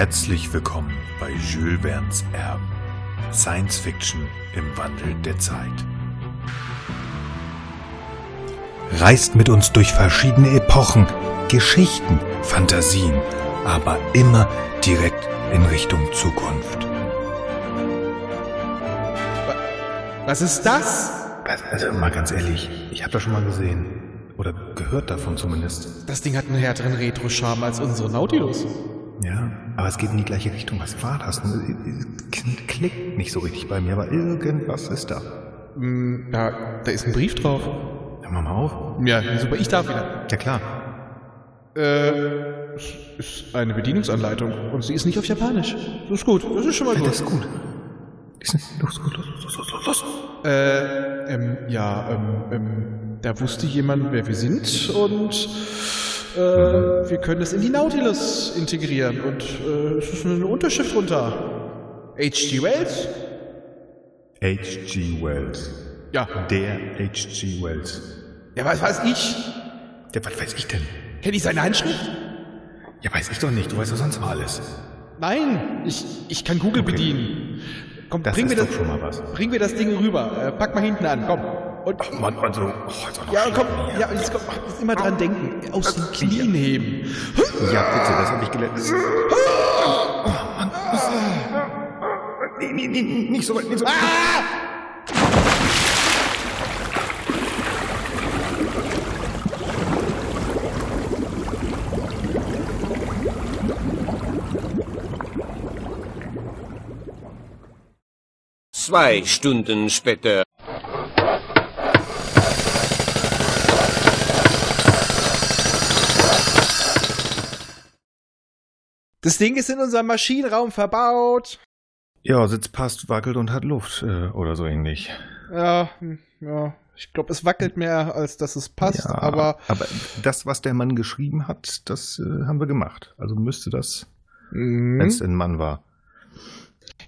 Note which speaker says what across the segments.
Speaker 1: Herzlich willkommen bei Jules Verne's Erben. Science Fiction im Wandel der Zeit. Reist mit uns durch verschiedene Epochen, Geschichten, Fantasien, aber immer direkt in Richtung Zukunft.
Speaker 2: Was ist das?
Speaker 1: Also mal ganz ehrlich, ich habe das schon mal gesehen. Oder gehört davon zumindest.
Speaker 2: Das Ding hat einen härteren Retro-Charme als unsere Nautilus.
Speaker 1: Ja, aber es geht in die gleiche Richtung. Was war das? Klickt nicht so richtig bei mir, aber irgendwas ist da.
Speaker 2: Hm, da, da ist ein Brief drauf.
Speaker 1: Ja, mach mal auf.
Speaker 2: Ja, super, ich darf wieder.
Speaker 1: Ja, klar.
Speaker 2: Äh, es ist eine Bedienungsanleitung und sie ist nicht auf Japanisch. Das ist gut, das ist schon mal gut.
Speaker 1: das ist gut. Los, los, los, los, los, los.
Speaker 2: Äh, ähm, ja, ähm, ähm, da wusste jemand, wer wir sind und äh, wir können das in die Nautilus integrieren und äh, es ist eine Unterschrift runter. H.G. Wells?
Speaker 1: H.G. Wells.
Speaker 2: Ja.
Speaker 1: Der H.G. Wells.
Speaker 2: Ja, was weiß ich?
Speaker 1: Ja, was weiß ich denn?
Speaker 2: Kenne ich seine Handschrift?
Speaker 1: Ja, weiß ich doch nicht. Du weißt doch sonst mal alles.
Speaker 2: Nein, ich, ich kann Google
Speaker 1: Okay.
Speaker 2: bedienen. Komm,
Speaker 1: Das
Speaker 2: bring
Speaker 1: ist
Speaker 2: mir
Speaker 1: doch
Speaker 2: das,
Speaker 1: schon mal was.
Speaker 2: bring mir das Ding rüber. Äh, pack mal hinten an, komm. Und,
Speaker 1: Ach Mann, also, oh, noch
Speaker 2: ja, komm, ja, jetzt komm, muss immer dran denken. Aus den Knien heben.
Speaker 1: Ja, bitte, das habe ich gelernt. Oh, Mann. Nee, nee, nee, nicht so weit, nicht so weit.
Speaker 3: Zwei Stunden später.
Speaker 2: Das Ding ist in unserem Maschinenraum verbaut.
Speaker 1: Ja, Sitz passt, wackelt und hat Luft äh, oder so ähnlich.
Speaker 2: Ja, hm, ja. Ich glaube, es wackelt mehr, als dass es passt,
Speaker 1: ja,
Speaker 2: aber
Speaker 1: aber das, was der Mann geschrieben hat, das äh, haben wir gemacht. Also müsste das, wenn
Speaker 2: mhm.
Speaker 1: es ein Mann war.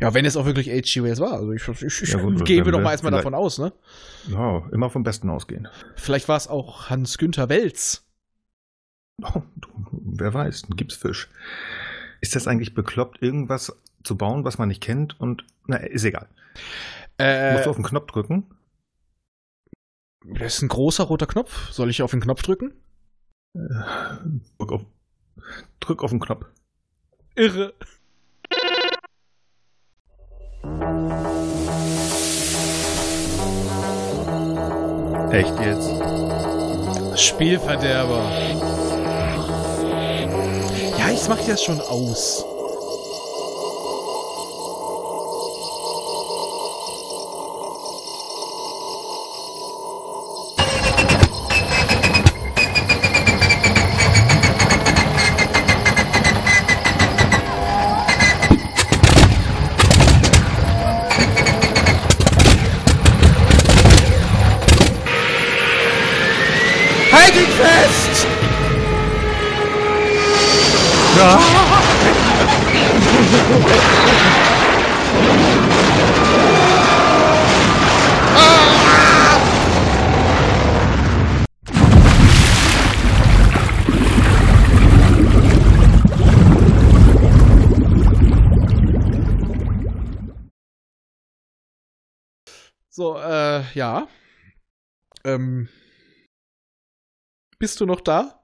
Speaker 2: ja, wenn es auch wirklich H.G. Wells war. Also ich, ich, ich
Speaker 1: Ja, gut, wenn
Speaker 2: doch mal erstmal davon aus, ne?
Speaker 1: Ja, immer vom Besten ausgehen.
Speaker 2: Vielleicht war es auch Hans-Günther Welz.
Speaker 1: Oh, du, wer weiß, ein Gipsfisch. Ist das eigentlich bekloppt, irgendwas zu bauen, was man nicht kennt? Und, na, ist egal.
Speaker 2: Äh,
Speaker 1: Musst du auf den Knopf drücken?
Speaker 2: das ist ein großer roter Knopf. Soll ich auf den Knopf drücken?
Speaker 1: Drück auf, drück auf den Knopf.
Speaker 2: Irre.
Speaker 1: Echt jetzt?
Speaker 2: Spielverderber. Ja, ich mach das schon aus. So, äh, ja. Ähm. Bist du noch da?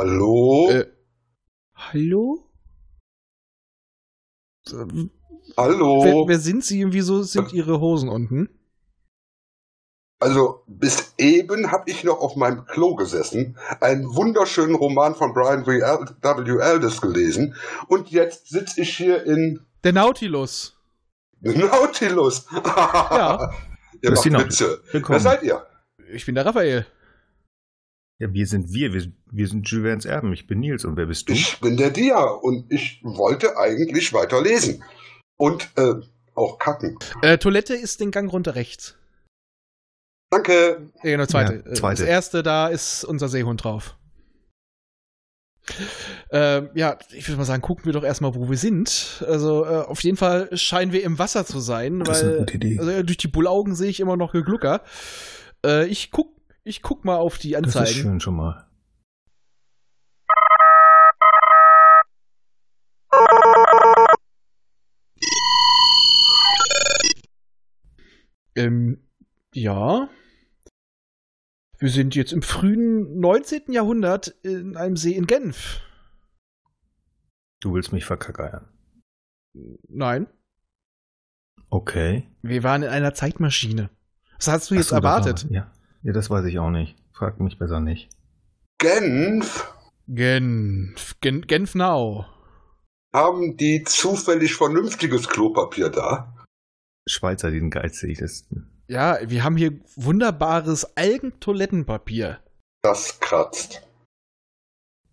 Speaker 4: Hallo?
Speaker 2: Äh, hallo? Ähm,
Speaker 4: Hallo?
Speaker 2: Wer, wer sind Sie und wieso sind Ihre Hosen unten?
Speaker 4: Also bis eben habe ich noch auf meinem Klo gesessen, einen wunderschönen Roman von Brian W. Al- W. Aldiss gelesen und jetzt sitze ich hier in
Speaker 2: Der Nautilus.
Speaker 4: Nautilus.
Speaker 2: Ja.
Speaker 4: Ihr
Speaker 1: Das ist die
Speaker 4: macht
Speaker 1: Nautilus.
Speaker 4: Witze. Wer
Speaker 1: Willkommen.
Speaker 4: seid ihr?
Speaker 2: Ich bin der Raphael.
Speaker 1: Ja, wir sind wir. Wir, wir sind Jules Verne's Erben. Ich bin Nils. Und wer bist du?
Speaker 4: Ich bin der Dia und ich wollte eigentlich weiter lesen. Und äh, auch kacken.
Speaker 2: Äh, Toilette ist den Gang runter rechts.
Speaker 4: Danke.
Speaker 2: Ja, genau, zweite.
Speaker 1: Ja, zweite.
Speaker 2: Das erste, da ist unser Seehund drauf. Ähm, ja, ich würde mal sagen, gucken wir doch erstmal, wo wir sind. Also, äh, auf jeden Fall scheinen wir im Wasser zu sein,
Speaker 1: Das ist eine
Speaker 2: weil
Speaker 1: gute Idee.
Speaker 2: also, durch die Bullaugen sehe ich immer noch Geglucker. Äh, ich guck, ich guck mal auf die Anzeigen.
Speaker 1: Das ist schön schon mal.
Speaker 2: Ähm, ja. Wir sind jetzt im frühen 19. Jahrhundert in einem See in Genf.
Speaker 1: Du willst mich verkackeiern?
Speaker 2: Nein.
Speaker 1: Okay.
Speaker 2: Wir waren in einer Zeitmaschine. Was hast du jetzt
Speaker 1: so,
Speaker 2: erwartet?
Speaker 1: War, ja ja, das weiß ich auch nicht. Frag mich besser nicht.
Speaker 4: Genf
Speaker 2: Genf. Gen Genfnau.
Speaker 4: haben die zufällig vernünftiges Klopapier da.
Speaker 1: Schweizer, die den geizigsten.
Speaker 2: Ja, wir haben hier wunderbares Algentoilettenpapier.
Speaker 4: Das kratzt.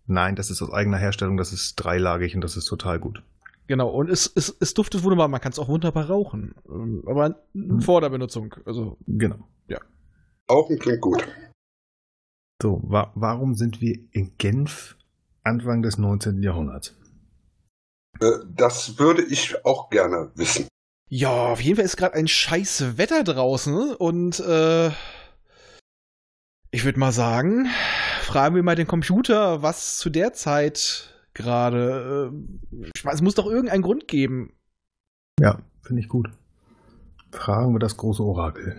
Speaker 1: Nein, das ist aus eigener Herstellung, das ist dreilagig und das ist total gut.
Speaker 2: Genau, und es, es, es duftet wunderbar. Man kann es auch wunderbar rauchen. Ähm, Aber vor der Benutzung. Also,
Speaker 1: Genau.
Speaker 4: Rauchen klingt gut.
Speaker 1: So, wa warum sind wir in Genf Anfang des 19. Jahrhunderts?
Speaker 4: Äh, Das würde ich auch gerne wissen.
Speaker 2: ja, auf jeden Fall ist gerade ein scheiß Wetter draußen. Und äh, ich würde mal sagen, fragen wir mal den Computer, was zu der Zeit gerade. Äh, ich weiß, es muss doch irgendeinen Grund geben.
Speaker 1: Ja, finde ich gut. Fragen wir das große Orakel.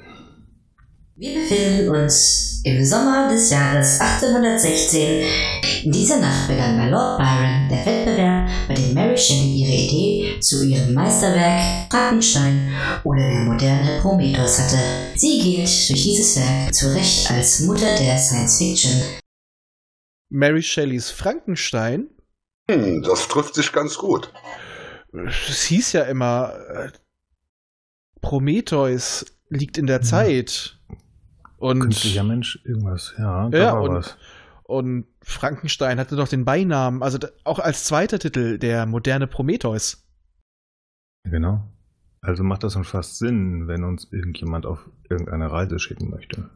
Speaker 5: Wir befinden uns im Sommer des Jahres 1816. In dieser Nacht begann bei Lord Byron der Wettbewerb, bei dem Mary Shelley ihre Idee zu ihrem Meisterwerk Frankenstein oder der moderne Prometheus hatte. Sie gilt durch dieses Werk zu Recht als Mutter der Science Fiction.
Speaker 2: Mary Shelleys Frankenstein.
Speaker 4: Hm, das trifft sich ganz gut.
Speaker 2: Es hieß ja immer, äh, Prometheus liegt in der Zeit. Und,
Speaker 1: Künstlicher Mensch, irgendwas. Ja, da
Speaker 2: Ja,
Speaker 1: war
Speaker 2: und-
Speaker 1: was.
Speaker 2: und Frankenstein hatte doch den Beinamen, also auch als zweiter Titel, der moderne Prometheus.
Speaker 1: Genau. Also macht das schon fast Sinn, wenn uns irgendjemand auf irgendeine Reise schicken möchte.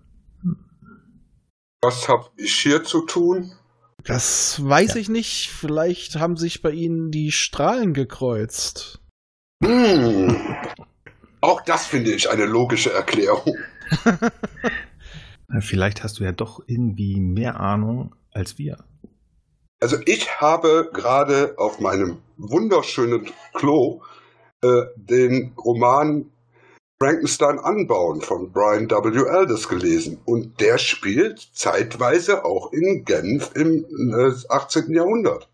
Speaker 4: Was habe ich hier zu tun?
Speaker 2: Das weiß
Speaker 1: Ja.
Speaker 2: ich nicht. Vielleicht haben sich bei ihnen die Strahlen gekreuzt.
Speaker 4: Hm. Auch das finde ich eine logische Erklärung.
Speaker 1: Na, Vielleicht hast du ja doch irgendwie mehr Ahnung als wir.
Speaker 4: Also ich habe gerade auf meinem wunderschönen Klo äh, den Roman Frankenstein anbauen von Brian W. Aldiss gelesen. Und der spielt zeitweise auch in Genf im äh, 18. Jahrhundert.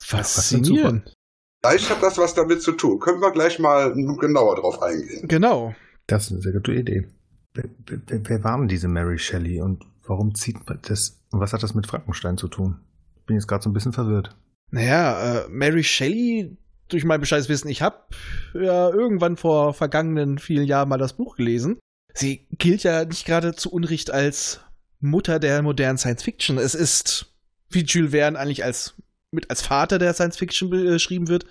Speaker 2: Faszinierend.
Speaker 4: Vielleicht hat das was damit zu tun. Können wir gleich mal genauer drauf eingehen.
Speaker 2: Genau.
Speaker 1: Das ist eine sehr gute Idee. Wer, war denn diese Mary Shelley und warum zieht man das? Und was hat das mit Frankenstein zu tun? Ich bin jetzt gerade so ein bisschen verwirrt.
Speaker 2: Naja, äh, Mary Shelley, durch mein bescheides Wissen, ich habe ja irgendwann vor vergangenen vielen Jahren mal das Buch gelesen. Sie gilt ja nicht gerade zu Unrecht als Mutter der modernen Science Fiction. Es ist, wie Jules Verne eigentlich als mit als Vater der Science Fiction beschrieben wird,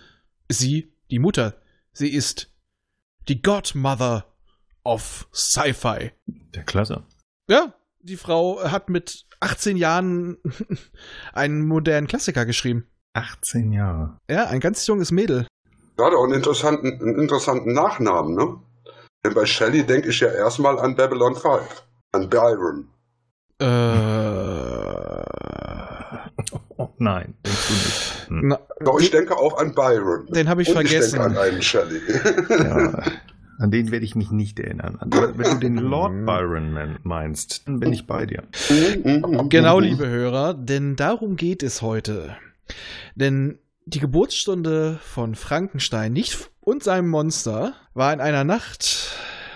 Speaker 2: sie die Mutter. Sie ist die Godmother of Sci-Fi.
Speaker 1: Ja, klasse.
Speaker 2: Ja, die Frau hat mit 18 Jahren einen modernen Klassiker geschrieben.
Speaker 1: 18 Jahre.
Speaker 2: Ja, ein ganz junges Mädel.
Speaker 4: Gerade auch einen interessanten, einen interessanten Nachnamen, ne? Denn bei Shelley denke ich ja erstmal an Babylon 5, an Byron.
Speaker 2: Äh,
Speaker 1: Oh, nein, denkst du nicht. Hm.
Speaker 2: na,
Speaker 4: Doch, ich
Speaker 2: den,
Speaker 4: denke auch an Byron.
Speaker 2: den habe ich
Speaker 4: Und
Speaker 2: vergessen.
Speaker 4: ich denke an einen Shelley.
Speaker 1: Ja, an den werde ich mich nicht erinnern. An, wenn du den Lord Byron men- meinst, dann bin ich bei dir.
Speaker 2: Genau, liebe Hörer, denn darum geht es heute. Denn die Geburtsstunde von Frankenstein nicht und seinem Monster war in einer Nacht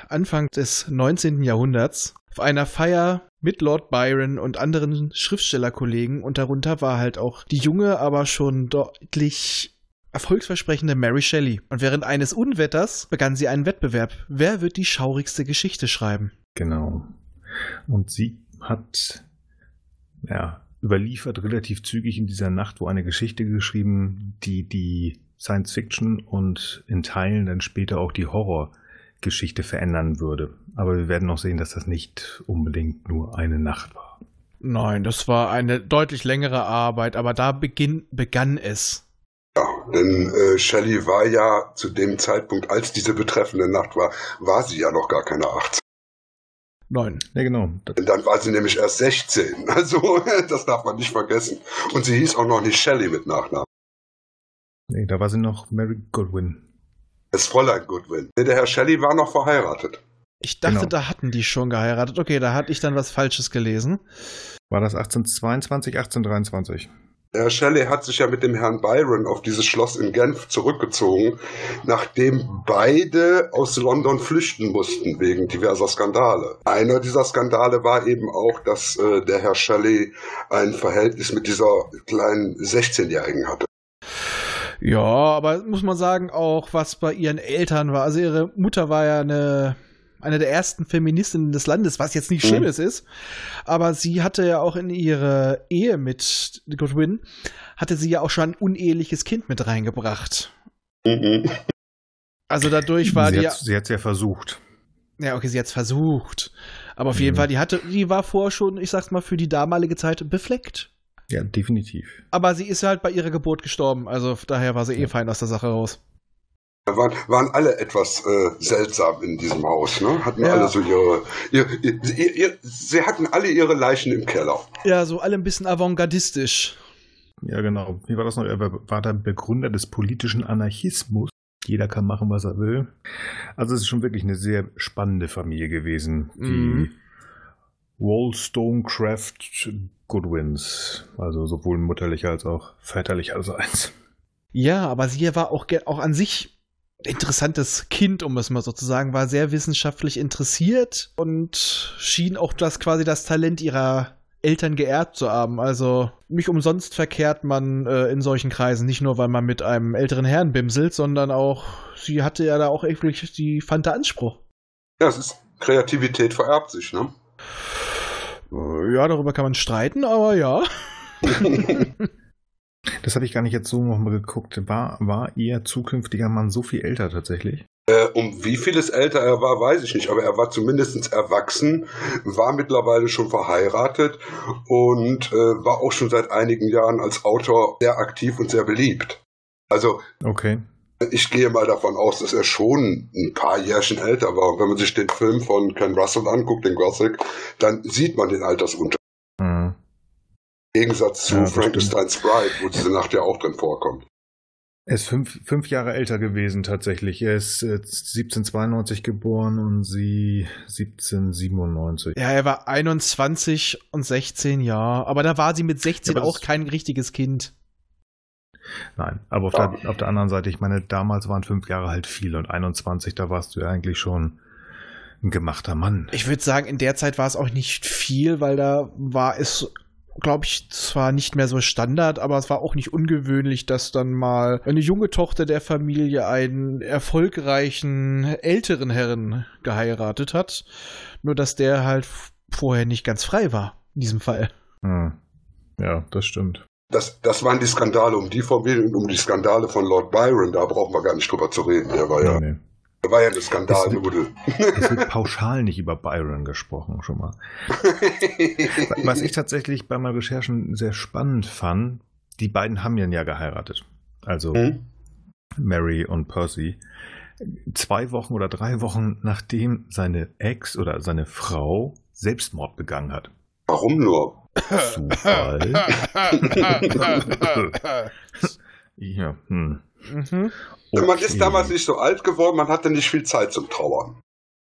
Speaker 2: Anfang des 19. Jahrhunderts auf einer Feier mit Lord Byron und anderen Schriftstellerkollegen und darunter war halt auch die junge, aber schon deutlich erfolgsversprechende Mary Shelley. Und während eines Unwetters begann sie einen Wettbewerb. Wer wird die schaurigste Geschichte schreiben?
Speaker 1: Genau. Und sie hat, ja, überliefert relativ zügig in dieser Nacht, wo eine Geschichte geschrieben, die die Science Fiction und in Teilen dann später auch die Horrorgeschichte verändern würde. Aber wir werden noch sehen, dass das nicht unbedingt nur eine Nacht war.
Speaker 2: Nein, das war eine deutlich längere Arbeit, aber da beginn, begann es.
Speaker 4: Ja, denn äh, Shelley war ja zu dem Zeitpunkt, als diese betreffende Nacht war, war sie ja noch gar keine 18.
Speaker 2: Nein.
Speaker 1: Ja, genau.
Speaker 4: Denn dann war sie nämlich erst 16. Also, das darf man nicht vergessen. Und sie hieß auch noch nicht Shelley mit Nachnamen.
Speaker 1: nee, da war sie noch Mary Goodwin.
Speaker 4: Das Fräulein Goodwin. Nee, der Herr Shelley war noch verheiratet.
Speaker 2: Ich dachte,
Speaker 1: Genau.
Speaker 2: da hatten die schon geheiratet. Okay, da hatte ich dann was Falsches gelesen.
Speaker 1: War das 1822, 1823?
Speaker 4: Shelley hat sich ja mit dem Herrn Byron auf dieses Schloss in Genf zurückgezogen, nachdem beide aus London flüchten mussten wegen diverser Skandale. Einer dieser Skandale war eben auch, dass äh, der Herr Shelley ein Verhältnis mit dieser kleinen 16-Jährigen hatte.
Speaker 2: Ja, aber muss man sagen, auch was bei ihren Eltern war. Also ihre Mutter war ja eine, eine der ersten Feministinnen des Landes, was jetzt nicht
Speaker 4: Mhm.
Speaker 2: Schlimmes ist. Aber sie hatte ja auch in ihre Ehe mit Godwin, hatte sie ja auch schon ein uneheliches Kind mit reingebracht.
Speaker 4: Mhm.
Speaker 2: Also dadurch war
Speaker 1: sie
Speaker 2: die
Speaker 1: hat sie hat's ja versucht.
Speaker 2: Ja, okay, sie hat's versucht. Aber auf jeden
Speaker 1: Mhm.
Speaker 2: Fall, die hatte, die war vorher schon, ich sag's mal, für die damalige Zeit befleckt.
Speaker 1: Ja, definitiv.
Speaker 2: Aber sie ist halt bei ihrer Geburt gestorben, also daher war sie eh fein aus der Sache raus.
Speaker 4: Da waren, waren alle etwas äh, seltsam in diesem Haus, ne? Hatten
Speaker 2: Ja.
Speaker 4: alle so ihre, ihr, ihr, ihr, ihr, sie hatten alle ihre Leichen im Keller.
Speaker 2: Ja, so alle ein bisschen avantgardistisch.
Speaker 1: Ja, genau. Wie war das noch? Er war der Begründer des politischen Anarchismus. Jeder kann machen, was er will. Also es ist schon wirklich eine sehr spannende Familie gewesen. Die
Speaker 2: Mhm.
Speaker 1: Wollstonecraft Goodwins. Also sowohl mütterlicher als auch väterlicherseits.
Speaker 2: Ja, aber sie war auch, auch an sich interessantes Kind, um es mal so zu sagen, war sehr wissenschaftlich interessiert und schien auch das quasi das Talent ihrer Eltern geerbt zu haben. Also nicht umsonst verkehrt man äh, in solchen Kreisen, nicht nur weil man mit einem älteren Herrn bimselt, sondern auch, sie hatte ja da auch wirklich, die fand da Anspruch.
Speaker 4: Ja, es ist Kreativität vererbt sich, ne?
Speaker 2: Äh, Ja, darüber kann man streiten, aber ja.
Speaker 1: Das habe ich gar nicht jetzt so nochmal geguckt. War, war ihr zukünftiger Mann so viel älter tatsächlich?
Speaker 4: Äh, um wie vieles älter er war, weiß ich nicht, aber er war zumindest erwachsen, war mittlerweile schon verheiratet und äh, war auch schon seit einigen Jahren als Autor sehr aktiv und sehr beliebt. Also
Speaker 1: Okay.
Speaker 4: ich gehe mal davon aus, dass er schon ein paar Jährchen älter war. Und wenn man sich den Film von Ken Russell anguckt, den Gothic, dann sieht man den Altersunterschied.
Speaker 1: Mhm.
Speaker 4: Im Gegensatz zu
Speaker 1: Ja,
Speaker 4: Frankenstein's Bride, wo diese Nacht ja auch drin vorkommt.
Speaker 1: Er ist fünf, fünf Jahre älter gewesen tatsächlich. Er ist äh, 1792 geboren und sie 1797.
Speaker 2: Ja, er war 21 und 16, ja. Aber da war sie mit 16
Speaker 1: Ja,
Speaker 2: auch kein richtiges Kind.
Speaker 1: Nein, aber auf,
Speaker 4: Ja.
Speaker 1: der, auf der anderen Seite, ich meine, damals waren fünf Jahre halt viel und 21, da warst du ja eigentlich schon ein gemachter Mann.
Speaker 2: Ich würde sagen, in der Zeit war es auch nicht viel, weil da war es, glaube ich, zwar nicht mehr so Standard, aber es war auch nicht ungewöhnlich, dass dann mal eine junge Tochter der Familie einen erfolgreichen älteren Herren geheiratet hat. Nur dass der halt vorher nicht ganz frei war, in diesem Fall.
Speaker 1: Hm. Ja, das stimmt.
Speaker 4: Das, das waren die Skandale um die Familie und um die Skandale von Lord Byron. Da brauchen wir gar nicht drüber zu reden. Er war ja,
Speaker 1: Nee, nee.
Speaker 4: Er war ja eine Skandalnudel.
Speaker 1: Es wird pauschal nicht über Byron gesprochen, schon mal. Was ich tatsächlich bei meinen Recherchen sehr spannend fand, die beiden haben ja geheiratet. Also
Speaker 4: Hm?
Speaker 1: Mary und Percy. Zwei Wochen oder drei Wochen nachdem seine Ex oder seine Frau Selbstmord begangen hat.
Speaker 4: Warum nur?
Speaker 1: Zufall. ja, hm.
Speaker 2: Mhm.
Speaker 4: Man ist
Speaker 1: Okay.
Speaker 4: damals nicht so alt geworden, man hatte nicht viel Zeit zum Trauern.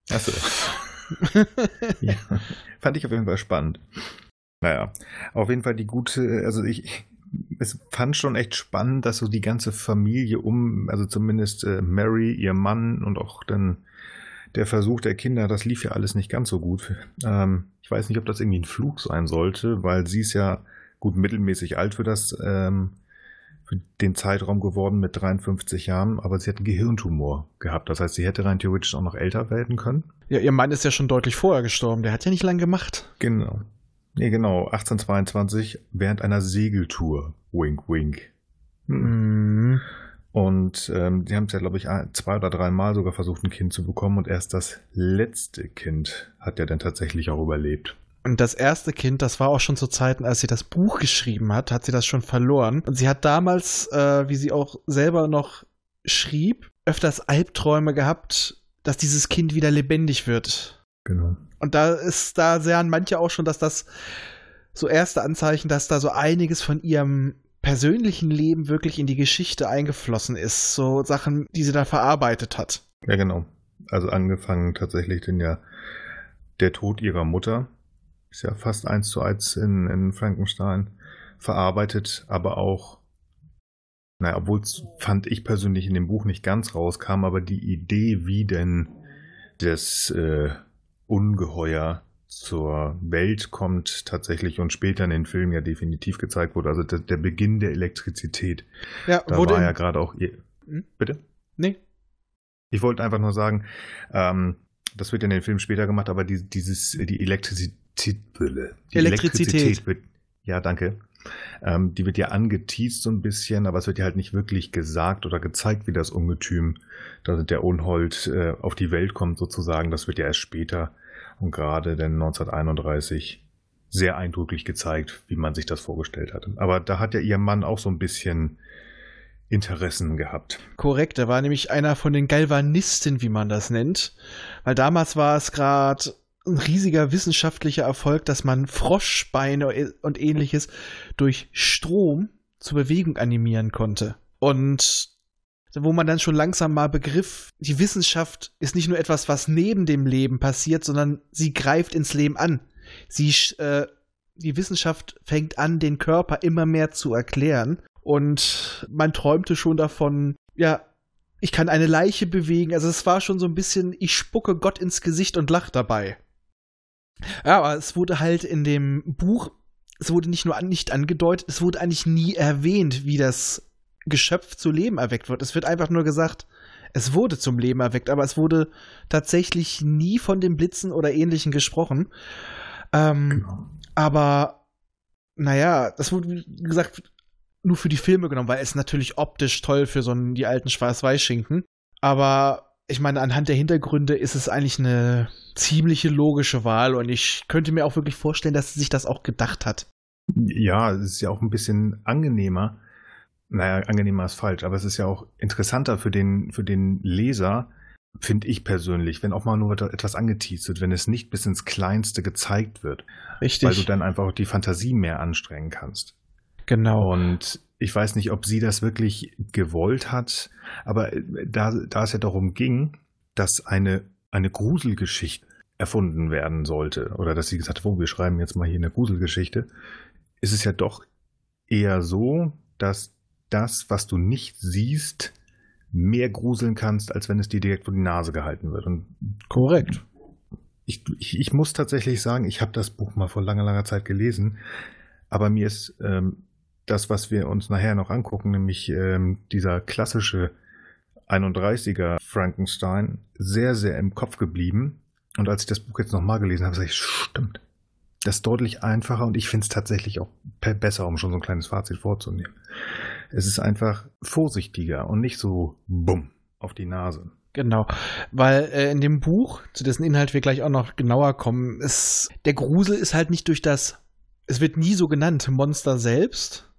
Speaker 1: Achso. ja, fand ich auf jeden Fall spannend. Naja, auf jeden Fall die gute, also ich, es fand schon echt spannend, dass so die ganze Familie um, also zumindest äh, Mary, ihr Mann und auch dann der Versuch der Kinder, das lief ja alles nicht ganz so gut. Ähm, ich weiß nicht, ob das irgendwie ein Flug sein sollte, weil sie ist ja gut mittelmäßig alt für das, ähm, für den Zeitraum geworden mit 53 Jahren, aber sie hat einen Gehirntumor gehabt. Das heißt, sie hätte rein theoretisch auch noch älter werden können.
Speaker 2: Ja, ihr Mann ist ja schon deutlich vorher gestorben. Der hat ja nicht lang gemacht.
Speaker 1: Genau. Nee, genau, 1822 während einer Segeltour. Wink, wink. Hm.
Speaker 2: Mhm.
Speaker 1: Und ähm, die haben es ja, glaube ich, zwei oder dreimal sogar versucht, ein Kind zu bekommen. Und erst das letzte Kind hat ja dann tatsächlich auch überlebt.
Speaker 2: Und das erste Kind, das war auch schon zu Zeiten, als sie das Buch geschrieben hat, hat sie das schon verloren. Und sie hat damals, äh, wie sie auch selber noch schrieb, öfters Albträume gehabt, dass dieses Kind wieder lebendig wird.
Speaker 1: Genau.
Speaker 2: Und da ist, da sahen manche auch schon, dass das so erste Anzeichen, dass da so einiges von ihrem persönlichen Leben wirklich in die Geschichte eingeflossen ist. So Sachen, die sie da verarbeitet hat.
Speaker 1: Ja, genau. also angefangen tatsächlich denn ja der Tod ihrer Mutter, ist ja fast eins zu eins in, in Frankenstein verarbeitet, aber auch, naja, obwohl es fand ich persönlich in dem Buch nicht ganz rauskam, aber die Idee, wie denn das äh, Ungeheuer zur Welt kommt tatsächlich und später in den Filmen ja definitiv gezeigt wurde. Also der, der Beginn der Elektrizität.
Speaker 2: Ja,
Speaker 1: Da
Speaker 2: wurde
Speaker 1: war ja gerade auch ihr.
Speaker 2: Hm?
Speaker 1: Bitte?
Speaker 2: Nee.
Speaker 1: Ich wollte einfach nur sagen, ähm, das wird in den Filmen später gemacht, aber die, dieses, die Elektrizität, die
Speaker 2: Elektrizität.
Speaker 1: wird, ja, danke. Ähm, die wird ja angeteased so ein bisschen, aber es wird ja halt nicht wirklich gesagt oder gezeigt, wie das Ungetüm, da der Unhold äh, auf die Welt kommt sozusagen. Das wird ja erst später und gerade dann 1931 sehr eindrücklich gezeigt, wie man sich das vorgestellt hatte. Aber da hat ja ihr Mann auch so ein bisschen Interessen gehabt.
Speaker 2: Korrekt, er war nämlich einer von den Galvanisten, wie man das nennt. Weil damals war es gerade ein riesiger wissenschaftlicher Erfolg, dass man Froschbeine und ähnliches durch Strom zur Bewegung animieren konnte. Und wo man dann schon langsam mal begriff, die Wissenschaft ist nicht nur etwas, was neben dem Leben passiert, sondern sie greift ins Leben an. Sie, äh, die Wissenschaft fängt an, den Körper immer mehr zu erklären. Und man träumte schon davon, ja, ich kann eine Leiche bewegen. Also es war schon so ein bisschen, ich spucke Gott ins Gesicht und lach dabei. Ja, aber es wurde halt in dem Buch, es wurde nicht nur an, nicht angedeutet, es wurde eigentlich nie erwähnt, wie das Geschöpf zu Leben erweckt wird. Es wird einfach nur gesagt, es wurde zum Leben erweckt, aber es wurde tatsächlich nie von den Blitzen oder ähnlichen gesprochen. Ähm, aber naja, das wurde, wie gesagt, nur für die Filme genommen, weil es natürlich optisch toll für so einen, die alten Schwarz-Weiß-Schinken. Aber ich meine, anhand der Hintergründe ist es eigentlich eine ziemliche logische Wahl und ich könnte mir auch wirklich vorstellen, dass sie sich das auch gedacht hat.
Speaker 1: Ja, es ist ja auch ein bisschen angenehmer. Naja, angenehmer ist falsch, aber es ist ja auch interessanter für den, für den Leser, finde ich persönlich, wenn auch mal nur etwas angeteased wird, wenn es nicht bis ins Kleinste gezeigt wird,
Speaker 2: Richtig.
Speaker 1: weil du dann einfach auch die Fantasie mehr anstrengen kannst.
Speaker 2: Genau.
Speaker 1: Und ich weiß nicht, ob sie das wirklich gewollt hat, aber äh, da, da es ja darum ging, dass eine, eine Gruselgeschichte erfunden werden sollte, oder dass sie gesagt hat, oh, wir schreiben jetzt mal hier eine Gruselgeschichte, ist es ja doch eher so, dass das, was du nicht siehst, mehr gruseln kannst, als wenn es dir direkt vor die Nase gehalten wird. Und
Speaker 2: Korrekt.
Speaker 1: ich, ich, ich muss tatsächlich sagen, ich habe das Buch mal vor langer, langer Zeit gelesen, aber mir ist ähm, das, was wir uns nachher noch angucken, nämlich ähm, dieser klassische 31er Frankenstein, sehr, sehr im Kopf geblieben. Und als ich das Buch jetzt nochmal gelesen habe, sage ich, stimmt. Das ist deutlich einfacher und ich finde es tatsächlich auch besser, um schon so ein kleines Fazit vorzunehmen. Es ist einfach vorsichtiger und nicht so bumm auf die Nase.
Speaker 2: Genau, weil äh, in dem Buch, zu dessen Inhalt wir gleich auch noch genauer kommen, ist der Grusel ist halt nicht durch das, es wird nie so genannt, Monster selbst,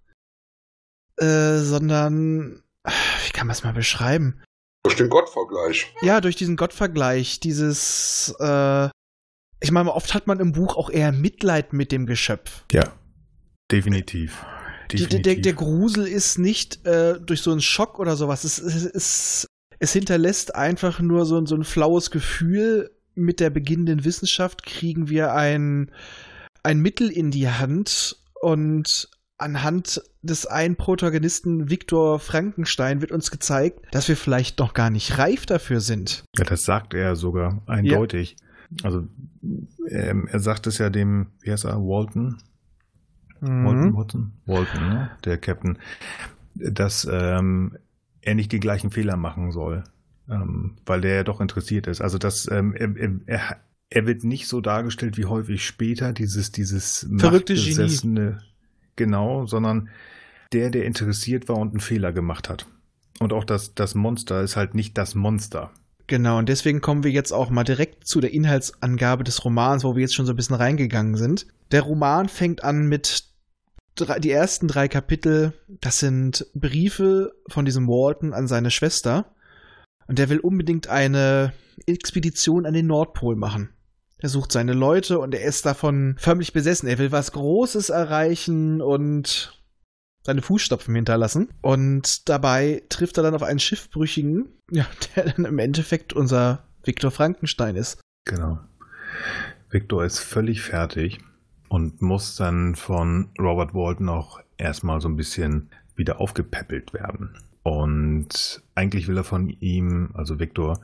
Speaker 2: äh, sondern, wie kann man es mal beschreiben?
Speaker 4: Durch den Gottvergleich.
Speaker 2: Ja, durch diesen Gottvergleich, dieses, äh, ich meine, oft hat man im Buch auch eher Mitleid mit dem Geschöpf.
Speaker 1: Ja, definitiv.
Speaker 2: Die, der, der, der Grusel ist nicht äh, durch so einen Schock oder sowas. Es, es, es, es hinterlässt einfach nur so, so ein flaues Gefühl. Mit der beginnenden Wissenschaft kriegen wir ein, ein Mittel in die Hand und anhand des einen Protagonisten Viktor Frankenstein wird uns gezeigt, dass wir vielleicht noch gar nicht reif dafür sind.
Speaker 1: Ja, das sagt er sogar eindeutig. Also ähm, er sagt es ja dem, wie heißt er, Walton? Walton, Watson? Walton, ne? der Captain, dass ähm, er nicht die gleichen Fehler machen soll, ähm, weil der ja doch interessiert ist. Also dass ähm, er, er, er wird nicht so dargestellt wie häufig später, dieses, dieses
Speaker 2: Verrückte Genie.
Speaker 1: Genau, sondern der, der interessiert war und einen Fehler gemacht hat. Und auch das, das Monster ist halt nicht das Monster.
Speaker 2: Genau, und deswegen kommen wir jetzt auch mal direkt zu der Inhaltsangabe des Romans, wo wir jetzt schon so ein bisschen reingegangen sind. Der Roman fängt an mit drei, die ersten drei Kapitel, das sind Briefe von diesem Walton an seine Schwester. Und der will unbedingt eine Expedition an den Nordpol machen. Er sucht seine Leute und er ist davon förmlich besessen. Er will was Großes erreichen und seine Fußstapfen hinterlassen. Und dabei trifft er dann auf einen Schiffbrüchigen, ja, der dann im Endeffekt unser Viktor Frankenstein ist.
Speaker 1: Genau. Victor ist völlig fertig und muss dann von Robert Walton auch erstmal so ein bisschen wieder aufgepäppelt werden. Und eigentlich will er von ihm, also Victor,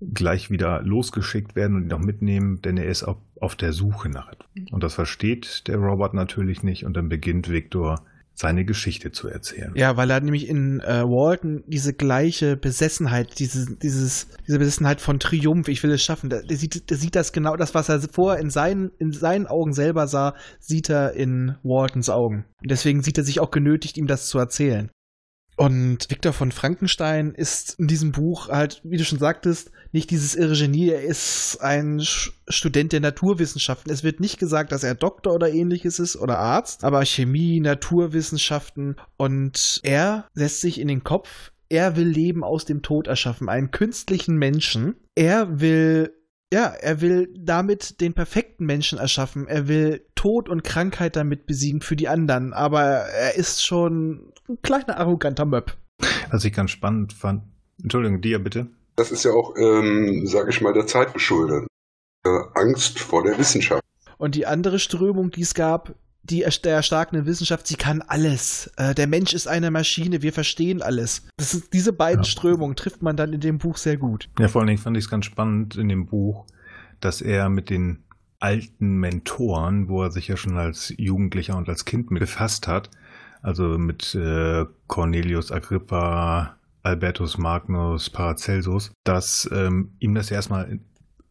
Speaker 1: gleich wieder losgeschickt werden und ihn auch mitnehmen, denn er ist auf, auf der Suche nach etwas. Und das versteht der Robert natürlich nicht und dann beginnt Victor seine Geschichte zu erzählen.
Speaker 2: Ja, weil er nämlich in äh, Walton diese gleiche Besessenheit, diese, dieses, diese Besessenheit von Triumph, ich will es schaffen, der, der, sieht, der sieht das genau, das, was er vorher in seinen, in seinen Augen selber sah, sieht er in Waltons Augen. Und deswegen sieht er sich auch genötigt, ihm das zu erzählen. Und Viktor von Frankenstein ist in diesem Buch halt, wie du schon sagtest, nicht dieses irre Genie. Er ist ein Student der Naturwissenschaften. Es wird nicht gesagt, dass er Doktor oder ähnliches ist oder Arzt, aber Chemie, Naturwissenschaften. Und er lässt sich in den Kopf, er will Leben aus dem Tod erschaffen, einen künstlichen Menschen. Er will ja, er will damit den perfekten Menschen erschaffen. Er will Tod und Krankheit damit besiegen für die anderen. Aber er ist schon ein kleiner arroganter Möb.
Speaker 1: Was ich ganz spannend fand. Entschuldigung, dir bitte.
Speaker 4: Das ist ja auch, ähm, sag ich mal, der Zeit geschuldet. Äh, Angst vor der Wissenschaft.
Speaker 2: Und die andere Strömung, die es gab, die der erstarkenden Wissenschaft, sie kann alles. Äh, der Mensch ist eine Maschine, wir verstehen alles. Das ist, diese beiden ja. Strömungen trifft man dann in dem Buch sehr gut.
Speaker 1: Ja, vor allen Dingen fand ich es ganz spannend in dem Buch, dass er mit den alten Mentoren, wo er sich ja schon als Jugendlicher und als Kind mit befasst hat, also mit äh, Cornelius Agrippa, Albertus Magnus, Paracelsus, dass ähm, ihm das erstmal in,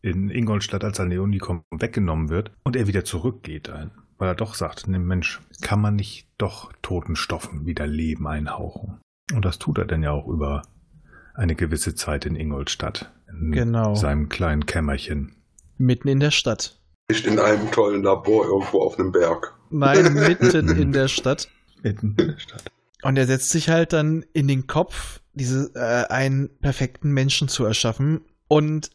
Speaker 1: in Ingolstadt als ein Neonikum weggenommen wird und er wieder zurückgeht dahin weil er doch sagt, ne Mensch, kann man nicht doch toten Stoffen wieder Leben einhauchen? Und das tut er dann ja auch über eine gewisse Zeit in Ingolstadt. In
Speaker 2: genau.
Speaker 1: seinem kleinen Kämmerchen.
Speaker 2: Mitten in der Stadt.
Speaker 4: Nicht in einem tollen Labor irgendwo auf einem Berg.
Speaker 2: Nein, mitten in der Stadt.
Speaker 1: Mitten in der Stadt.
Speaker 2: Und er setzt sich halt dann in den Kopf, diese, äh, einen perfekten Menschen zu erschaffen. Und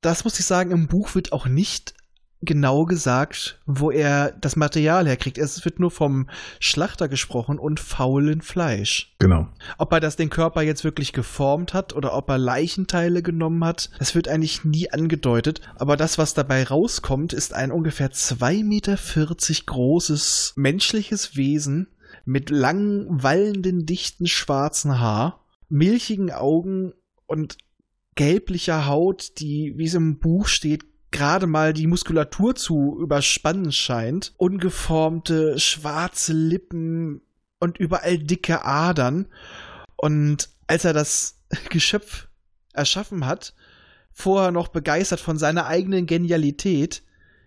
Speaker 2: das muss ich sagen, im Buch wird auch nicht genau gesagt, wo er das Material herkriegt. Es wird nur vom Schlachter gesprochen und faulen Fleisch.
Speaker 1: Genau.
Speaker 2: Ob er das den Körper jetzt wirklich geformt hat oder ob er Leichenteile genommen hat, das wird eigentlich nie angedeutet. Aber das, was dabei rauskommt, ist ein ungefähr 2,40 Meter großes menschliches Wesen mit langen, wallenden, dichten schwarzen Haar, milchigen Augen und gelblicher Haut, die, wie es im Buch steht, gerade mal die Muskulatur zu überspannen scheint. Ungeformte, schwarze Lippen und überall dicke Adern. Und als er das Geschöpf erschaffen hat, vorher noch begeistert von seiner eigenen Genialität,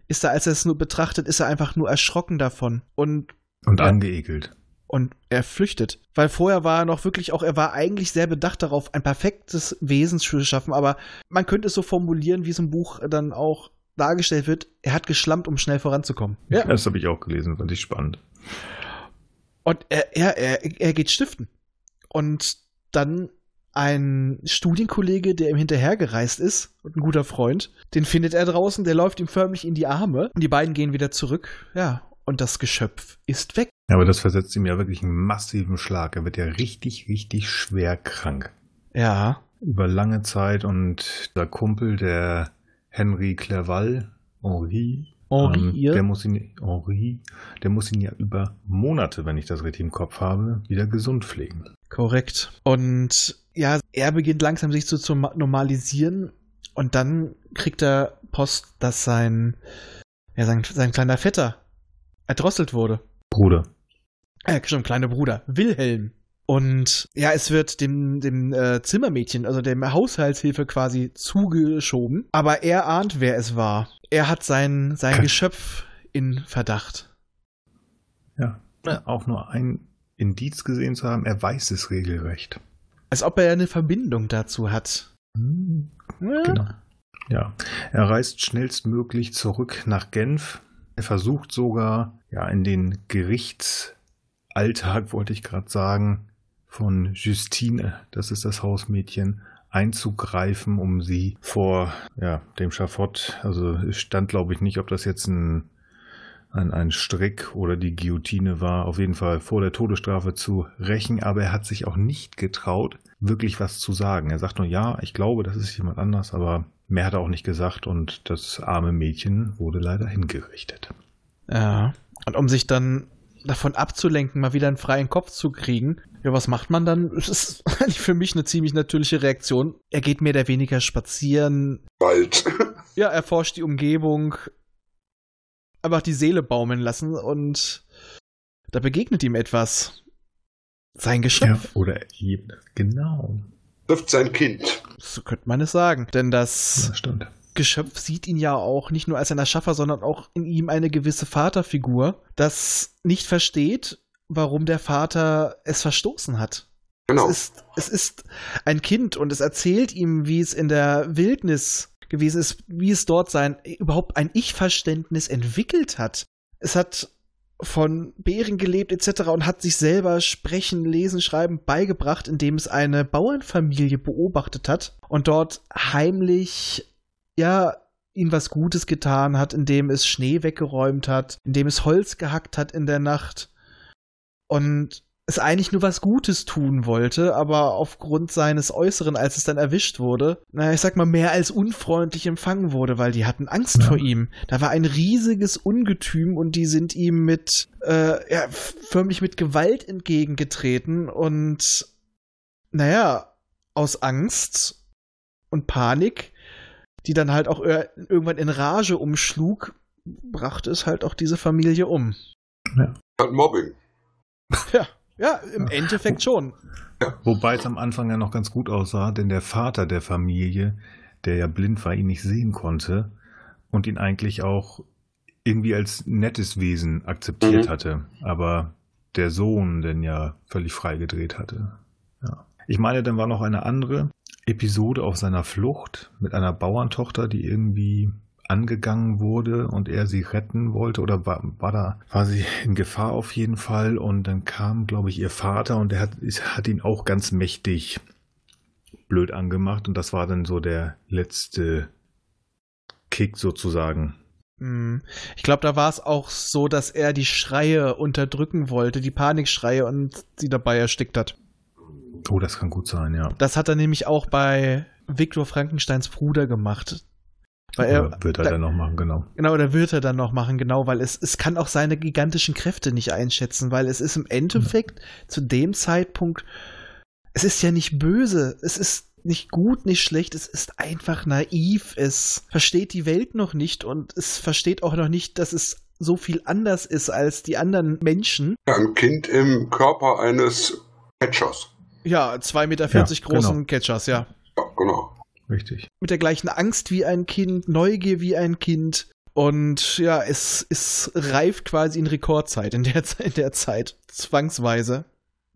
Speaker 2: ist er, als er es nur betrachtet, ist er einfach nur erschrocken davon. Und,
Speaker 1: und ja, angeekelt
Speaker 2: und er flüchtet. Weil vorher war er noch wirklich auch, er war eigentlich sehr bedacht darauf, ein perfektes Wesen zu schaffen, aber man könnte es so formulieren, wie es im Buch dann auch dargestellt wird, er hat geschlampt, um schnell voranzukommen.
Speaker 1: Ja. Das habe ich auch gelesen, fand ich spannend.
Speaker 2: Und er, er, er, er geht stiften. Und dann ein Studienkollege, der ihm hinterhergereist ist und ein guter Freund, den findet er draußen, der läuft ihm förmlich in die Arme und die beiden gehen wieder zurück. Ja, und das Geschöpf ist weg.
Speaker 1: Ja, aber das versetzt ihm ja wirklich einen massiven Schlag. Er wird ja richtig, richtig schwer krank.
Speaker 2: Ja.
Speaker 1: Über lange Zeit und der Kumpel, der Henry Clerval, Henri,
Speaker 2: Henri,
Speaker 1: ähm, der muss ihn, Henri, der muss ihn ja über Monate, wenn ich das richtig im Kopf habe, wieder gesund pflegen.
Speaker 2: Korrekt. Und ja, er beginnt langsam sich zu, zu normalisieren und dann kriegt er Post, dass sein, ja, sein, sein kleiner Vetter erdrosselt wurde.
Speaker 1: Bruder.
Speaker 2: Äh, schon kleiner Bruder. Wilhelm. Und ja, es wird dem, dem äh, Zimmermädchen, also dem Haushaltshilfe quasi zugeschoben. Aber er ahnt, wer es war. Er hat sein, sein Geschöpf in Verdacht.
Speaker 1: Ja. Auch nur ein Indiz gesehen zu haben, er weiß es regelrecht.
Speaker 2: Als ob er eine Verbindung dazu hat.
Speaker 1: Hm. Ja. Genau. Ja. Er reist schnellstmöglich zurück nach Genf, er versucht sogar, ja, in den Gerichtsalltag, wollte ich gerade sagen, von Justine, das ist das Hausmädchen, einzugreifen, um sie vor ja, dem Schafott, also stand glaube ich nicht, ob das jetzt ein ein, ein Strick oder die Guillotine war, auf jeden Fall vor der Todesstrafe zu rächen, aber er hat sich auch nicht getraut, wirklich was zu sagen. Er sagt nur, ja, ich glaube, das ist jemand anders, aber mehr hat er auch nicht gesagt und das arme Mädchen wurde leider hingerichtet.
Speaker 2: Ja. Und um sich dann davon abzulenken, mal wieder einen freien Kopf zu kriegen, ja, was macht man dann? Es ist eigentlich für mich eine ziemlich natürliche Reaktion. Er geht mehr oder weniger spazieren.
Speaker 4: Wald.
Speaker 2: Ja, erforscht die Umgebung, einfach die Seele baumeln lassen und da begegnet ihm etwas. Sein Geschöpf.
Speaker 1: Ja, oder eben, genau.
Speaker 4: Trifft sein Kind.
Speaker 2: So könnte man es sagen. Denn das
Speaker 1: Das stimmt.
Speaker 2: Geschöpf sieht ihn ja auch nicht nur als ein Erschaffer, sondern auch in ihm eine gewisse Vaterfigur, das nicht versteht, warum der Vater es verstoßen hat.
Speaker 4: Genau.
Speaker 2: Es ist, es ist ein Kind und es erzählt ihm, wie es in der Wildnis gewesen ist, wie es dort sein, überhaupt ein Ich-Verständnis entwickelt hat. Es hat von Bären gelebt etc. und hat sich selber sprechen, lesen, schreiben beigebracht, indem es eine Bauernfamilie beobachtet hat und dort heimlich, ja, ihm was Gutes getan hat, indem es Schnee weggeräumt hat, indem es Holz gehackt hat in der Nacht und es eigentlich nur was Gutes tun wollte, aber aufgrund seines Äußeren, als es dann erwischt wurde, na, ich sag mal, mehr als unfreundlich empfangen wurde, weil die hatten Angst
Speaker 1: Ja.
Speaker 2: vor ihm. Da war ein riesiges Ungetüm und die sind ihm mit, äh, ja, förmlich mit Gewalt entgegengetreten und, naja, aus Angst und Panik, die dann halt auch ir- irgendwann in Rage umschlug, brachte es halt auch diese Familie um.
Speaker 4: Halt Mobbing.
Speaker 2: Ja, ja, im Endeffekt schon.
Speaker 1: Wobei es am Anfang ja noch ganz gut aussah, denn der Vater der Familie, der ja blind war, ihn nicht sehen konnte und ihn eigentlich auch irgendwie als nettes Wesen akzeptiert
Speaker 4: Mhm.
Speaker 1: hatte, aber der Sohn den ja völlig freigedreht hatte. Ja. Ich meine, dann war noch eine andere Episode auf seiner Flucht mit einer Bauerntochter, die irgendwie angegangen wurde und er sie retten wollte oder war, war da war sie in Gefahr auf jeden Fall und dann kam glaube ich ihr Vater und der hat, hat ihn auch ganz mächtig blöd angemacht und das war dann so der letzte Kick sozusagen.
Speaker 2: Hm. Ich glaube, da war es auch so, dass er die Schreie unterdrücken wollte, die Panikschreie und sie dabei erstickt hat.
Speaker 1: Oh, das kann gut sein, ja.
Speaker 2: Das hat er nämlich auch bei Viktor Frankensteins Bruder gemacht. Weil er,
Speaker 1: Oder wird er
Speaker 2: da-
Speaker 1: dann noch machen, genau.
Speaker 2: Genau, oder wird er dann noch machen, genau, weil es, es kann auch seine gigantischen Kräfte nicht einschätzen, weil es ist im Endeffekt zu dem Zeitpunkt, es ist ja nicht böse, es ist nicht gut, nicht schlecht, es ist einfach naiv, es versteht die Welt noch nicht und es versteht auch noch nicht, dass es so viel anders ist als die anderen Menschen.
Speaker 4: Ja, ein Kind im Körper eines Catchers.
Speaker 2: Ja, 2,40 Meter
Speaker 1: Ja,
Speaker 2: großen
Speaker 1: genau.
Speaker 2: Catchers, ja.
Speaker 4: Ja, genau.
Speaker 1: Richtig.
Speaker 2: mit der gleichen Angst wie ein Kind, Neugier wie ein Kind. Und ja, es, es reift quasi in Rekordzeit, in der, in der Zeit, zwangsweise.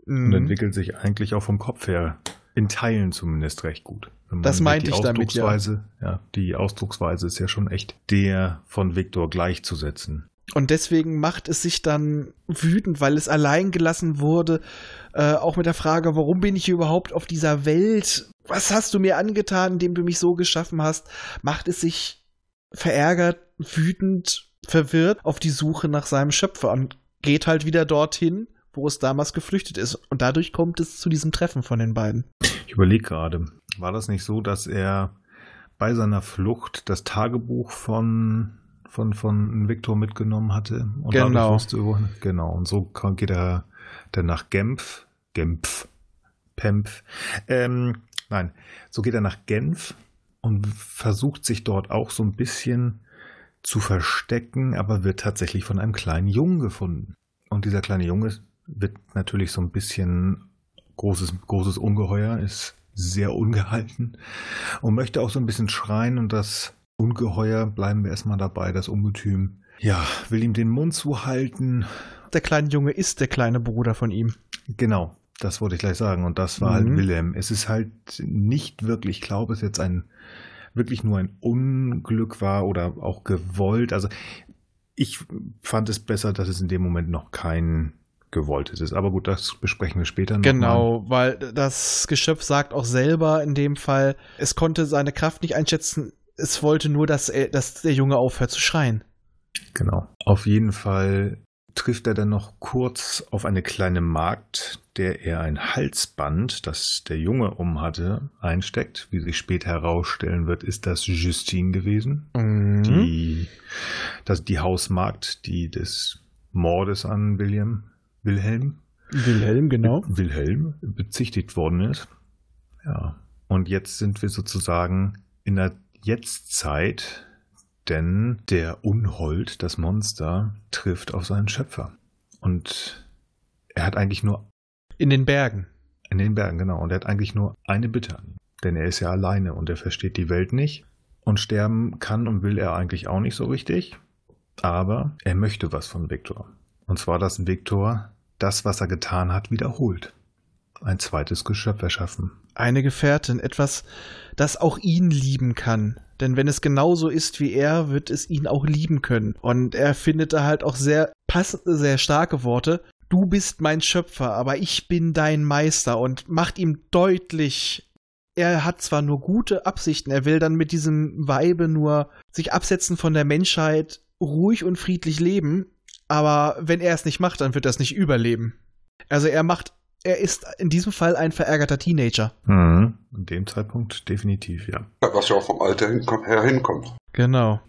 Speaker 1: Und
Speaker 2: Mhm.
Speaker 1: entwickelt sich eigentlich auch vom Kopf her, in Teilen zumindest recht gut.
Speaker 2: Das meinte ich damit, ja.
Speaker 1: Ausdrucksweise, ja. Die Ausdrucksweise ist ja schon echt der von Viktor gleichzusetzen.
Speaker 2: Und deswegen macht es sich dann wütend, weil es allein gelassen wurde. Äh, auch mit der Frage, warum bin ich hier überhaupt auf dieser Welt? Was hast du mir angetan, indem du mich so geschaffen hast? Macht es sich verärgert, wütend, verwirrt auf die Suche nach seinem Schöpfer und geht halt wieder dorthin, wo es damals geflüchtet ist. Und dadurch kommt es zu diesem Treffen von den beiden.
Speaker 1: Ich überlege gerade, war das nicht so, dass er bei seiner Flucht das Tagebuch von, von, von Viktor mitgenommen hatte? Und
Speaker 2: Genau.
Speaker 1: wusste, genau. Und so geht er dann nach Genf. Genf. Pempf. Ähm, nein, so geht er nach Genf und versucht sich dort auch so ein bisschen zu verstecken, aber wird tatsächlich von einem kleinen Jungen gefunden. Und dieser kleine Junge wird natürlich so ein bisschen großes, großes Ungeheuer, ist sehr ungehalten und möchte auch so ein bisschen schreien und das Ungeheuer, bleiben wir erstmal dabei, das Ungetüm, ja, will ihm den Mund zuhalten.
Speaker 2: Der kleine Junge ist der kleine Bruder von ihm.
Speaker 1: Genau, das wollte ich gleich sagen und das war
Speaker 2: Mhm.
Speaker 1: halt Wilhelm. Es ist halt nicht wirklich, ich glaube, es jetzt ein wirklich nur ein Unglück war oder auch gewollt. Also ich fand es besser, dass es in dem Moment noch kein gewolltes ist. Aber gut, das besprechen wir später noch. Mal.
Speaker 2: Genau, weil das Geschöpf sagt auch selber in dem Fall, es konnte seine Kraft nicht einschätzen, es wollte nur, dass, er, dass der Junge aufhört zu schreien.
Speaker 1: Genau. Auf jeden Fall trifft er dann noch kurz auf eine kleine Magd, der er ein Halsband, das der Junge umhatte, einsteckt. Wie sich später herausstellen wird, ist das Justine gewesen.
Speaker 2: Mhm.
Speaker 1: Die, das, die Hausmagd, die des Mordes an William, Wilhelm,
Speaker 2: Wilhelm, genau.
Speaker 1: Wilhelm bezichtigt worden ist. Ja. Und jetzt sind wir sozusagen in der Jetztzeit, denn der Unhold, das Monster, trifft auf seinen Schöpfer. Und er hat eigentlich nur
Speaker 2: In den Bergen.
Speaker 1: in den Bergen, genau, und er hat eigentlich nur eine Bitte an ihn. Denn er ist ja alleine und er versteht die Welt nicht. Und sterben kann und will er eigentlich auch nicht so richtig. Aber er möchte was von Viktor. Und zwar, dass Viktor das, was er getan hat, wiederholt. Ein zweites Geschöpf erschaffen.
Speaker 2: Eine Gefährtin, etwas, das auch ihn lieben kann. Denn wenn es genauso ist wie er, wird es ihn auch lieben können. Und er findet da halt auch sehr passende, sehr starke Worte. Du bist mein Schöpfer, aber ich bin dein Meister und macht ihm deutlich, er hat zwar nur gute Absichten, er will dann mit diesem Weibe nur sich absetzen von der Menschheit, ruhig und friedlich leben, aber wenn er es nicht macht, dann wird er es nicht überleben. Also er macht, er ist in diesem Fall ein verärgerter Teenager.
Speaker 1: Mhm. An dem Zeitpunkt definitiv, ja.
Speaker 4: Was ja auch vom Alter her hinkommt.
Speaker 2: Genau.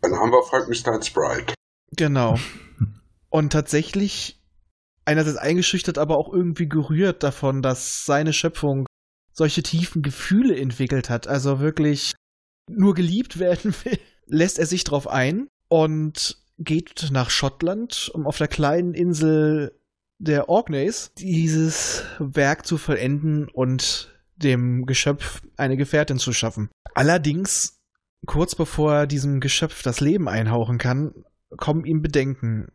Speaker 4: Dann haben wir Frankensteins Bride.
Speaker 2: Genau. Und tatsächlich einerseits eingeschüchtert, aber auch irgendwie gerührt davon, dass seine Schöpfung solche tiefen Gefühle entwickelt hat. Also wirklich nur geliebt werden will, lässt er sich drauf ein und geht nach Schottland, um auf der kleinen Insel der Orkneys dieses Werk zu vollenden und dem Geschöpf eine Gefährtin zu schaffen. Allerdings, kurz bevor er diesem Geschöpf das Leben einhauchen kann, kommen ihm Bedenken.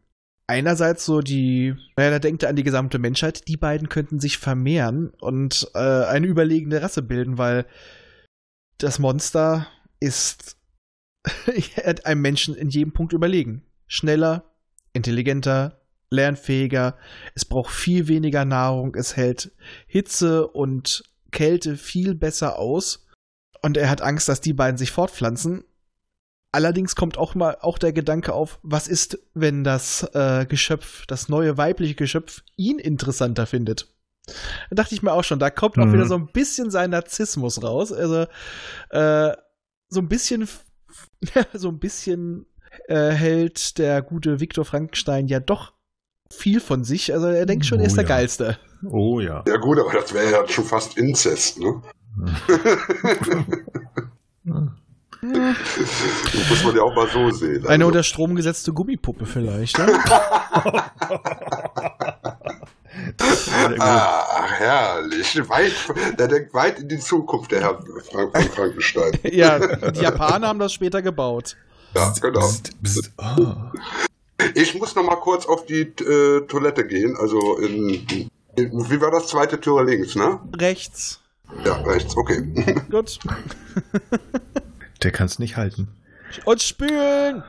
Speaker 2: Einerseits so die, naja, da denkt er an die gesamte Menschheit, die beiden könnten sich vermehren und äh, eine überlegene Rasse bilden, weil das Monster ist einem Menschen in jedem Punkt überlegen. Schneller, intelligenter, lernfähiger, es braucht viel weniger Nahrung, es hält Hitze und Kälte viel besser aus und er hat Angst, dass die beiden sich fortpflanzen. Allerdings kommt auch mal auch der Gedanke auf, was ist, wenn das äh, Geschöpf, das neue weibliche Geschöpf, ihn interessanter findet? Da dachte ich mir auch schon, da kommt auch
Speaker 1: Mhm.
Speaker 2: wieder so ein bisschen sein Narzissmus raus. Also äh, so ein bisschen, so ein bisschen äh, hält der gute Viktor Frankenstein ja doch viel von sich. Also er denkt schon, er
Speaker 1: Oh
Speaker 2: ist der
Speaker 1: ja.
Speaker 2: Geilste.
Speaker 1: Oh ja.
Speaker 4: Ja gut, aber das wäre ja schon fast Inzest, ne? Das muss man ja auch mal so sehen.
Speaker 2: Eine
Speaker 4: Also,
Speaker 2: unter Strom gesetzte Gummipuppe vielleicht. Ne?
Speaker 4: ah, herrlich. Weit, der denkt weit in die Zukunft, der Herr Frank von Frankenstein.
Speaker 2: ja, die Japaner haben das später gebaut.
Speaker 4: Ja, genau.
Speaker 1: Psst, psst. Ah.
Speaker 4: Ich muss noch mal kurz auf die äh, Toilette gehen. Also in, in, wie war das zweite Tür links, ne?
Speaker 2: Rechts.
Speaker 4: Ja, rechts, okay.
Speaker 2: Gut.
Speaker 1: Der kann es nicht halten.
Speaker 2: Und spülen!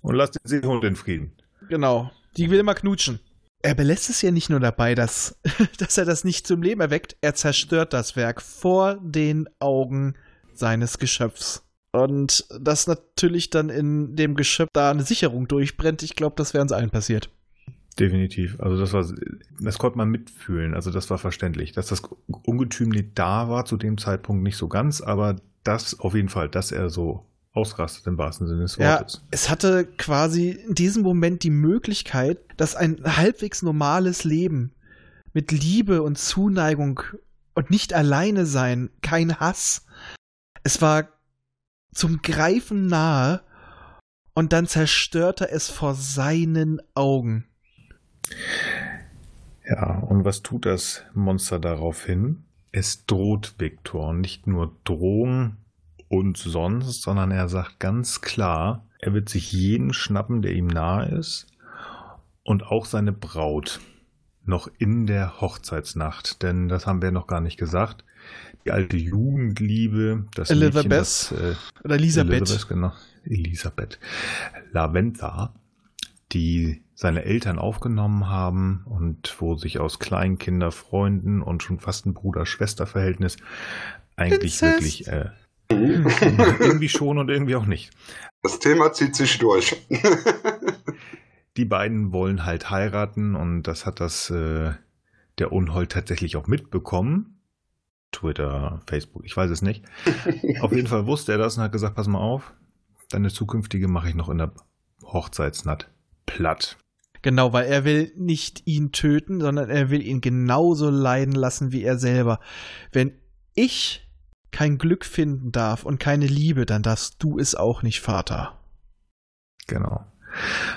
Speaker 1: Und lass den Seehund in Frieden.
Speaker 2: Genau. Die will immer knutschen. Er belässt es ja nicht nur dabei, dass, dass er das nicht zum Leben erweckt, er zerstört das Werk vor den Augen seines Geschöpfs. Und dass natürlich dann in dem Geschöpf da eine Sicherung durchbrennt, ich glaube, das wäre uns allen passiert.
Speaker 1: Definitiv. Also das war, das konnte man mitfühlen. Also das war verständlich. Dass das Ungetüm nicht da war zu dem Zeitpunkt nicht so ganz, aber das auf jeden Fall, dass er so ausrastet im wahrsten Sinne des
Speaker 2: Ja,
Speaker 1: Wortes.
Speaker 2: es hatte quasi in diesem Moment die Möglichkeit, dass ein halbwegs normales Leben mit Liebe und Zuneigung und nicht alleine sein, kein Hass. Es war zum Greifen nahe und dann zerstörte es vor seinen Augen.
Speaker 1: Ja, und was tut das Monster daraufhin? Es droht Viktor. Nicht nur Drohung und sonst, sondern er sagt ganz klar, er wird sich jeden schnappen, der ihm nahe ist. Und auch seine Braut. Noch in der Hochzeitsnacht. Denn das haben wir noch gar nicht gesagt. Die alte Jugendliebe, das
Speaker 2: Elizabeth.
Speaker 1: Mädchen, das, äh,
Speaker 2: Oder Elisabeth.
Speaker 1: Elisabeth, genau. Elisabeth. Laventa, die seine Eltern aufgenommen haben und wo sich aus Kleinkinderfreunden und schon fast ein Bruder-Schwester-Verhältnis eigentlich
Speaker 2: Inzest.
Speaker 1: wirklich äh, irgendwie schon und irgendwie auch nicht.
Speaker 4: Das Thema zieht sich durch.
Speaker 1: die beiden wollen halt heiraten und das hat das äh, der Unhold tatsächlich auch mitbekommen. Twitter, Facebook, ich weiß es nicht. auf jeden Fall wusste er das und hat gesagt, pass mal auf, deine zukünftige mache ich noch in der Hochzeitsnacht platt.
Speaker 2: Genau, weil er will nicht ihn töten, sondern er will ihn genauso leiden lassen wie er selber. Wenn ich kein Glück finden darf und keine Liebe, dann darfst du es auch nicht, Vater.
Speaker 1: Genau.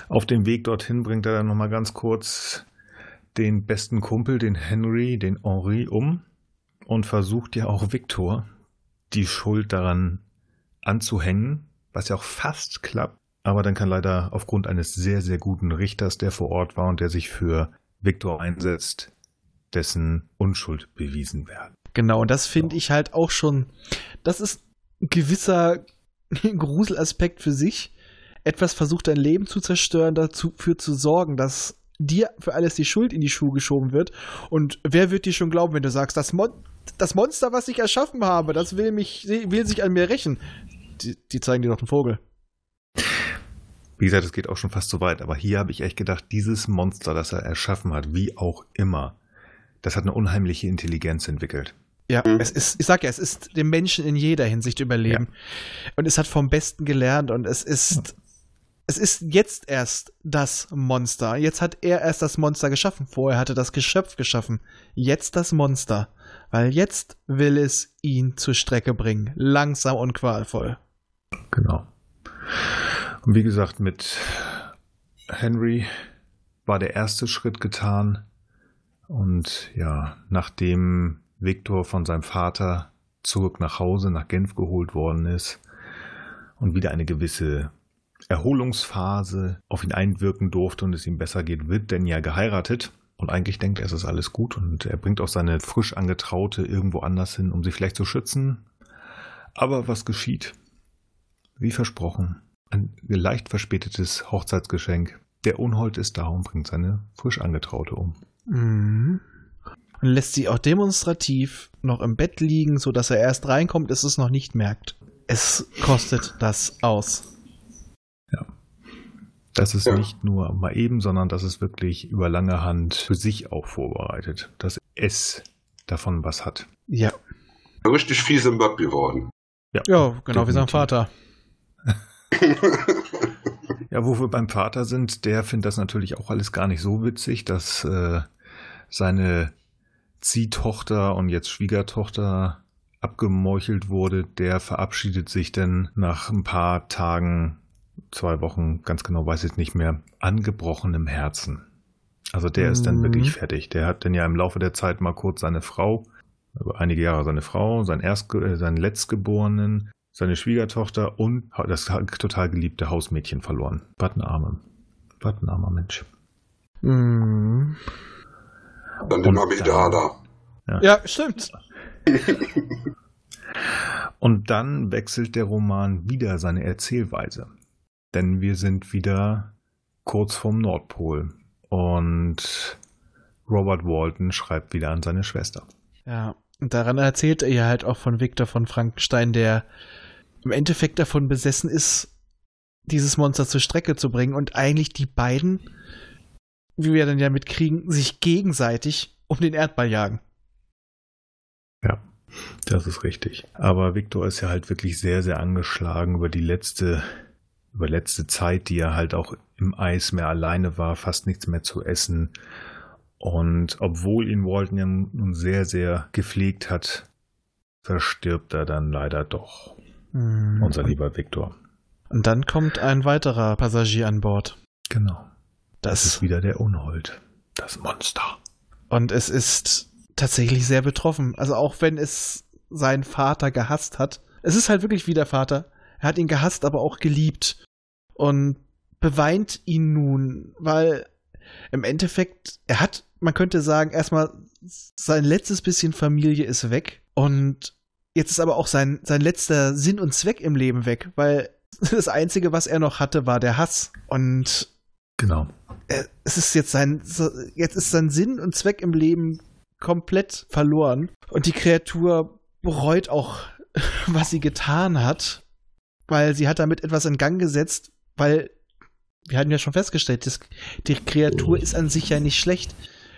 Speaker 1: Auf dem Weg dorthin bringt er dann nochmal ganz kurz den besten Kumpel, den Henry, den Henri, um und versucht ja auch Victor die Schuld daran anzuhängen, was ja auch fast klappt. Aber dann kann leider aufgrund eines sehr, sehr guten Richters, der vor Ort war und der sich für Victor einsetzt, dessen Unschuld bewiesen werden.
Speaker 2: Genau, und das finde ich halt auch schon, das ist ein gewisser Gruselaspekt für sich. Etwas versucht dein Leben zu zerstören, dafür zu sorgen, dass dir für alles die Schuld in die Schuhe geschoben wird. Und wer wird dir schon glauben, wenn du sagst, das, Mon das Monster, was ich erschaffen habe, das will mich, will sich an mir rächen. Die, die zeigen dir doch einen Vogel.
Speaker 1: Wie gesagt, es geht auch schon fast so weit, aber hier habe ich echt gedacht, dieses Monster, das er erschaffen hat, wie auch immer, das hat eine unheimliche Intelligenz entwickelt.
Speaker 2: Ja, mhm. es ist, ich sag ja, es ist dem Menschen in jeder Hinsicht überleben. Ja. Und es hat vom Besten gelernt und es ist, es ist jetzt erst das Monster. Jetzt hat er erst das Monster geschaffen. Vorher hatte das Geschöpf geschaffen. Jetzt das Monster. Weil jetzt will es ihn zur Strecke bringen. Langsam und qualvoll.
Speaker 1: Genau. Und wie gesagt, mit Henry war der erste Schritt getan. Und ja, nachdem Viktor von seinem Vater zurück nach Hause, nach Genf geholt worden ist und wieder eine gewisse Erholungsphase auf ihn einwirken durfte und es ihm besser geht, wird denn ja geheiratet. Und eigentlich denkt er, es ist alles gut und er bringt auch seine frisch angetraute irgendwo anders hin, um sie vielleicht zu schützen. Aber was geschieht? Wie versprochen, ein leicht verspätetes Hochzeitsgeschenk. Der Unhold ist da und bringt seine frisch angetraute um.
Speaker 2: Mhm. Und lässt sie auch demonstrativ noch im Bett liegen, sodass er erst reinkommt, es es noch nicht merkt. Es kostet das aus.
Speaker 1: Das ist ja. nicht nur mal eben, sondern das ist wirklich über lange Hand für sich auch vorbereitet, dass es davon was hat.
Speaker 2: Ja.
Speaker 4: Richtig fies im Bett geworden.
Speaker 2: Ja, ja genau wie sein Vater.
Speaker 1: ja, wo wir beim Vater sind, der findet das natürlich auch alles gar nicht so witzig, dass äh, seine Ziehtochter und jetzt Schwiegertochter abgemeuchelt wurde. Der verabschiedet sich dann nach ein paar Tagen, zwei Wochen, ganz genau weiß ich nicht mehr, angebrochenem Herzen. Also der mhm. ist dann mhm. wirklich fertig. Der hat dann ja im Laufe der Zeit mal kurz seine Frau, über einige Jahre seine Frau, sein Erst, äh, seinen Letztgeborenen, seine Schwiegertochter und das total geliebte Hausmädchen verloren. Was ein armer, was ein armer Mensch.
Speaker 2: Mhm.
Speaker 4: Dann den Amidala.
Speaker 2: Ja. ja, stimmt.
Speaker 1: und dann wechselt der Roman wieder seine Erzählweise. Denn wir sind wieder kurz vorm Nordpol. Und Robert Walton schreibt wieder an seine Schwester.
Speaker 2: Ja, und daran erzählt er ja halt auch von Victor von Frankenstein, der im Endeffekt davon besessen ist, dieses Monster zur Strecke zu bringen und eigentlich die beiden, wie wir dann ja mitkriegen, sich gegenseitig um den Erdball jagen.
Speaker 1: Ja, das ist richtig. Aber Victor ist ja halt wirklich sehr, sehr angeschlagen über die letzte, über letzte Zeit, die er halt auch im Eis mehr alleine war, fast nichts mehr zu essen. Und obwohl ihn Walton ja nun sehr, sehr gepflegt hat, verstirbt er dann leider doch. Mhm. Unser lieber Viktor.
Speaker 2: Und dann kommt ein weiterer Passagier an Bord.
Speaker 1: Genau. Das, das ist wieder der Unhold. Das Monster.
Speaker 2: Und es ist tatsächlich sehr betroffen. Also auch wenn es seinen Vater gehasst hat. Es ist halt wirklich wie der Vater. Er hat ihn gehasst, aber auch geliebt. Und beweint ihn nun, weil im Endeffekt, er hat, man könnte sagen, erstmal sein letztes bisschen Familie ist weg. Und Jetzt ist aber auch sein, sein letzter Sinn und Zweck im Leben weg, weil das Einzige, was er noch hatte, war der Hass. Und
Speaker 1: genau.
Speaker 2: Es ist jetzt sein, jetzt ist sein Sinn und Zweck im Leben komplett verloren. Und die Kreatur bereut auch, was sie getan hat, weil sie hat damit etwas in Gang gesetzt, weil wir hatten ja schon festgestellt, das, die Kreatur ist an sich ja nicht schlecht.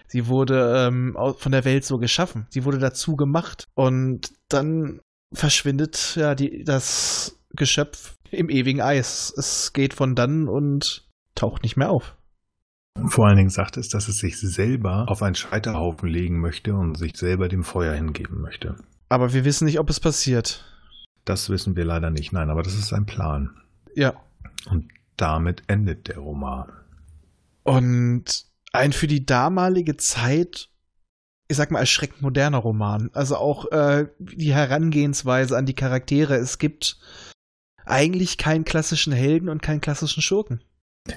Speaker 2: Sie wurde ähm, von der Welt so geschaffen. Sie wurde dazu gemacht. Und dann verschwindet ja die, das Geschöpf im ewigen Eis. Es geht von dann und taucht nicht mehr auf.
Speaker 1: Vor allen Dingen sagt es, dass es sich selber auf einen Scheiterhaufen legen möchte und sich selber dem Feuer hingeben möchte.
Speaker 2: Aber wir wissen nicht, ob es passiert.
Speaker 1: Das wissen wir leider nicht, nein, aber das ist ein Plan.
Speaker 2: Ja.
Speaker 1: Und damit endet der Roman.
Speaker 2: Und ein für die damalige Zeit, ich sag mal, erschreckend moderner Roman. Also auch äh, die Herangehensweise an die Charaktere. Es gibt eigentlich keinen klassischen Helden und keinen klassischen Schurken.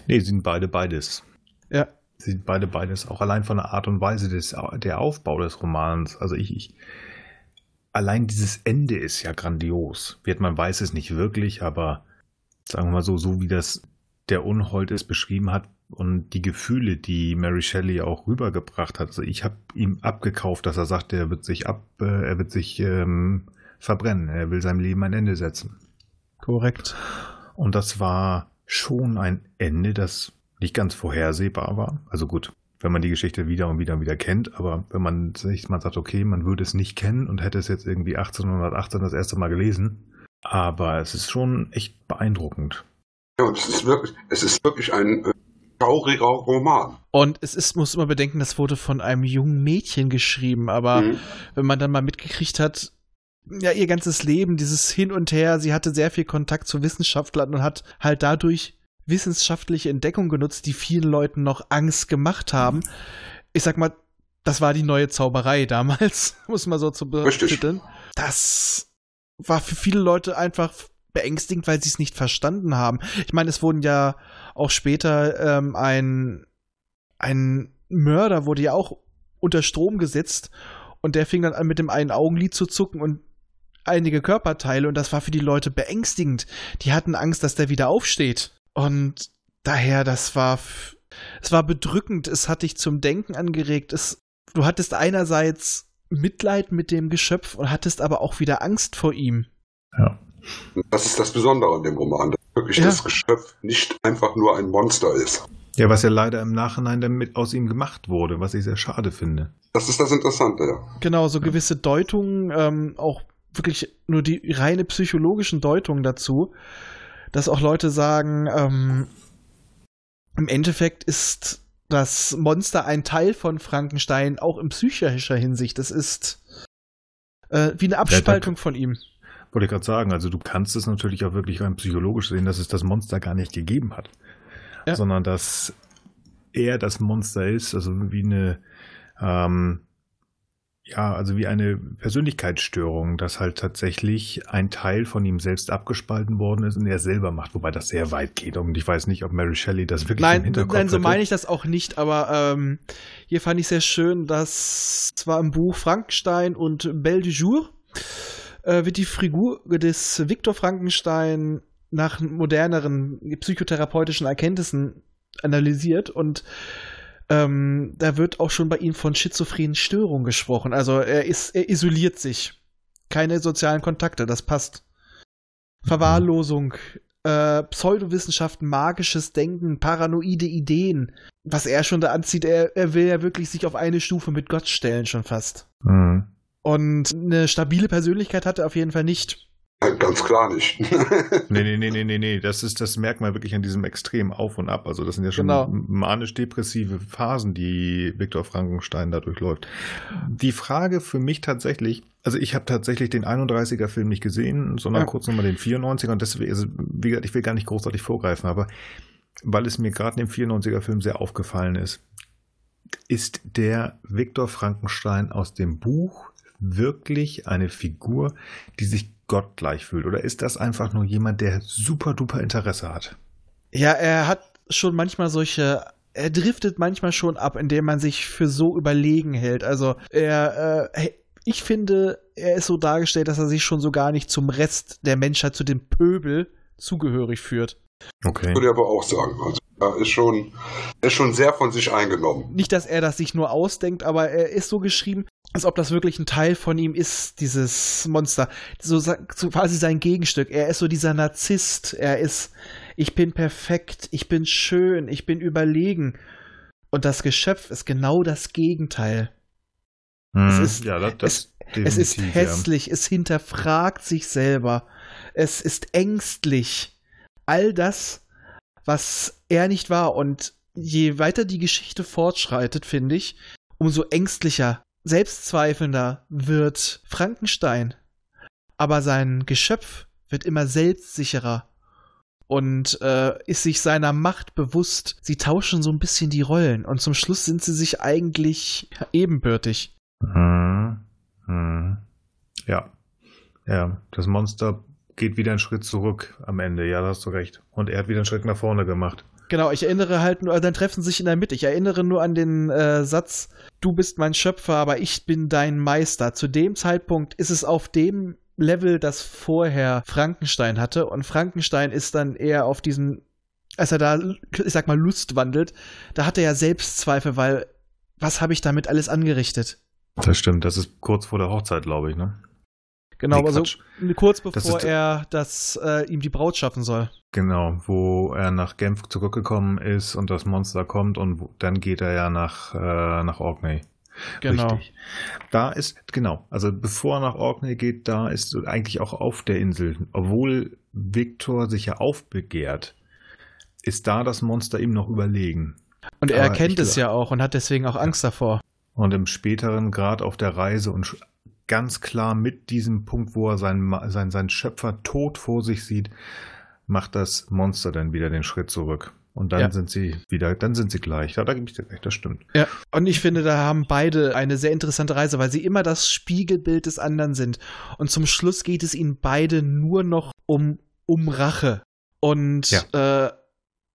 Speaker 1: Nee, sie sind beide beides.
Speaker 2: Ja.
Speaker 1: Sie sind beide beides, auch allein von der Art und Weise des, der Aufbau des Romans. Also ich, ich allein dieses Ende ist ja grandios. Wird man weiß es nicht wirklich, aber sagen wir mal so, so wie das der Unhold es beschrieben hat und die Gefühle, die Mary Shelley auch rübergebracht hat. Also ich habe ihm abgekauft, dass er sagt, er wird sich ab, äh, er wird sich ähm, verbrennen, er will seinem Leben ein Ende setzen.
Speaker 2: Korrekt.
Speaker 1: Und das war schon ein Ende, das nicht ganz vorhersehbar war. Also gut, wenn man die Geschichte wieder und wieder und wieder kennt, aber wenn man sich mal sagt, okay, man würde es nicht kennen und hätte es jetzt irgendwie 1818 das erste Mal gelesen, aber es ist schon echt beeindruckend.
Speaker 4: Ja, und es ist wirklich, es ist wirklich ein äh, trauriger Roman.
Speaker 2: Und es ist, muss immer bedenken, das wurde von einem jungen Mädchen geschrieben, aber mhm. wenn man dann mal mitgekriegt hat, ja, ihr ganzes Leben, dieses Hin und Her, sie hatte sehr viel Kontakt zu Wissenschaftlern und hat halt dadurch wissenschaftliche Entdeckungen genutzt, die vielen Leuten noch Angst gemacht haben. Ich sag mal, das war die neue Zauberei damals, muss man so zu betiteln. Das war für viele Leute einfach beängstigend, weil sie es nicht verstanden haben. Ich meine, es wurden ja auch später ähm, ein, ein Mörder wurde ja auch unter Strom gesetzt und der fing dann an mit dem einen Augenlid zu zucken und einige Körperteile und das war für die Leute beängstigend. Die hatten Angst, dass der wieder aufsteht. Und daher, das war, es war bedrückend. Es hat dich zum Denken angeregt. Es, du hattest einerseits Mitleid mit dem Geschöpf und hattest aber auch wieder Angst vor ihm.
Speaker 1: Ja.
Speaker 4: Das ist das Besondere an dem Roman, dass wirklich ja. das Geschöpf nicht einfach nur ein Monster ist.
Speaker 1: Ja, was ja leider im Nachhinein damit aus ihm gemacht wurde, was ich sehr schade finde.
Speaker 4: Das ist das Interessante, ja.
Speaker 2: Genau, so gewisse Deutungen, ähm, auch wirklich nur die reine psychologischen Deutungen dazu, dass auch Leute sagen, ähm, im Endeffekt ist das Monster ein Teil von Frankenstein, auch in psychischer Hinsicht. Das ist äh, wie eine Abspaltung von ihm.
Speaker 1: Wollte ich gerade sagen, also du kannst es natürlich auch wirklich rein psychologisch sehen, dass es das Monster gar nicht gegeben hat. Ja. Sondern dass er das Monster ist, also wie eine, ähm, ja, also wie eine Persönlichkeitsstörung, dass halt tatsächlich ein Teil von ihm selbst abgespalten worden ist und er selber macht, wobei das sehr weit geht. Und ich weiß nicht, ob Mary Shelley das wirklich
Speaker 2: nein,
Speaker 1: im Hinterkopf
Speaker 2: Nein, so meine ich das auch nicht, aber ähm, hier fand ich sehr schön, dass zwar im Buch Frankenstein und Belle du Jour äh, wird die Figur des Viktor Frankenstein nach moderneren psychotherapeutischen Erkenntnissen analysiert und ähm, da wird auch schon bei ihm von schizophrenen Störungen gesprochen. Also er ist, er isoliert sich. Keine sozialen Kontakte, das passt. Verwahrlosung, äh, Pseudowissenschaften, magisches Denken, paranoide Ideen. Was er schon da anzieht, er, er will ja wirklich sich auf eine Stufe mit Gott stellen, schon fast.
Speaker 1: Mhm.
Speaker 2: Und eine stabile Persönlichkeit hat er auf jeden Fall nicht.
Speaker 4: Ganz klar nicht.
Speaker 1: nee, nee, nee, nee, nee, nee. Das ist, das merkt man wirklich an diesem Extrem auf und ab. Also das sind ja schon genau. manisch-depressive Phasen, die Viktor Frankenstein da durchläuft. Die Frage für mich tatsächlich, also ich habe tatsächlich den 31er Film nicht gesehen, sondern ja. kurz nochmal den 94er und deswegen, also, wie gesagt, ich will gar nicht großartig vorgreifen, aber weil es mir gerade in dem 94er Film sehr aufgefallen ist, ist der Viktor Frankenstein aus dem Buch wirklich eine Figur, die sich gottgleich fühlt? Oder ist das einfach nur jemand, der super duper Interesse hat?
Speaker 2: Ja, er hat schon manchmal solche er driftet manchmal schon ab, indem man sich für so überlegen hält. Also er, äh, ich finde, er ist so dargestellt, dass er sich schon so gar nicht zum Rest der Menschheit, zu dem Pöbel zugehörig führt.
Speaker 1: Okay.
Speaker 4: Würde ich aber auch sagen. Also er ist schon, er ist schon sehr von sich eingenommen.
Speaker 2: Nicht, dass er das sich nur ausdenkt, aber er ist so geschrieben, als ob das wirklich ein Teil von ihm ist, dieses Monster. So, so quasi sein Gegenstück. Er ist so dieser Narzisst. Er ist, ich bin perfekt, ich bin schön, ich bin überlegen. Und das Geschöpf ist genau das Gegenteil.
Speaker 1: Hm,
Speaker 2: Es ist-
Speaker 1: ja, das, das
Speaker 2: Es ist
Speaker 1: definitiv,
Speaker 2: hässlich, es hinterfragt sich selber. Es ist ängstlich. All das, was er nicht war. Und je weiter die Geschichte fortschreitet, finde ich, umso ängstlicher, selbstzweifelnder wird Frankenstein. Aber sein Geschöpf wird immer selbstsicherer und äh, ist sich seiner Macht bewusst. Sie tauschen so ein bisschen die Rollen und zum Schluss sind sie sich eigentlich ebenbürtig.
Speaker 1: Hm, hm. ja. Ja, das Monster geht wieder einen Schritt zurück am Ende. Ja, da hast du recht. Und er hat wieder einen Schritt nach vorne gemacht.
Speaker 2: Genau, ich erinnere halt nur, dann treffen sie sich in der Mitte. Ich erinnere nur an den äh, Satz, du bist mein Schöpfer, aber ich bin dein Meister. Zu dem Zeitpunkt ist es auf dem Level, das vorher Frankenstein hatte. Und Frankenstein ist dann eher auf diesem, als er da, ich sag mal, Lust wandelt, da hat er ja Selbstzweifel, weil was habe ich damit alles angerichtet?
Speaker 1: Das stimmt. Das ist kurz vor der Hochzeit, glaube ich, ne?
Speaker 2: Genau,
Speaker 1: Nee,
Speaker 2: also kurz
Speaker 1: Das
Speaker 2: bevor
Speaker 1: ist-
Speaker 2: er das äh, ihm die Braut schaffen soll.
Speaker 1: Genau, wo er nach Genf zurückgekommen ist und das Monster kommt und wo, dann geht er ja nach, äh, nach Orkney.
Speaker 2: Genau.
Speaker 1: Richtig. Da ist, genau, also bevor er nach Orkney geht, da ist eigentlich auch auf der Insel, obwohl Victor sich ja aufbegehrt, ist da das Monster ihm noch überlegen.
Speaker 2: Und er
Speaker 1: Aber
Speaker 2: kennt
Speaker 1: ich
Speaker 2: es ja auch und hat deswegen auch Angst davor.
Speaker 1: Und im späteren Grad auf der Reise und ganz klar mit diesem Punkt, wo er seinen, Ma- sein, seinen Schöpfer tot vor sich sieht, macht das Monster dann wieder den Schritt zurück. Und dann
Speaker 2: Ja.
Speaker 1: sind sie wieder, dann sind sie gleich. Ja, da gebe ich dir recht, das stimmt.
Speaker 2: Ja, und ich finde, da haben beide eine sehr interessante Reise, weil sie immer das Spiegelbild des anderen sind. Und zum Schluss geht es ihnen beide nur noch um, um Rache. Und äh,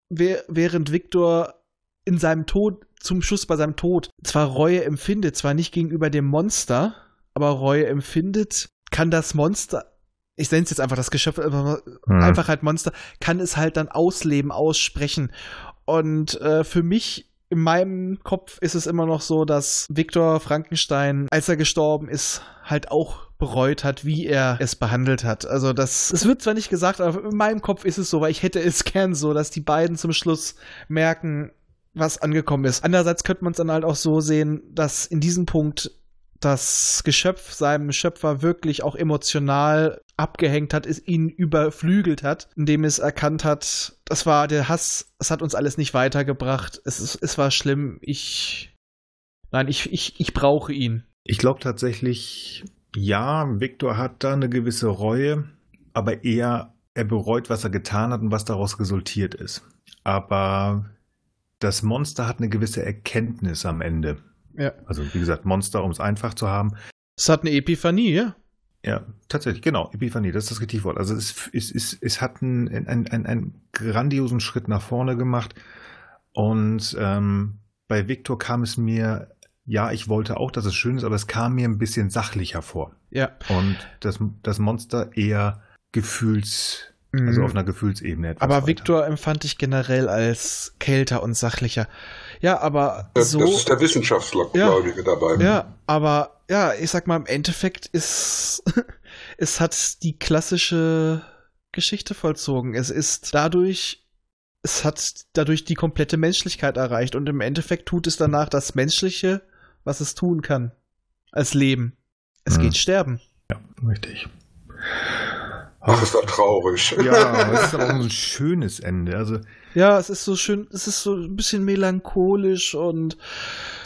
Speaker 2: wer- während Viktor in seinem Tod, zum Schluss bei seinem Tod, zwar Reue empfindet, zwar nicht gegenüber dem Monster, aber Reue empfindet, kann das Monster, ich nenne es jetzt einfach das Geschöpf, einfach mal
Speaker 1: Hm.
Speaker 2: einfach halt Monster, kann es halt dann ausleben, aussprechen. Und äh, für mich in meinem Kopf ist es immer noch so, dass Viktor Frankenstein, als er gestorben ist, halt auch bereut hat, wie er es behandelt hat. Also das, es wird zwar nicht gesagt, aber in meinem Kopf ist es so, weil ich hätte es gern so, dass die beiden zum Schluss merken, was angekommen ist. Andererseits könnte man es dann halt auch so sehen, dass in diesem Punkt das Geschöpf seinem Schöpfer wirklich auch emotional abgehängt hat, es ihn überflügelt hat, indem es erkannt hat, das war der Hass, es hat uns alles nicht weitergebracht, es, ist, es war schlimm, ich. Nein, ich, ich, ich brauche ihn.
Speaker 1: Ich glaube tatsächlich, ja, Victor hat da eine gewisse Reue, aber eher, er bereut, was er getan hat und was daraus resultiert ist. Aber das Monster hat eine gewisse Erkenntnis am Ende.
Speaker 2: Ja.
Speaker 1: Also, wie gesagt, Monster, um es einfach zu haben.
Speaker 2: Es hat eine Epiphanie, ja?
Speaker 1: Ja, tatsächlich, genau, Epiphanie, das ist das richtige Wort. Also es, es, es, es hat einen, einen, einen, grandiosen Schritt nach vorne gemacht. Und ähm, bei Victor kam es mir, ja, ich wollte auch, dass es schön ist, aber es kam mir ein bisschen sachlicher vor.
Speaker 2: Ja.
Speaker 1: Und das, das Monster eher Gefühls, also auf einer Gefühlsebene etwas
Speaker 2: Mhm. Aber
Speaker 1: weiter.
Speaker 2: Victor empfand ich generell als kälter und sachlicher. Ja, aber
Speaker 4: Das,
Speaker 2: so.
Speaker 4: das ist der Wissenschaftsgläubige dabei.
Speaker 2: Ja, aber ja, ich sag mal, im Endeffekt ist es hat die klassische Geschichte vollzogen. Es ist dadurch, es hat dadurch die komplette Menschlichkeit erreicht und im Endeffekt tut es danach das Menschliche, was es tun kann. Als Leben. Es
Speaker 1: Mhm.
Speaker 2: geht sterben.
Speaker 1: Ja, richtig.
Speaker 4: Ach, ist das traurig.
Speaker 1: Ja, es ist aber auch ein schönes Ende. Also
Speaker 2: Ja, es ist so schön, es ist so ein bisschen melancholisch und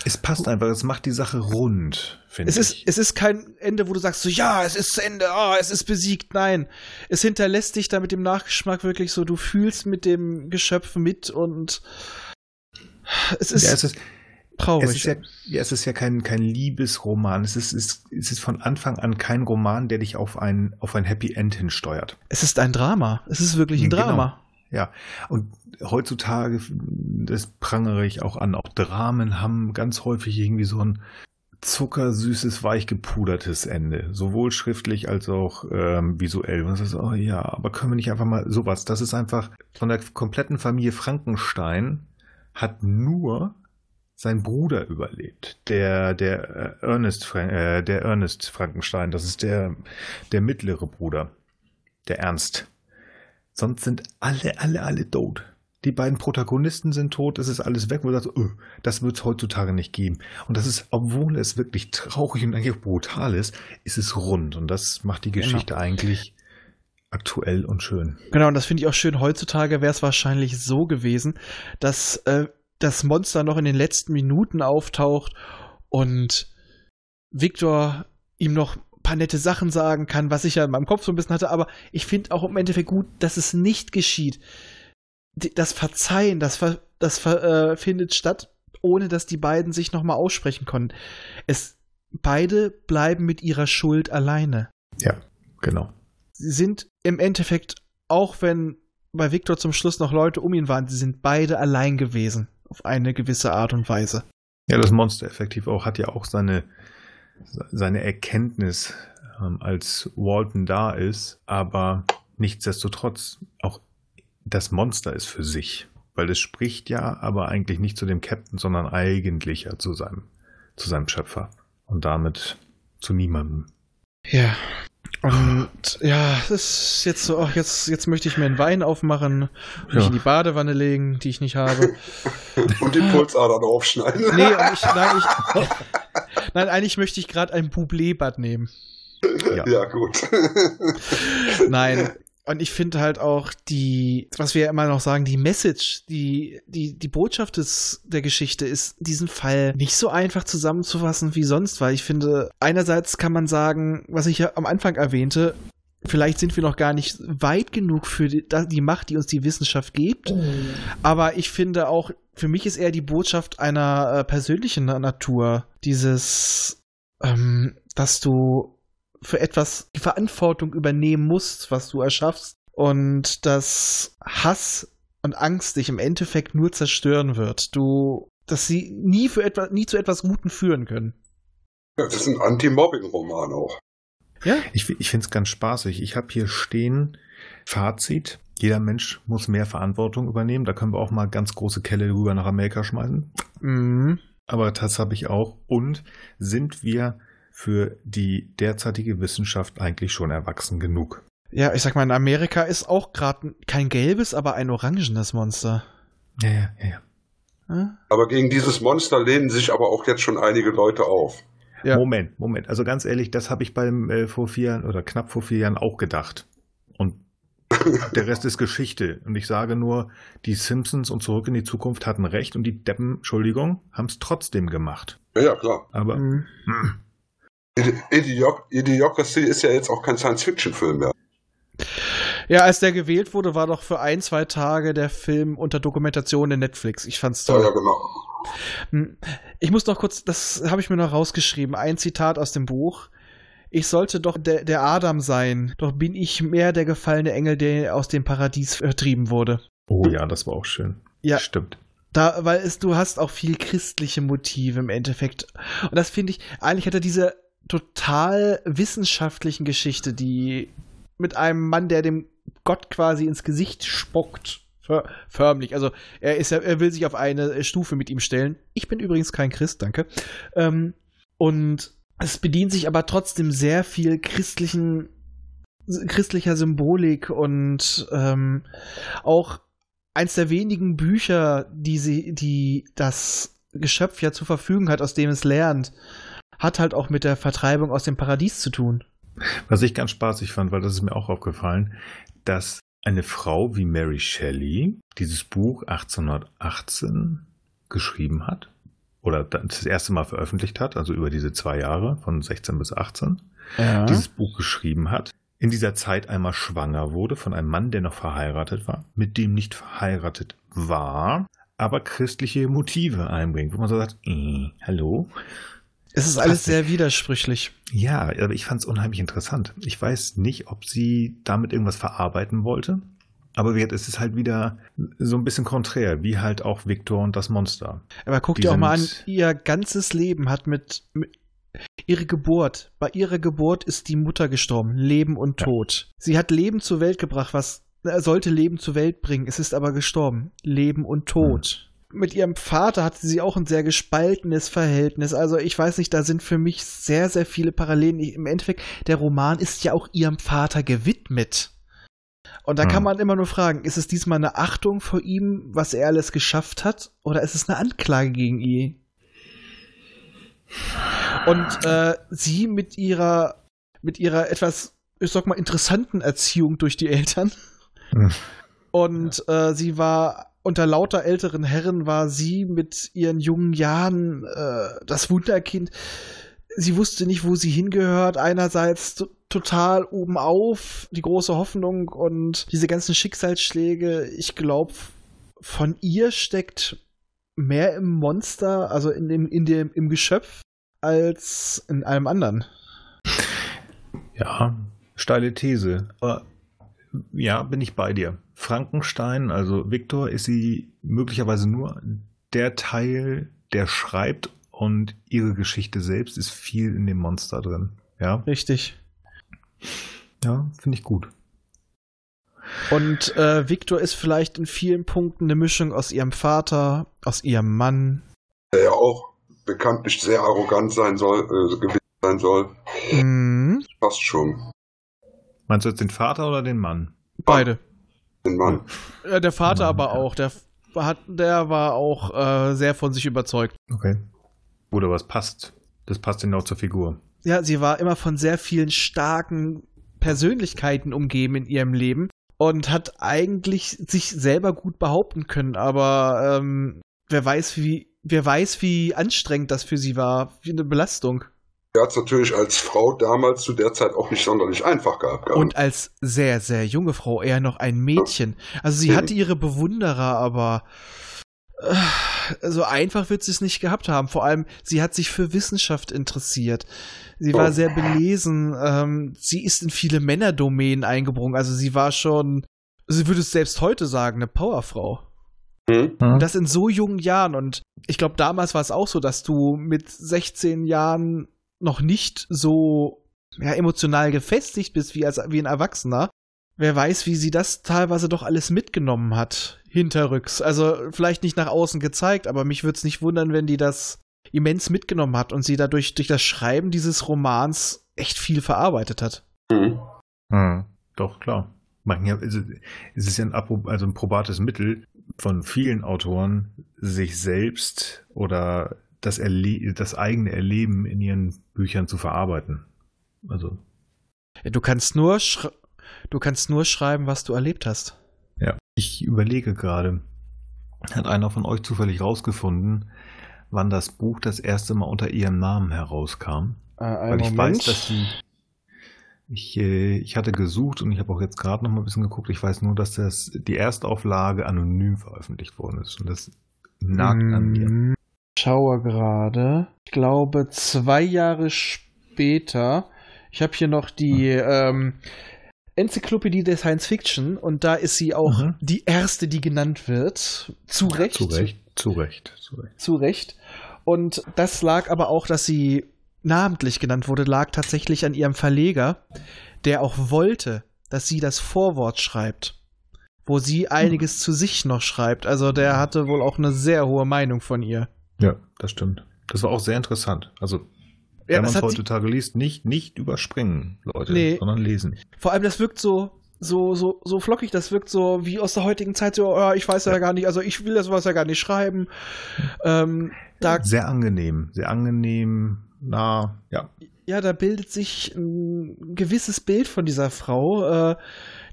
Speaker 1: es passt einfach, es macht die Sache rund, finde
Speaker 2: Es
Speaker 1: ich.
Speaker 2: ist, es ist kein Ende, wo du sagst so, ja, es ist zu Ende, ah, es ist besiegt. Nein, es hinterlässt dich da mit dem Nachgeschmack wirklich so, du fühlst mit dem Geschöpf mit und es ist,
Speaker 1: ja, es ist,
Speaker 2: traurig.
Speaker 1: Es ist ja, ja, es ist ja kein, kein Liebesroman. Es ist, es, es ist von Anfang an kein Roman, der dich auf ein, auf ein Happy End hinsteuert.
Speaker 2: es ist ein Drama. Es ist wirklich ein
Speaker 1: Genau.
Speaker 2: Drama.
Speaker 1: Ja, und heutzutage, das prangere ich auch an, auch Dramen haben ganz häufig irgendwie so ein zuckersüßes, weich gepudertes Ende. Sowohl schriftlich als auch ähm, visuell. Und das ist, oh ja, aber können wir nicht einfach mal sowas? Das ist einfach von der kompletten Familie Frankenstein hat nur sein Bruder überlebt, der der äh, Ernest äh, der Ernest Frankenstein, das ist der der mittlere Bruder, der Ernst. Sonst sind alle alle alle tot. Die beiden Protagonisten sind tot, es ist alles weg, wo du sagst, öh, das wird es heutzutage nicht geben. Und das ist, obwohl es wirklich traurig und eigentlich brutal ist, ist es rund. Und das macht die
Speaker 2: Genau.
Speaker 1: Geschichte eigentlich aktuell und schön.
Speaker 2: Genau, und das finde ich auch schön. Heutzutage wäre es wahrscheinlich so gewesen, dass äh, das Monster noch in den letzten Minuten auftaucht und Victor ihm noch paar nette Sachen sagen kann, was ich ja in meinem Kopf so ein bisschen hatte, aber ich finde auch im Endeffekt gut, dass es nicht geschieht. Das Verzeihen, das, ver, das ver, äh, findet statt, ohne dass die beiden sich nochmal aussprechen konnten. Es, beide bleiben mit ihrer Schuld alleine.
Speaker 1: Ja, genau.
Speaker 2: Sie sind im Endeffekt, auch wenn bei Victor zum Schluss noch Leute um ihn waren, sie sind beide allein gewesen. Auf eine gewisse Art und Weise.
Speaker 1: Ja, das Monster effektiv auch hat ja auch seine, seine Erkenntnis, ähm, als Walton da ist, aber nichtsdestotrotz, auch das Monster ist für sich, weil es spricht ja aber eigentlich nicht zu dem Captain, sondern eigentlich ja zu seinem, zu seinem Schöpfer und damit zu niemandem.
Speaker 2: Ja. Und ja, es ist jetzt so, ach, jetzt, jetzt möchte ich mir einen Wein aufmachen, mich
Speaker 1: Ja.
Speaker 2: in die Badewanne legen, die ich nicht habe.
Speaker 4: Und die Pulsadern aufschneiden.
Speaker 2: Nee, und ich, nein, ich, nein, eigentlich möchte ich gerade ein Bublé-Bad nehmen.
Speaker 1: Ja.
Speaker 4: Ja, gut.
Speaker 2: Nein. Und ich finde halt auch die, was wir ja immer noch sagen, die Message, die, die, die Botschaft des, der Geschichte ist diesen Fall nicht so einfach zusammenzufassen wie sonst, weil ich finde, einerseits kann man sagen, was ich ja am Anfang erwähnte, vielleicht sind wir noch gar nicht weit genug für die, die Macht, die uns die Wissenschaft gibt. Aber ich finde auch, für mich ist eher die Botschaft einer äh, persönlichen Na- Natur. Dieses, ähm, dass du für etwas die Verantwortung übernehmen musst, was du erschaffst. Und dass Hass und Angst dich im Endeffekt nur zerstören wird. Du, dass sie nie für etwas, nie zu etwas Guten führen können.
Speaker 4: Ja, das ist ein Anti-Mobbing-Roman auch.
Speaker 2: Ja?
Speaker 1: Ich, ich finde es ganz spaßig. Ich habe hier stehen, Fazit, jeder Mensch muss mehr Verantwortung übernehmen. Da können wir auch mal ganz große Kelle rüber nach Amerika schmeißen.
Speaker 2: Mhm.
Speaker 1: Aber das habe ich auch. Und sind wir für die derzeitige Wissenschaft eigentlich schon erwachsen genug?
Speaker 2: Ja, ich sag mal, in Amerika ist auch gerade kein gelbes, aber ein orangenes Monster.
Speaker 1: Ja, ja, ja. ja.
Speaker 2: Ja?
Speaker 4: Aber gegen dieses Monster lehnen sich aber auch jetzt schon einige Leute auf.
Speaker 2: Ja.
Speaker 1: Moment, Moment. Also ganz ehrlich, das habe ich beim äh, vor vier Jahren oder knapp vor vier Jahren auch gedacht. Und der Rest ist Geschichte. Und ich sage nur, die Simpsons und Zurück in die Zukunft hatten recht und die Deppen, Entschuldigung, haben es trotzdem gemacht.
Speaker 4: Ja, ja, klar.
Speaker 1: Aber
Speaker 2: Mhm.
Speaker 1: hm,
Speaker 4: Idiocracy ist ja jetzt auch kein Science-Fiction-Film mehr.
Speaker 2: Ja, als der gewählt wurde, war doch für ein, zwei Tage der Film unter Dokumentation in Netflix. Ich fand's
Speaker 4: Ja,
Speaker 2: toll.
Speaker 4: ja, genau.
Speaker 2: Hm. Ich muss noch kurz, das habe ich mir noch rausgeschrieben, ein Zitat aus dem Buch. Ich sollte doch der, der Adam sein, doch bin ich mehr der gefallene Engel, der aus dem Paradies vertrieben wurde.
Speaker 1: oh ja, das war auch schön.
Speaker 2: Ja.
Speaker 1: Stimmt.
Speaker 2: Da, weil es, du hast auch viel christliche Motive im Endeffekt. Und das finde ich, eigentlich hat er diese total wissenschaftlichen Geschichte, die mit einem Mann, der dem Gott quasi ins Gesicht spuckt. För förmlich. Also er ist er will sich auf eine Stufe mit ihm stellen. Ich bin übrigens kein Christ, danke. Ähm, und es bedient sich aber trotzdem sehr viel christlichen, christlicher Symbolik und ähm, auch eins der wenigen Bücher, die sie, die das Geschöpf ja zur Verfügung hat, aus dem es lernt, hat halt auch mit der Vertreibung aus dem Paradies zu tun.
Speaker 1: Was ich ganz spaßig fand, weil das ist mir auch aufgefallen, dass eine Frau wie Mary Shelley dieses Buch 1818 geschrieben hat oder das erste Mal veröffentlicht hat, also über diese zwei Jahre von 16 bis 18,
Speaker 2: Ja.
Speaker 1: dieses Buch geschrieben hat, in dieser Zeit einmal schwanger wurde von einem Mann, der noch verheiratet war, mit dem nicht verheiratet war, aber christliche Motive einbringt, wo man so sagt, äh, hallo?
Speaker 2: Es ist alles sehr widersprüchlich.
Speaker 1: Ja, aber ich fand es unheimlich interessant. Ich weiß nicht, ob sie damit irgendwas verarbeiten wollte. Aber es ist halt wieder so ein bisschen konträr, wie halt auch Victor und das Monster.
Speaker 2: Aber guck
Speaker 1: Die
Speaker 2: dir auch mal an, ihr ganzes Leben hat mit, mit ihre Geburt. Bei ihrer Geburt ist die Mutter gestorben, Leben und
Speaker 1: Ja.
Speaker 2: Tod. Sie hat Leben zur Welt gebracht, was er sollte Leben zur Welt bringen. Es ist aber gestorben, Leben und Tod. Mit ihrem Vater hatte sie auch ein sehr gespaltenes Verhältnis. Also ich weiß nicht, da sind für mich sehr, sehr viele Parallelen. Im Endeffekt, der Roman ist ja auch ihrem Vater gewidmet. Und da hm. kann man immer nur fragen, ist es diesmal eine Achtung vor ihm, was er alles geschafft hat, oder ist es eine Anklage gegen ihn? Und äh, sie mit ihrer, mit ihrer etwas, ich sag mal, interessanten Erziehung durch die Eltern. Hm. Und äh, sie war unter lauter älteren Herren war sie mit ihren jungen Jahren äh, das Wunderkind. Sie wusste nicht, wo sie hingehört. Einerseits total oben auf, die große Hoffnung und diese ganzen Schicksalsschläge. Ich glaube, von ihr steckt mehr im Monster, also in dem, in dem, im Geschöpf, als in allem anderen.
Speaker 1: Ja, steile These. Aber ja, bin ich bei dir. Frankenstein, also Victor, ist sie möglicherweise nur der Teil, der schreibt und ihre Geschichte selbst ist viel in dem Monster drin. Ja.
Speaker 2: Richtig.
Speaker 1: Ja, finde ich gut.
Speaker 2: Und äh, Victor ist vielleicht in vielen Punkten eine Mischung aus ihrem Vater, aus ihrem Mann.
Speaker 4: Der ja auch bekanntlich sehr arrogant sein soll, äh, gewesen sein soll. Mhm. Passt schon.
Speaker 1: Meinst du jetzt den Vater oder den Mann?
Speaker 2: Beide.
Speaker 4: Den Mann.
Speaker 2: Ja, der Vater Mann, aber ja. auch. Der, hat, der war auch äh, sehr von sich überzeugt.
Speaker 1: Okay. Oder was passt? Das passt genau zur Figur.
Speaker 2: Ja, sie war immer von sehr vielen starken Persönlichkeiten umgeben in ihrem Leben und hat eigentlich sich selber gut behaupten können, aber ähm, wer weiß, wie wer weiß, wie anstrengend das für sie war, wie eine Belastung.
Speaker 4: Er hat es natürlich als Frau damals zu der Zeit auch nicht sonderlich einfach gehabt. gehabt.
Speaker 2: Und als sehr, sehr junge Frau eher noch ein Mädchen. Also sie mhm. hatte ihre Bewunderer, aber äh, so einfach wird sie es nicht gehabt haben. Vor allem, sie hat sich für Wissenschaft interessiert. Sie war oh. sehr belesen. Ähm, sie ist in viele Männerdomänen eingebrungen. Also sie war schon, sie würde es selbst heute sagen, eine Powerfrau. Mhm. Und das in so jungen Jahren. Und ich glaube, damals war es auch so, dass du mit 16 Jahren noch nicht so ja, emotional gefestigt bist wie, als, wie ein Erwachsener, wer weiß, wie sie das teilweise doch alles mitgenommen hat, hinterrücks. Also vielleicht nicht nach außen gezeigt, aber mich würde es nicht wundern, wenn die das immens mitgenommen hat und sie dadurch durch das Schreiben dieses Romans echt viel verarbeitet hat.
Speaker 1: Mhm. Mhm. Doch, klar. Also, es ist ja ein, also ein probates Mittel von vielen Autoren, sich selbst oder das, Erle das eigene Erleben in ihren Büchern zu verarbeiten. Also.
Speaker 2: Du kannst nur du kannst nur schreiben, was du erlebt hast.
Speaker 1: Ja, ich überlege gerade, hat einer von euch zufällig rausgefunden, wann das Buch das erste Mal unter ihrem Namen herauskam?
Speaker 2: Äh, Weil ich Moment. weiß, dass
Speaker 1: sie ich, äh, ich hatte gesucht und ich habe auch jetzt gerade noch mal ein bisschen geguckt. Ich weiß nur, dass das die Erstauflage anonym veröffentlicht worden ist und das nagt mm. an mir.
Speaker 2: Schaue gerade. Ich glaube, zwei Jahre später. Ich habe hier noch die ähm, Enzyklopädie der Science Fiction und da ist sie auch mhm. die erste, die genannt wird. Zu Recht.
Speaker 1: Zu Recht, zu Recht,
Speaker 2: zu Recht. Zu Recht. Und das lag aber auch, dass sie namentlich genannt wurde, lag tatsächlich an ihrem Verleger, der auch wollte, dass sie das Vorwort schreibt, wo sie einiges hm. zu sich noch schreibt. Also der hatte wohl auch eine sehr hohe Meinung von ihr.
Speaker 1: Ja, das stimmt. Das war auch sehr interessant. Also, ja, wenn man es heutzutage liest, nicht, nicht überspringen, Leute, nee. sondern lesen.
Speaker 2: Vor allem, das wirkt so, so, so, so flockig, das wirkt so wie aus der heutigen Zeit, so, oh, ich weiß ja. ja gar nicht, also ich will das was ja gar nicht schreiben. Ähm,
Speaker 1: da, sehr angenehm, sehr angenehm, na, ja.
Speaker 2: Ja, da bildet sich ein gewisses Bild von dieser Frau. Äh,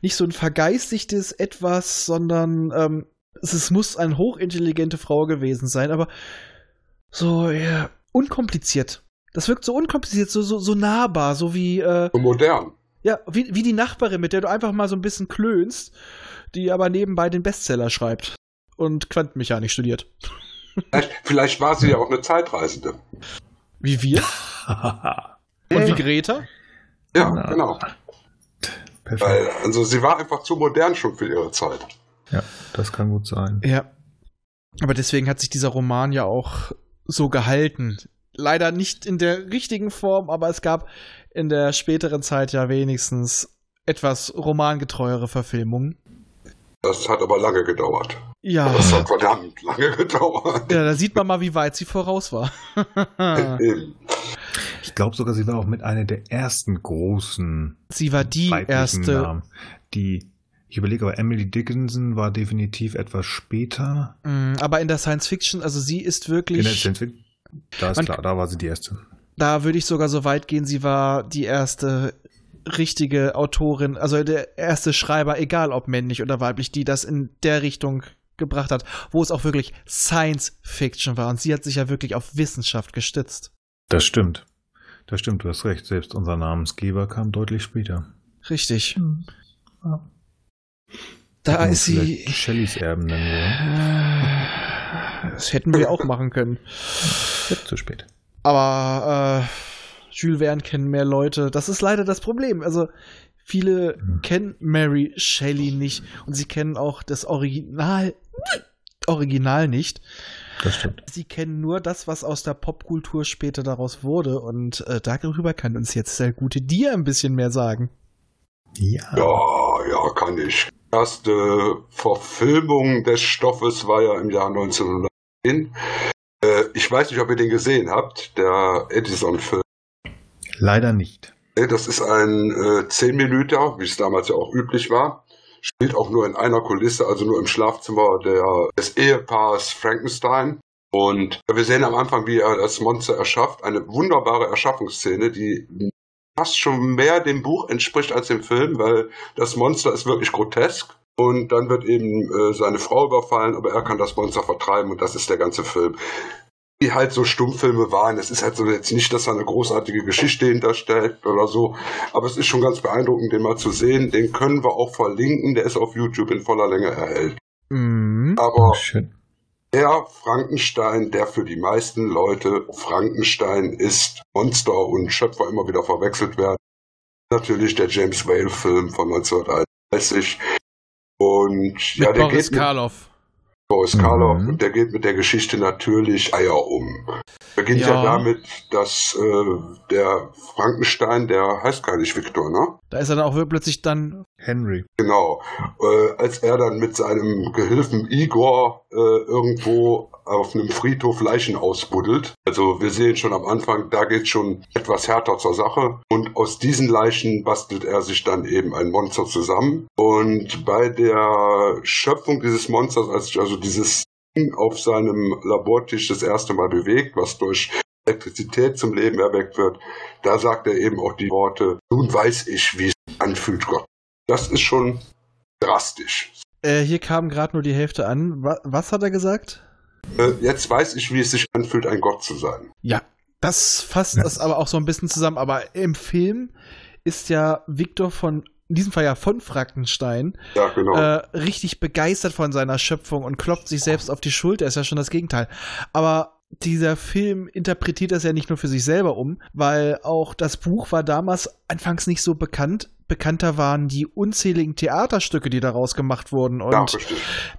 Speaker 2: nicht so ein vergeistigtes Etwas, sondern ähm, es, es muss eine hochintelligente Frau gewesen sein, aber so ja, unkompliziert. Das wirkt so unkompliziert, so, so, so nahbar, so wie. Äh,
Speaker 4: so modern.
Speaker 2: Ja, wie, wie die Nachbarin, mit der du einfach mal so ein bisschen klönst, die aber nebenbei den Bestseller schreibt und Quantenmechanik studiert.
Speaker 4: Vielleicht, vielleicht war sie ja auch eine Zeitreisende.
Speaker 2: Wie wir? und wie Greta?
Speaker 4: Ja, genau. Perfekt. Weil, also sie war einfach zu modern schon für ihre Zeit.
Speaker 1: Ja, das kann gut sein.
Speaker 2: Ja. Aber deswegen hat sich dieser Roman ja auch so gehalten. Leider nicht in der richtigen Form, aber es gab in der späteren Zeit ja wenigstens etwas romangetreuere Verfilmungen.
Speaker 4: Das hat aber lange gedauert.
Speaker 2: Ja.
Speaker 4: Das hat verdammt lange gedauert.
Speaker 2: Ja, da sieht man mal, wie weit sie voraus war.
Speaker 1: Ich glaube sogar, sie war auch mit einer der ersten großen
Speaker 2: sie war die erste.
Speaker 1: Namen. Die, ich überlege, aber Emily Dickinson war definitiv etwas später.
Speaker 2: Mm, Aber in der Science Fiction, also sie ist
Speaker 1: In der
Speaker 2: wirklich,
Speaker 1: Science Fiction. Da ist
Speaker 2: Man-
Speaker 1: klar, da war sie die erste.
Speaker 2: da würde ich sogar so weit gehen, sie war die erste richtige Autorin, also der erste Schreiber, egal ob männlich oder weiblich, die das in der Richtung gebracht hat, wo es auch wirklich Science Fiction war. Und sie hat sich ja wirklich auf Wissenschaft gestützt.
Speaker 1: Das stimmt. Das stimmt, du hast recht. Selbst unser Namensgeber kam deutlich später.
Speaker 2: Richtig.
Speaker 1: Ja.
Speaker 2: Da ist sie.
Speaker 1: Shellys Erben nennen sollen.
Speaker 2: Das hätten wir auch machen können.
Speaker 1: Jetzt zu spät.
Speaker 2: Aber äh, Jules Verne kennen mehr Leute. Das ist leider das Problem. Also viele
Speaker 1: Hm.
Speaker 2: kennen Mary Shelley nicht und sie kennen auch das Original Original nicht.
Speaker 1: Das stimmt.
Speaker 2: Sie kennen nur das, was aus der Popkultur später daraus wurde und äh, darüber kann uns jetzt der gute Dir ein bisschen mehr sagen.
Speaker 1: Ja.
Speaker 4: Ja, ja, kann ich. Erste Verfilmung des Stoffes war ja im Jahr 1910. Äh, ich weiß nicht, ob ihr den gesehen habt, der Edison-Film.
Speaker 1: Leider nicht.
Speaker 4: Das ist ein äh, 10 Minuten, wie es damals ja auch üblich war. Spielt auch nur in einer Kulisse, also nur im Schlafzimmer der, des Ehepaars Frankenstein. Und wir sehen am Anfang, wie er das Monster erschafft. Eine wunderbare Erschaffungsszene, die fast schon mehr dem Buch entspricht als dem Film, weil das Monster ist wirklich grotesk. Und dann wird eben äh, seine Frau überfallen, aber er kann das Monster vertreiben und das ist der ganze Film wie halt so Stummfilme waren. Es ist halt so jetzt nicht, dass da eine großartige Geschichte hinterstellt oder so, aber es ist schon ganz beeindruckend, den mal zu sehen. Den können wir auch verlinken, der ist auf YouTube in voller Länge erhält.
Speaker 2: Mhm.
Speaker 4: Aber
Speaker 1: Schön.
Speaker 4: Der Frankenstein, der für die meisten Leute Frankenstein ist, Monster und Schöpfer immer wieder verwechselt werden, natürlich der James Whale-Film von 1931. Und ja,
Speaker 2: Mit
Speaker 4: der
Speaker 2: Boris
Speaker 4: geht mit,
Speaker 2: Karloff.
Speaker 4: Boris Karloff,
Speaker 1: Mhm.
Speaker 4: und der geht mit der Geschichte natürlich Eier um. Beginnt ja,
Speaker 2: Ja.
Speaker 4: damit, dass äh, der Frankenstein, der heißt gar nicht Viktor, ne?
Speaker 2: Da ist er dann auch wirklich plötzlich dann.
Speaker 1: Henry.
Speaker 4: Genau. Äh, als er dann mit seinem Gehilfen Igor äh, irgendwo auf einem Friedhof Leichen ausbuddelt. Also wir sehen schon am Anfang, da geht schon etwas härter zur Sache. Und aus diesen Leichen bastelt er sich dann eben ein Monster zusammen. Und bei der Schöpfung dieses Monsters, als also dieses Ding auf seinem Labortisch das erste Mal bewegt, was durch Elektrizität zum Leben erweckt wird, da sagt er eben auch die Worte, nun weiß ich, wie es sich anfühlt, Gott. Das ist schon drastisch.
Speaker 2: Äh, hier kam gerade nur die Hälfte an. Wa was hat er gesagt?
Speaker 4: Äh, Jetzt weiß ich, wie es sich anfühlt, ein Gott zu sein.
Speaker 2: Ja, das fasst
Speaker 1: Ja.
Speaker 2: das aber auch so ein bisschen zusammen. Aber im Film ist ja Victor von, in diesem Fall ja von Frankenstein,
Speaker 4: Ja, genau.
Speaker 2: äh, richtig begeistert von seiner Schöpfung und klopft sich selbst auf die Schulter. Ist ja schon das Gegenteil. Aber dieser Film interpretiert das ja nicht nur für sich selber um, weil auch das Buch war damals anfangs nicht so bekannt. Bekannter waren die unzähligen Theaterstücke, die daraus gemacht wurden. Und
Speaker 4: ja,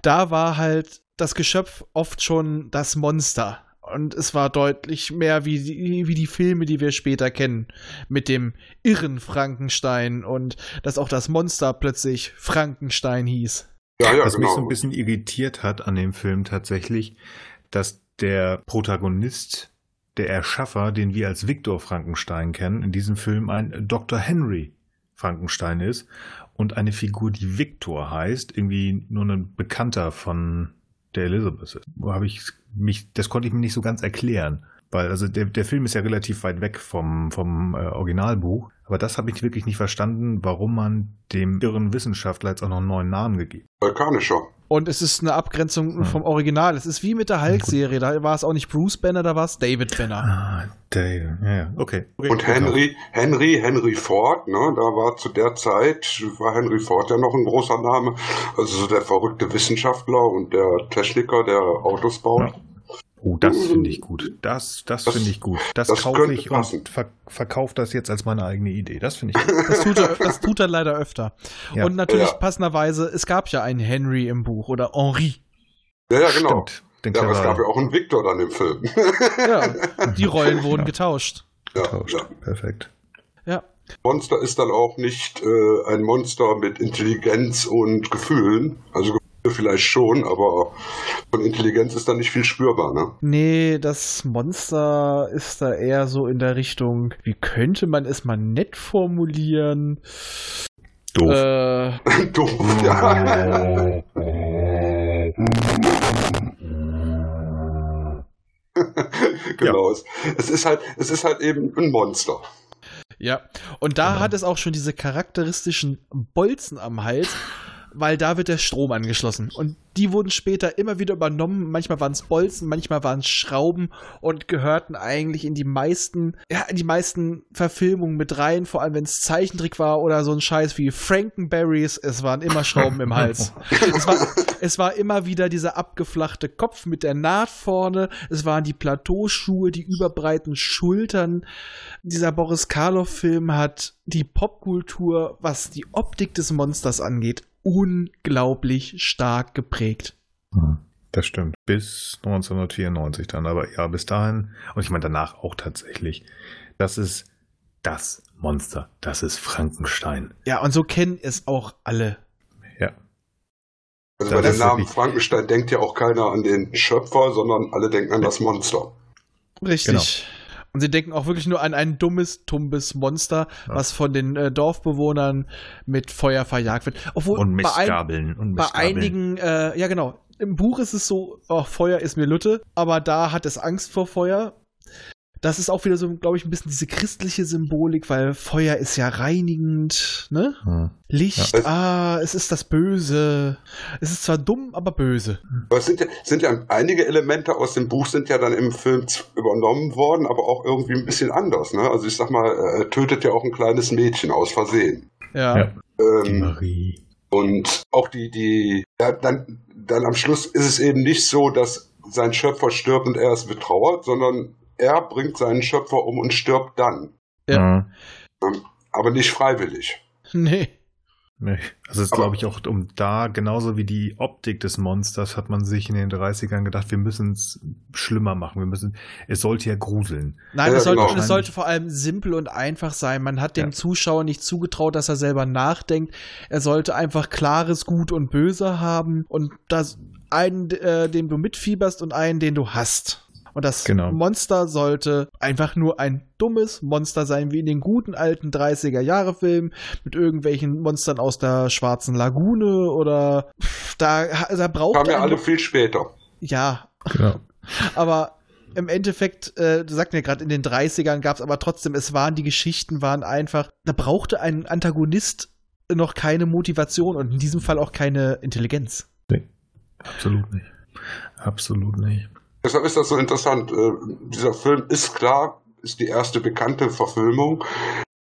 Speaker 2: da war halt das Geschöpf oft schon das Monster. Und es war deutlich mehr wie die, wie die Filme, die wir später kennen. Mit dem irren Frankenstein und dass auch das Monster plötzlich Frankenstein hieß.
Speaker 4: Ja, ja,
Speaker 1: Was mich
Speaker 4: genau.
Speaker 1: so ein bisschen irritiert hat an dem Film tatsächlich, dass der Protagonist, der Erschaffer, den wir als Viktor Frankenstein kennen, in diesem Film ein Dr. Henry Frankenstein ist und eine Figur, die Viktor heißt, irgendwie nur ein Bekannter von der Elizabeth ist. Habe ich mich, das konnte ich mir nicht so ganz erklären. Weil, also der, der Film ist ja relativ weit weg vom, vom äh, Originalbuch. Aber das habe ich wirklich nicht verstanden, warum man dem irren Wissenschaftler jetzt auch noch einen neuen Namen gegeben
Speaker 4: Vulkanischer.
Speaker 2: Und es ist eine Abgrenzung
Speaker 1: Hm.
Speaker 2: vom Original. Es ist wie mit der Hulk-Serie. Da war es auch nicht Bruce Banner, da war es David Banner.
Speaker 1: Ah, Dave. Ja, ja, okay. okay.
Speaker 4: Und Henry, Henry, Henry Ford, ne, da war zu der Zeit, war Henry Ford ja noch ein großer Name. Also so der verrückte Wissenschaftler und der Techniker, der Autos baut.
Speaker 1: Oh, das finde ich gut. Das, das,
Speaker 4: Das-
Speaker 1: finde ich gut. Das,
Speaker 4: das
Speaker 1: kaufe ich
Speaker 4: passen.
Speaker 1: und ver verkaufe das jetzt als meine eigene Idee. Das finde ich gut.
Speaker 2: Das tut, er, das tut er leider öfter.
Speaker 1: Ja.
Speaker 2: Und natürlich
Speaker 4: Ja.
Speaker 2: passenderweise, es gab ja einen Henry im Buch oder Henri.
Speaker 4: Ja, ja, genau.
Speaker 1: Stimmt. Den
Speaker 4: Ja, aber es gab ja auch einen Victor dann im Film.
Speaker 2: Ja, die Rollen wurden getauscht.
Speaker 4: ja,
Speaker 1: getauscht.
Speaker 4: ja.
Speaker 1: Perfekt.
Speaker 2: Ja.
Speaker 4: Monster ist dann auch nicht äh, ein Monster mit Intelligenz und Gefühlen. Also Vielleicht schon, aber von Intelligenz ist da nicht viel spürbar, ne?
Speaker 2: Nee, das Monster ist da eher so in der Richtung, wie könnte man es mal nett formulieren?
Speaker 1: Doof.
Speaker 2: Äh,
Speaker 4: Doof, ja. genau. Es, es ist halt, es ist halt eben ein Monster.
Speaker 2: ja. Und da
Speaker 1: Genau.
Speaker 2: hat es auch schon diese charakteristischen Bolzen am Hals, weil da wird der Strom angeschlossen. Und die wurden später immer wieder übernommen. Manchmal waren es Bolzen, manchmal waren es Schrauben und gehörten eigentlich in die meisten, ja, in die meisten Verfilmungen mit rein, vor allem wenn es Zeichentrick war oder so ein Scheiß wie Frankenberries. Es waren immer Schrauben im Hals. Es war, es war immer wieder dieser abgeflachte Kopf mit der Naht vorne. Es waren die Plateauschuhe, die überbreiten Schultern. Dieser Boris Karloff-Film hat die Popkultur, was die Optik des Monsters angeht, unglaublich stark geprägt.
Speaker 1: Hm, Das stimmt. Bis 1994 dann. Aber ja, bis dahin. Und ich meine danach auch tatsächlich. Das ist das Monster. Das ist Frankenstein.
Speaker 2: Ja, und so kennen es auch alle.
Speaker 1: Ja.
Speaker 4: Also
Speaker 1: Das
Speaker 4: bei dem Namen Frankenstein denkt ja auch keiner an den Schöpfer, sondern alle denken an das Monster.
Speaker 2: Richtig. Und sie denken auch wirklich nur an ein dummes, tumbes Monster,
Speaker 1: Ja.
Speaker 2: was von den äh, Dorfbewohnern mit Feuer verjagt wird. Obwohl
Speaker 1: Und
Speaker 2: bei, ein,
Speaker 1: Mistgabeln. Und
Speaker 2: bei
Speaker 1: Mistgabeln.
Speaker 2: einigen, äh, ja genau, im Buch ist es so, oh, Feuer ist mir Lütte, aber da hat es Angst vor Feuer. Das ist auch wieder so, glaube ich, ein bisschen diese christliche Symbolik, weil Feuer ist ja reinigend, ne?
Speaker 1: Hm.
Speaker 2: Licht,
Speaker 4: Ja.
Speaker 2: ah, es ist das Böse. Es ist zwar dumm, aber böse.
Speaker 4: Aber es sind ja, sind ja einige Elemente aus dem Buch sind ja dann im Film übernommen worden, aber auch irgendwie ein bisschen anders. Ne? Also ich sag mal, er tötet ja auch ein kleines Mädchen aus Versehen.
Speaker 2: Ja.
Speaker 1: Ja. Die
Speaker 4: Ähm,
Speaker 1: Marie.
Speaker 4: und auch die, die, ja, dann, dann am Schluss ist es eben nicht so, dass sein Schöpfer stirbt und er ist betrauert, sondern er bringt seinen Schöpfer um und stirbt dann.
Speaker 2: Ja.
Speaker 1: Hm.
Speaker 4: Aber nicht freiwillig.
Speaker 2: Nee.
Speaker 1: Nee. Also es glaube ich, auch um da, genauso wie die Optik des Monsters, hat man sich in den 30ern gedacht, wir müssen es schlimmer machen. Wir müssen, es sollte ja gruseln.
Speaker 2: Nein,
Speaker 4: Ja,
Speaker 2: es, sollte,
Speaker 4: genau.
Speaker 2: es sollte vor allem simpel und einfach sein. Man hat dem
Speaker 1: Ja.
Speaker 2: Zuschauer nicht zugetraut, dass er selber nachdenkt. Er sollte einfach klares Gut und Böse haben und das einen, äh, dem du mitfieberst und einen, den du hast. Und das
Speaker 1: Genau.
Speaker 2: Monster sollte einfach nur ein dummes Monster sein, wie in den guten alten 30er-Jahre-Filmen mit irgendwelchen Monstern aus der Schwarzen Lagune oder da, da braucht
Speaker 4: Kamen ja alle viel später.
Speaker 2: ja,
Speaker 1: Genau.
Speaker 2: aber im Endeffekt, äh, du sagst ja gerade, in den 30ern gab es aber trotzdem, es waren, die Geschichten waren einfach, da brauchte ein Antagonist noch keine Motivation und in diesem Fall auch keine Intelligenz.
Speaker 1: Absolut nicht. Absolut nicht.
Speaker 4: Deshalb ist das so interessant. Äh, dieser Film ist klar, ist die erste bekannte Verfilmung.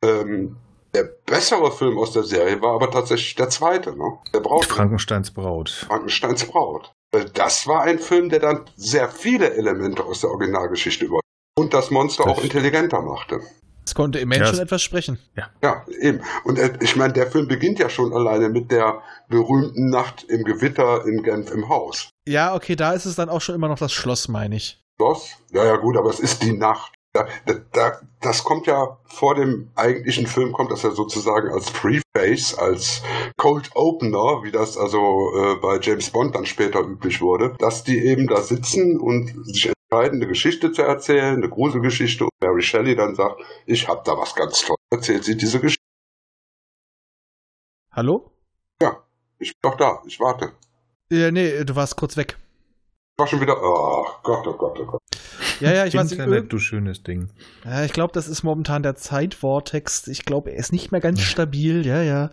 Speaker 4: Ähm, der bessere Film aus der Serie war aber tatsächlich der zweite, ne? Der Braut.
Speaker 1: Frankensteins Braut.
Speaker 4: Frankensteins Braut. Äh, Das war ein Film, der dann sehr viele Elemente aus der Originalgeschichte über und das Monster
Speaker 1: Das
Speaker 4: auch intelligenter machte.
Speaker 2: Es konnte im Menschen
Speaker 1: Ja,
Speaker 2: etwas sprechen.
Speaker 4: Ja, eben. Und äh, ich meine, der Film beginnt ja schon alleine mit der berühmten Nacht im Gewitter in Genf im Haus.
Speaker 2: Ja, okay, da ist es dann auch schon immer noch das Schloss, meine ich.
Speaker 4: Schloss? Ja, ja, gut, aber es ist die Nacht. Da, da, da, das kommt ja vor dem eigentlichen Film, kommt das ja sozusagen als Preface, als Cold Opener, wie das also äh, bei James Bond dann später üblich wurde, dass die eben da sitzen und sich entscheiden, eine Geschichte zu erzählen, eine Gruselgeschichte und Mary Shelley dann sagt, ich hab da was ganz Tolles, erzählt sie diese Geschichte.
Speaker 2: Hallo?
Speaker 4: Ich bin doch da, ich warte.
Speaker 2: Ja, nee, du warst kurz weg.
Speaker 4: Ich war schon wieder, oh Gott, oh Gott, oh Gott.
Speaker 2: Ja, ja, ich weiß nicht.
Speaker 1: Du schönes Ding.
Speaker 2: Ja, ich glaube, das ist momentan der Zeitvortex. Ich glaube, er ist nicht mehr ganz stabil. Ja, ja.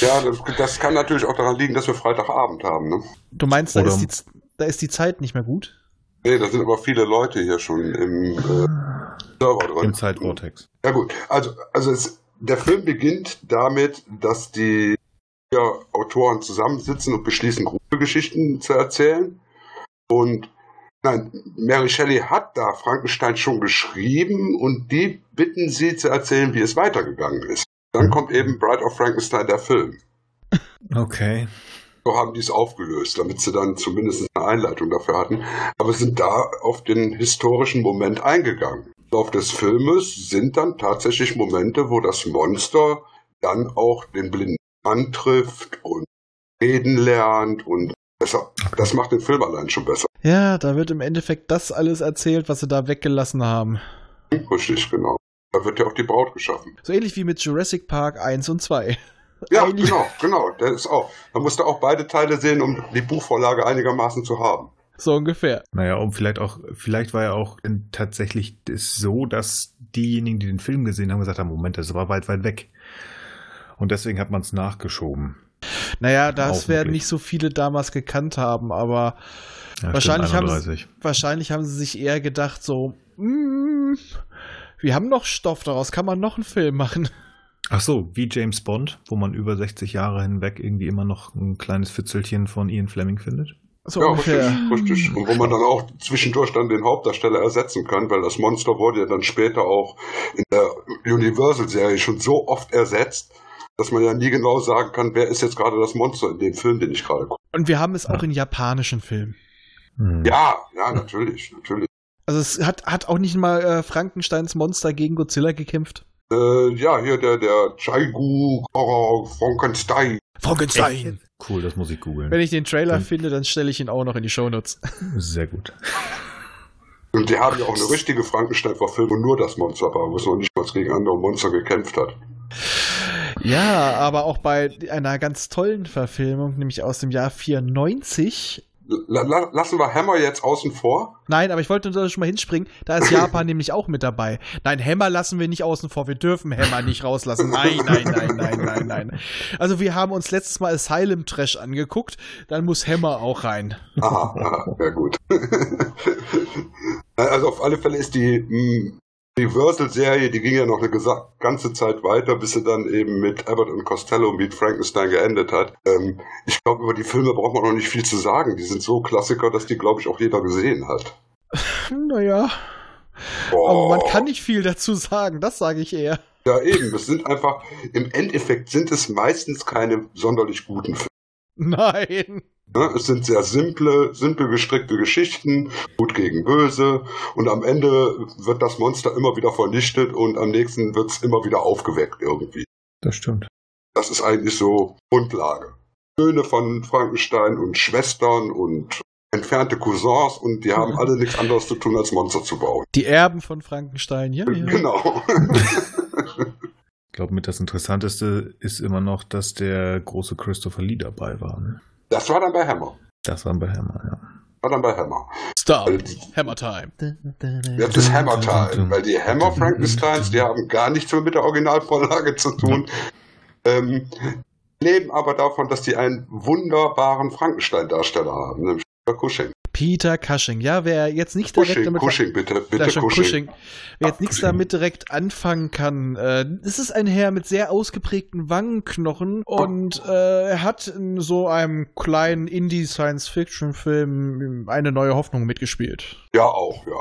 Speaker 4: Ja, das, das kann natürlich auch daran liegen, dass wir Freitagabend haben, ne?
Speaker 2: Du meinst, da ist, die, da ist die Zeit nicht mehr gut?
Speaker 4: Nee, da sind aber viele Leute hier schon im äh, Server drin.
Speaker 1: Im Zeitvortex.
Speaker 4: Ja gut, also, also es, der Film beginnt damit, dass die vier Autoren zusammensitzen und beschließen, Gruselgeschichten zu erzählen. Und nein, Mary Shelley hat da Frankenstein schon geschrieben und die bitten sie zu erzählen, wie es weitergegangen ist. Dann kommt eben Bride of Frankenstein, der Film.
Speaker 1: Okay.
Speaker 4: So haben die es aufgelöst, damit sie dann zumindest eine Einleitung dafür hatten. Aber sind da auf den historischen Moment eingegangen. Im Laufe des Filmes sind dann tatsächlich Momente, wo das Monster dann auch den blinden Mann trifft und reden lernt und Besser. Das macht den Film allein schon besser.
Speaker 2: Ja, da wird im Endeffekt das alles erzählt, was sie da weggelassen haben.
Speaker 4: Richtig, genau. Da wird ja auch die Braut geschaffen.
Speaker 2: So ähnlich wie mit Jurassic Park 1 und 2.
Speaker 4: Ja,
Speaker 2: Eigentlich-
Speaker 4: genau, genau. Der ist auch. Man musste auch beide Teile sehen, um die Buchvorlage einigermaßen zu haben.
Speaker 2: So ungefähr.
Speaker 1: Naja, und vielleicht auch, vielleicht war ja auch tatsächlich so, dass diejenigen, die den Film gesehen haben, gesagt haben, Moment, das war weit, weit weg. Und deswegen hat man es nachgeschoben.
Speaker 2: Naja, das werden nicht so viele damals gekannt haben, aber
Speaker 1: Ja,
Speaker 2: Wahrscheinlich
Speaker 1: stimmt,
Speaker 2: haben sie-
Speaker 1: 31.
Speaker 2: wahrscheinlich haben sie sich eher gedacht, so, mm, wir haben noch Stoff, daraus kann man noch einen Film machen.
Speaker 1: Ach so, wie James Bond, wo man über 60 Jahre hinweg irgendwie immer noch ein kleines Fitzelchen von Ian Fleming findet.
Speaker 2: So
Speaker 4: ja,
Speaker 2: ungefähr.
Speaker 4: richtig, richtig. Und wo man dann auch zwischendurch dann den Hauptdarsteller ersetzen kann, weil das Monster wurde ja dann später auch in der Universal-Serie schon so oft ersetzt, dass man ja nie genau sagen kann, wer ist jetzt gerade das Monster in dem Film, den ich gerade gucke.
Speaker 2: Und wir haben es auch in japanischen Filmen.
Speaker 1: Hm.
Speaker 4: Ja, ja, natürlich, natürlich.
Speaker 2: Also es hat, hat auch nicht mal äh, Frankensteins Monster gegen Godzilla gekämpft.
Speaker 4: Äh, ja, hier der, der Chaigu Horror Frankenstein.
Speaker 2: Frankenstein!
Speaker 1: Cool, das muss ich googeln.
Speaker 2: Wenn ich den Trailer
Speaker 1: Dann-
Speaker 2: finde, dann stelle ich ihn auch noch in die Shownotes.
Speaker 1: Sehr gut.
Speaker 4: Und die haben ja auch eine richtige Frankenstein-Verfilmung, nur das Monster war, wo es noch nicht mal gegen andere Monster gekämpft hat.
Speaker 2: Ja, aber auch bei einer ganz tollen Verfilmung, nämlich aus dem Jahr 94.
Speaker 4: La la lassen wir Hammer jetzt außen vor.
Speaker 2: Nein, aber ich wollte da schon mal hinspringen. Da ist Japan nämlich auch mit dabei. Nein, Hammer lassen wir nicht außen vor. Wir dürfen Hammer nicht rauslassen. Nein, nein, nein, nein, nein, nein. Also wir haben uns letztes Mal Asylum Trash angeguckt. Dann muss Hammer auch rein.
Speaker 4: Aha, aha sehr gut. also auf alle Fälle ist die mh, Universal-Serie, die ging ja noch eine ganze Zeit weiter, bis sie dann eben mit Abbott und Costello Meet Frankenstein geendet hat. Ähm, ich glaube, über die Filme braucht man noch nicht viel zu sagen. Die sind so Klassiker, dass die, glaube ich, auch jeder gesehen hat.
Speaker 2: Naja,
Speaker 4: Boah.
Speaker 2: aber man kann nicht viel dazu sagen. Das sage ich eher.
Speaker 4: Ja, eben. Es sind einfach, im Endeffekt sind es meistens keine sonderlich guten Filme.
Speaker 2: Nein.
Speaker 4: Ne? Es sind sehr simple, simpel gestrickte Geschichten, gut gegen böse und am Ende wird das Monster immer wieder vernichtet und am nächsten wird es immer wieder aufgeweckt irgendwie.
Speaker 1: Das stimmt.
Speaker 4: Das ist eigentlich so Grundlage. Söhne von Frankenstein und Schwestern und entfernte Cousins und die haben alle nichts anderes zu tun, als Monster zu bauen.
Speaker 2: Die Erben von Frankenstein, ja, ja.
Speaker 4: Genau.
Speaker 1: Ich glaube, mit das Interessanteste ist immer noch, dass der große Christopher Lee dabei war. Ne?
Speaker 4: Das war dann bei Hammer.
Speaker 1: Das war bei Hammer, ja.
Speaker 4: War dann bei Hammer.
Speaker 2: Stop.
Speaker 4: Also die-
Speaker 2: Hammer Time.
Speaker 4: Jetzt ist Hammer Time, weil die Hammer Frankensteins, die haben gar nichts mehr mit der Originalvorlage zu tun, ähm, leben aber davon, dass die einen wunderbaren Frankenstein-Darsteller haben, nämlich Cushing.
Speaker 2: Peter Cushing. Ja, wer jetzt nicht direkt
Speaker 4: Cushing,
Speaker 2: damit
Speaker 4: Cushing, bitte, bitte
Speaker 2: schon
Speaker 4: Cushing.
Speaker 2: Cushing. Wer jetzt nichts
Speaker 1: Cushing.
Speaker 2: damit direkt anfangen kann, äh, es ist ein Herr mit sehr ausgeprägten Wangenknochen und äh, er hat in so einem kleinen Indie-Science-Fiction-Film eine neue Hoffnung mitgespielt.
Speaker 4: Ja, auch, ja.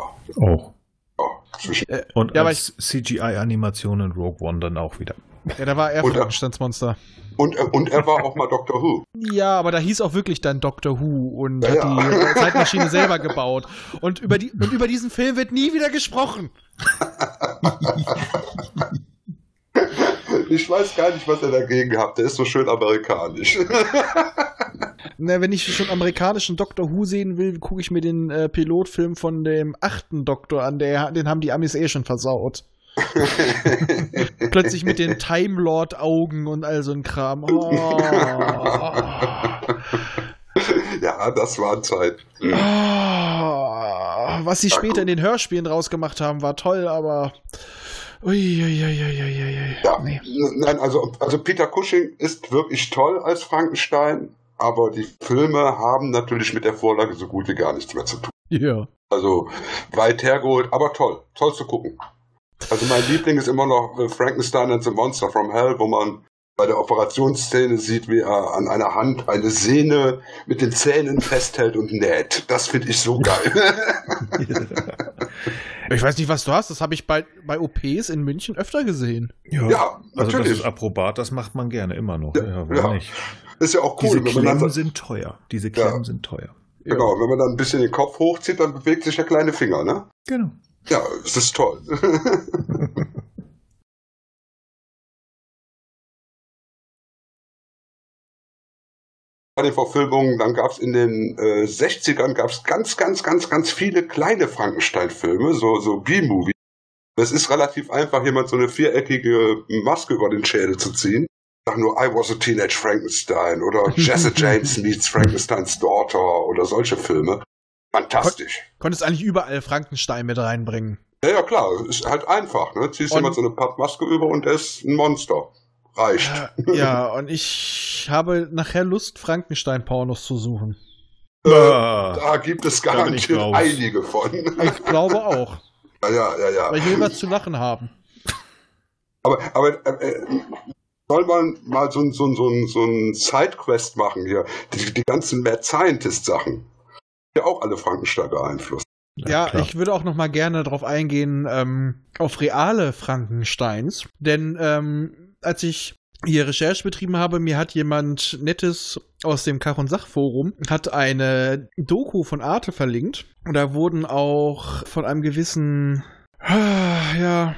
Speaker 1: Auch.
Speaker 4: ja zwischen,
Speaker 1: Und
Speaker 2: Ja,
Speaker 1: als CGI-Animation in Rogue One dann auch wieder.
Speaker 2: Ja, da war er
Speaker 4: Und er-
Speaker 2: Frankensteinsmonster.
Speaker 4: Und, er- und er war auch mal Doctor Who.
Speaker 2: Ja, aber da hieß auch wirklich dann Doctor Who und
Speaker 4: Ja,
Speaker 2: hat
Speaker 4: ja.
Speaker 2: die äh, Zeitmaschine selber gebaut. Und über, die, und über diesen Film wird nie wieder gesprochen.
Speaker 4: Ich weiß gar nicht, was er dagegen hat. Der ist so schön amerikanisch.
Speaker 2: Na, wenn ich schon amerikanischen Doctor Who sehen will, gucke ich mir den äh, Pilotfilm von dem achten Doktor an. Der, den haben die Amis eh schon versaut. Plötzlich mit den Time Lord Augen und all so ein Kram. Oh.
Speaker 4: ja, das war Zeit.
Speaker 2: Oh. Was sie später in den Hörspielen rausgemacht haben, war toll, aber. Uiuiuiuiui.
Speaker 4: Ja,
Speaker 2: Nee.
Speaker 4: nein, also, also Peter Cushing ist wirklich toll als Frankenstein, aber die Filme haben natürlich mit der Vorlage so gut wie gar nichts mehr zu tun.
Speaker 2: Ja.
Speaker 4: Also weit hergeholt, aber toll, toll zu gucken. Also mein Liebling ist immer noch äh, Frankenstein and the Monster from Hell, wo man bei der Operationsszene sieht, wie er an einer Hand eine Sehne mit den Zähnen festhält und näht. Das finde ich so geil.
Speaker 2: Ich weiß nicht, was du hast. Das habe ich bei, bei OPs in München öfter gesehen.
Speaker 1: Ja,
Speaker 4: ja,
Speaker 1: Also das
Speaker 4: natürlich.
Speaker 1: ist Approbat, das macht man gerne immer noch.
Speaker 4: Ja,
Speaker 1: Ja, warum
Speaker 4: ja.
Speaker 1: nicht?
Speaker 4: ist ja auch cool,
Speaker 1: Diese
Speaker 4: wenn man
Speaker 1: Klemmen
Speaker 4: dann,
Speaker 1: sind teuer. Diese Klemmen sind teuer.
Speaker 4: genau, wenn man dann ein bisschen den Kopf hochzieht, dann bewegt sich der kleine Finger, ne?
Speaker 1: Genau.
Speaker 4: Ja, es ist toll. bei den Verfilmungen, dann gab es in den äh, 60ern gab's ganz, ganz, ganz, ganz viele kleine Frankenstein-Filme, so, so B-Movie. Das ist relativ einfach, jemand so eine viereckige Maske über den Schädel zu ziehen. Sag nur, I was a Teenage Frankenstein oder Jesse James meets Frankensteins Daughter oder solche Filme. Fantastisch.
Speaker 2: Konntest eigentlich überall Frankenstein mit reinbringen.
Speaker 4: Ja, ja, klar, ist halt einfach, ne? Ziehst jemand so eine Pappmaske über und er ist ein Monster. Reicht.
Speaker 2: Äh, ja, und ich habe nachher Lust, Frankenstein-Pornos zu suchen.
Speaker 4: Äh,
Speaker 1: Ah.
Speaker 4: da gibt es garantiert einige von.
Speaker 2: Ich glaube auch.
Speaker 4: ja, ja, ja, ja.
Speaker 2: Weil ich will was zu lachen haben.
Speaker 4: Aber, aber äh, äh, soll man mal so, ein- so, so, so ein Sidequest machen hier? Die, die ganzen Mad Scientist-Sachen. Ja, auch alle Frankenstein beeinflusst.
Speaker 2: Ja,
Speaker 1: klar.
Speaker 2: ich würde auch noch mal gerne darauf eingehen, ähm, auf reale Frankensteins. Denn ähm, als ich hier Recherche betrieben habe, mir hat jemand Nettes aus dem Kach- und Sach-Forum hat eine Doku von Arte verlinkt. Und da wurden auch von einem gewissen, ah, ja,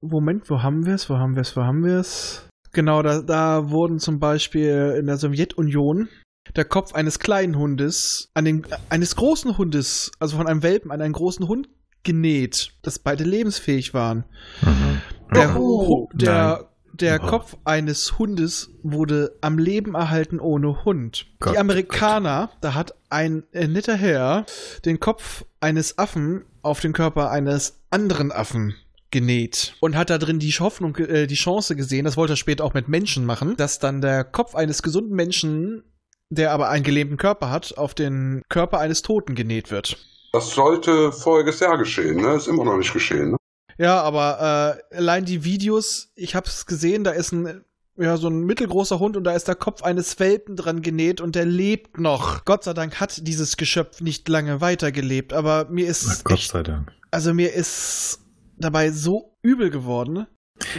Speaker 2: Moment, wo haben wir es, wo haben wir es, wo haben wir es? Genau, da, da wurden zum Beispiel in der Sowjetunion der Kopf eines kleinen Hundes an den, eines großen Hundes, also von einem Welpen an einen großen Hund genäht, dass beide lebensfähig waren.
Speaker 1: Mhm.
Speaker 2: Der,
Speaker 5: Oh.
Speaker 2: Der, der
Speaker 1: Oh.
Speaker 2: Kopf eines Hundes wurde am Leben erhalten ohne Hund.
Speaker 1: Gott,
Speaker 2: Die Amerikaner, da hat ein äh, netter Herr den Kopf eines Affen auf den Körper eines anderen Affen genäht und hat da drin die Hoffnung, äh, die Chance gesehen, das wollte er später auch mit Menschen machen, dass dann der Kopf eines gesunden Menschen, der aber einen gelähmten Körper hat, auf den Körper eines Toten genäht wird.
Speaker 4: Das sollte voriges Jahr geschehen, ne? Ist immer noch nicht geschehen, ne?
Speaker 2: Ja, aber äh, allein die Videos, ich hab's gesehen, da ist ein ja, so ein mittelgroßer Hund und da ist der Kopf eines Welpen dran genäht und der lebt noch. Gott sei Dank hat dieses Geschöpf nicht lange weitergelebt, aber mir
Speaker 1: Na,
Speaker 2: ist
Speaker 1: Gott
Speaker 2: echt,
Speaker 1: sei Dank.
Speaker 2: also mir ist dabei so übel geworden.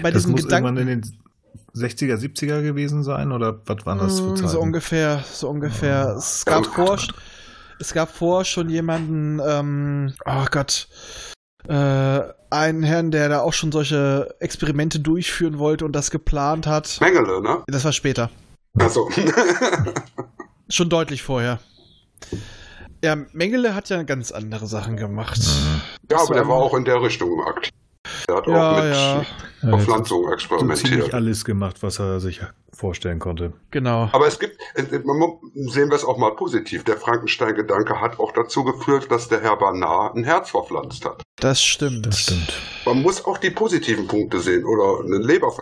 Speaker 2: Bei
Speaker 1: Das
Speaker 2: diesem
Speaker 1: muss
Speaker 2: Gedanken.
Speaker 1: irgendwann in den 60er, 70er gewesen sein oder was waren das für
Speaker 2: Mm,
Speaker 1: Zeiten?
Speaker 2: So ungefähr, so ungefähr.
Speaker 1: Oh.
Speaker 2: Es gab
Speaker 4: Oh
Speaker 2: vor,
Speaker 4: Gott.
Speaker 2: es gab vor schon jemanden, ähm, oh Gott, äh, einen Herrn, der da auch schon solche Experimente durchführen wollte und das geplant hat.
Speaker 4: Mengele, ne?
Speaker 2: Das war später.
Speaker 4: Also.
Speaker 2: Schon deutlich vorher. Ja, Mengele hat ja ganz andere Sachen gemacht.
Speaker 1: Mhm.
Speaker 4: ja, aber der war auch in der Richtung aktiv. Der hat
Speaker 2: Ja,
Speaker 4: auch mit
Speaker 2: ja.
Speaker 1: Ja,
Speaker 4: Verpflanzung
Speaker 1: so ziemlich
Speaker 4: experimentiert.
Speaker 1: alles gemacht, was er sich vorstellen konnte.
Speaker 2: Genau.
Speaker 4: Aber es gibt, äh, man mu- sehen wir es auch mal positiv. Der Frankenstein-Gedanke hat auch dazu geführt, dass der Herr Barnard ein Herz verpflanzt hat.
Speaker 2: Das stimmt.
Speaker 1: Das stimmt.
Speaker 4: Man muss auch die positiven Punkte sehen. Oder eine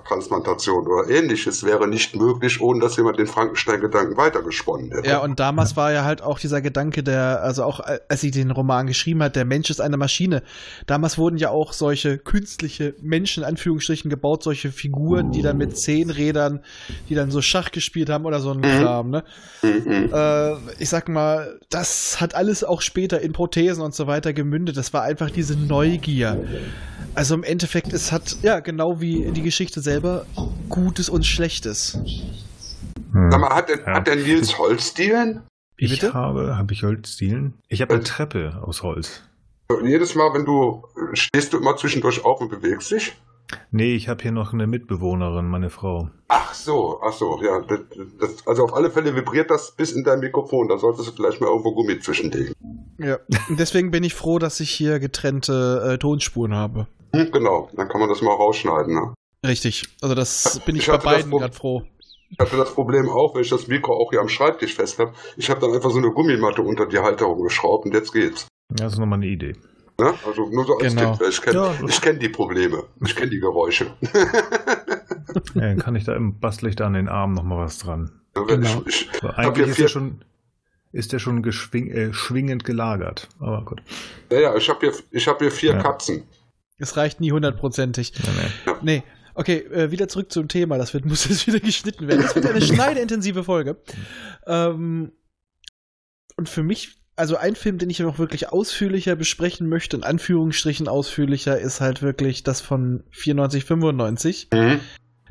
Speaker 4: Lebertransplantation oder ähnliches wäre nicht möglich, ohne dass jemand den Frankenstein-Gedanken weitergesponnen hätte.
Speaker 2: Ja, und damals war ja halt auch dieser Gedanke, der, also auch äh, als sie den Roman geschrieben hat, der Mensch ist eine Maschine. Damals wurden ja auch solche künstliche Menschen, in Anführungsstrichen, gebaut, solche Figuren, die dann mit zehn Rädern, die dann so Schach gespielt haben oder so ein Kram, ne?
Speaker 4: Mhm.
Speaker 2: Äh, ich sag mal, das hat alles auch später in Prothesen und so weiter gemündet. Das war einfach diese Neugier. Also im Endeffekt, es hat, ja, genau wie die Geschichte selber, Gutes und Schlechtes.
Speaker 1: Hm.
Speaker 4: Sag mal, hat der,
Speaker 1: Ja.
Speaker 4: hat der Nils Holzdielen?
Speaker 2: Wie
Speaker 1: Ich
Speaker 2: bitte?
Speaker 1: habe, habe ich Holzdielen? Ich habe eine
Speaker 4: Holz.
Speaker 1: Treppe aus Holz.
Speaker 4: Und jedes Mal, wenn du stehst du immer zwischendurch auf und bewegst dich?
Speaker 1: Nee, ich habe hier noch eine Mitbewohnerin, meine Frau.
Speaker 4: Ach so, ach so, ja. Das, das, also auf alle Fälle vibriert das bis in dein Mikrofon. Da solltest du vielleicht mal irgendwo Gummi zwischenlegen.
Speaker 2: Ja. Deswegen bin ich froh, dass ich hier getrennte äh, Tonspuren habe.
Speaker 4: Hm, genau, dann kann man das mal rausschneiden. Ne?
Speaker 2: Richtig. Also das bin ich,
Speaker 4: Ich
Speaker 2: bei beiden gerade froh.
Speaker 4: Ich hatte das Problem auch, wenn ich das Mikro auch hier am Schreibtisch fest habe. Ich habe dann einfach so eine Gummimatte unter die Halterung geschraubt und jetzt geht's.
Speaker 1: Das ist nochmal eine Idee.
Speaker 4: Ne? Also nur so als
Speaker 2: Genau.
Speaker 4: Tipp. Ich kenne
Speaker 1: Ja.
Speaker 4: kenn die Probleme. Ich kenne die Geräusche.
Speaker 1: Ja, dann kann ich da im bastel ich da an den Arm nochmal was dran.
Speaker 4: Ja,
Speaker 2: Genau.
Speaker 4: ich, ich, hab
Speaker 1: eigentlich ist der schon, ist der schon geschwing, äh, schwingend gelagert. Aber gut.
Speaker 4: ja, ja, ich habe hier, ich hab hier vier
Speaker 1: Ja.
Speaker 4: Katzen.
Speaker 2: Es reicht nie hundertprozentig.
Speaker 1: Nee, nee.
Speaker 2: Nee. Okay, äh, wieder zurück zum Thema. Das wird, muss jetzt wieder geschnitten werden. Das wird eine schneideintensive Folge. Ähm, und für mich, also ein Film, den ich noch wirklich ausführlicher besprechen möchte, in Anführungsstrichen ausführlicher, ist halt wirklich das von 94, 95.
Speaker 4: Mhm.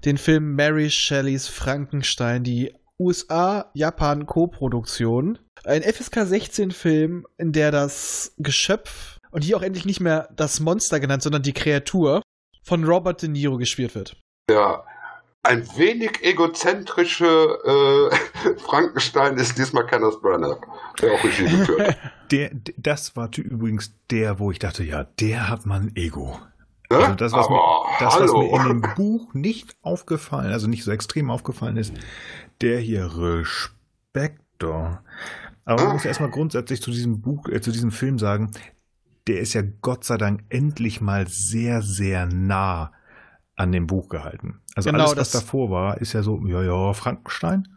Speaker 2: Den Film Mary Shelleys Frankenstein, die USA-Japan-Co-Produktion. Ein FSK 16-Film, in der das Geschöpf und hier auch endlich nicht mehr das Monster genannt, sondern die Kreatur von Robert De Niro gespielt wird.
Speaker 4: Ja, ein wenig egozentrische äh, Frankenstein ist diesmal Kenneth Branagh, der auch Regie geführt.
Speaker 1: Der, das war übrigens der, wo ich dachte, ja, der hat mal ein Ego.
Speaker 4: Ne?
Speaker 1: Also das, was, mir,
Speaker 4: Aber
Speaker 1: das, was mir in dem Buch nicht aufgefallen, also nicht so extrem aufgefallen ist, der hier Respektor. Aber man muss erstmal grundsätzlich zu diesem Buch, äh, zu diesem Film sagen, der ist ja Gott sei Dank endlich mal sehr, sehr nah an dem Buch gehalten. Also
Speaker 2: Genau,
Speaker 1: alles, was
Speaker 2: das-
Speaker 1: davor war, ist ja so, ja, ja, Frankenstein.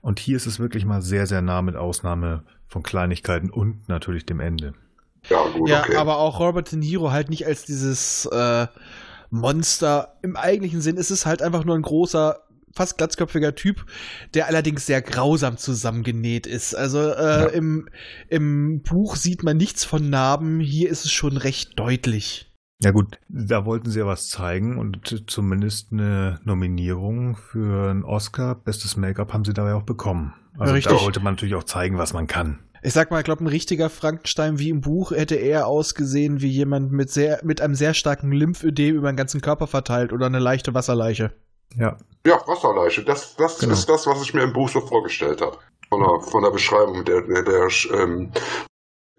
Speaker 1: Und hier ist es wirklich mal sehr, sehr nah mit Ausnahme von Kleinigkeiten und natürlich dem Ende.
Speaker 4: Ja, gut,
Speaker 2: Ja,
Speaker 4: okay.
Speaker 2: aber auch Robert De Niro halt nicht als dieses äh, Monster. Im eigentlichen Sinn ist es halt einfach nur ein großer, fast glatzköpfiger Typ, der allerdings sehr grausam zusammengenäht ist. Also äh,
Speaker 1: Ja.
Speaker 2: im, im Buch sieht man nichts von Narben, hier ist es schon recht deutlich.
Speaker 1: Ja gut, da wollten sie ja was zeigen und zumindest eine Nominierung für einen Oscar, bestes Make-up haben sie dabei auch bekommen. Also
Speaker 2: Richtig.
Speaker 1: da wollte man natürlich auch zeigen, was man kann.
Speaker 2: Ich sag mal, ich glaube, ein richtiger Frankenstein wie im Buch hätte eher ausgesehen wie jemand mit sehr, mit einem sehr starken Lymphödem über den ganzen Körper verteilt oder eine leichte Wasserleiche.
Speaker 1: Ja,
Speaker 4: Ja, Wasserleiche, das, das
Speaker 1: Genau.
Speaker 4: ist das, was ich mir im Buch so vorgestellt habe. Von der, von der Beschreibung der, der, der ähm,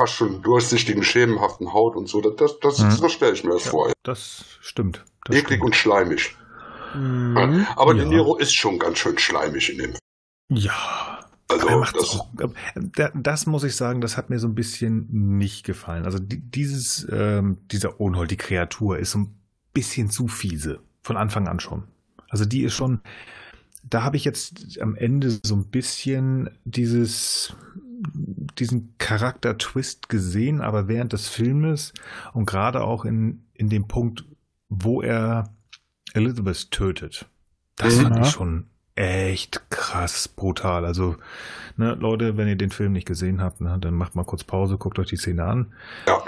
Speaker 4: fast schon durchsichtigen, schemenhaften Haut und so. Das, das, das
Speaker 1: Mhm.
Speaker 4: so stelle ich mir das vor.
Speaker 1: das stimmt. Das
Speaker 4: Eklig
Speaker 1: stimmt.
Speaker 4: und schleimig.
Speaker 2: Mhm.
Speaker 4: Aber
Speaker 1: Ja.
Speaker 4: De Niro ist schon ganz schön schleimig in dem.
Speaker 1: Ja,
Speaker 4: Also,
Speaker 1: er
Speaker 4: das,
Speaker 1: auch. Da- Das muss ich sagen, das hat mir so ein bisschen nicht gefallen. Also die- dieses, ähm, dieser Ohnhold, die Kreatur, ist so ein bisschen zu fiese. Von Anfang an schon. Also die ist schon, da habe ich jetzt am Ende so ein bisschen dieses, diesen Charakter-Twist gesehen, aber während des Filmes und gerade auch in, in dem Punkt, wo er Elizabeth tötet. Das
Speaker 4: Mhm.
Speaker 1: fand
Speaker 2: Ja.
Speaker 1: ich schon echt krass brutal. Also, ne, Leute, wenn ihr den Film nicht gesehen habt, ne, dann macht mal kurz Pause, guckt euch die Szene an.
Speaker 4: Ja.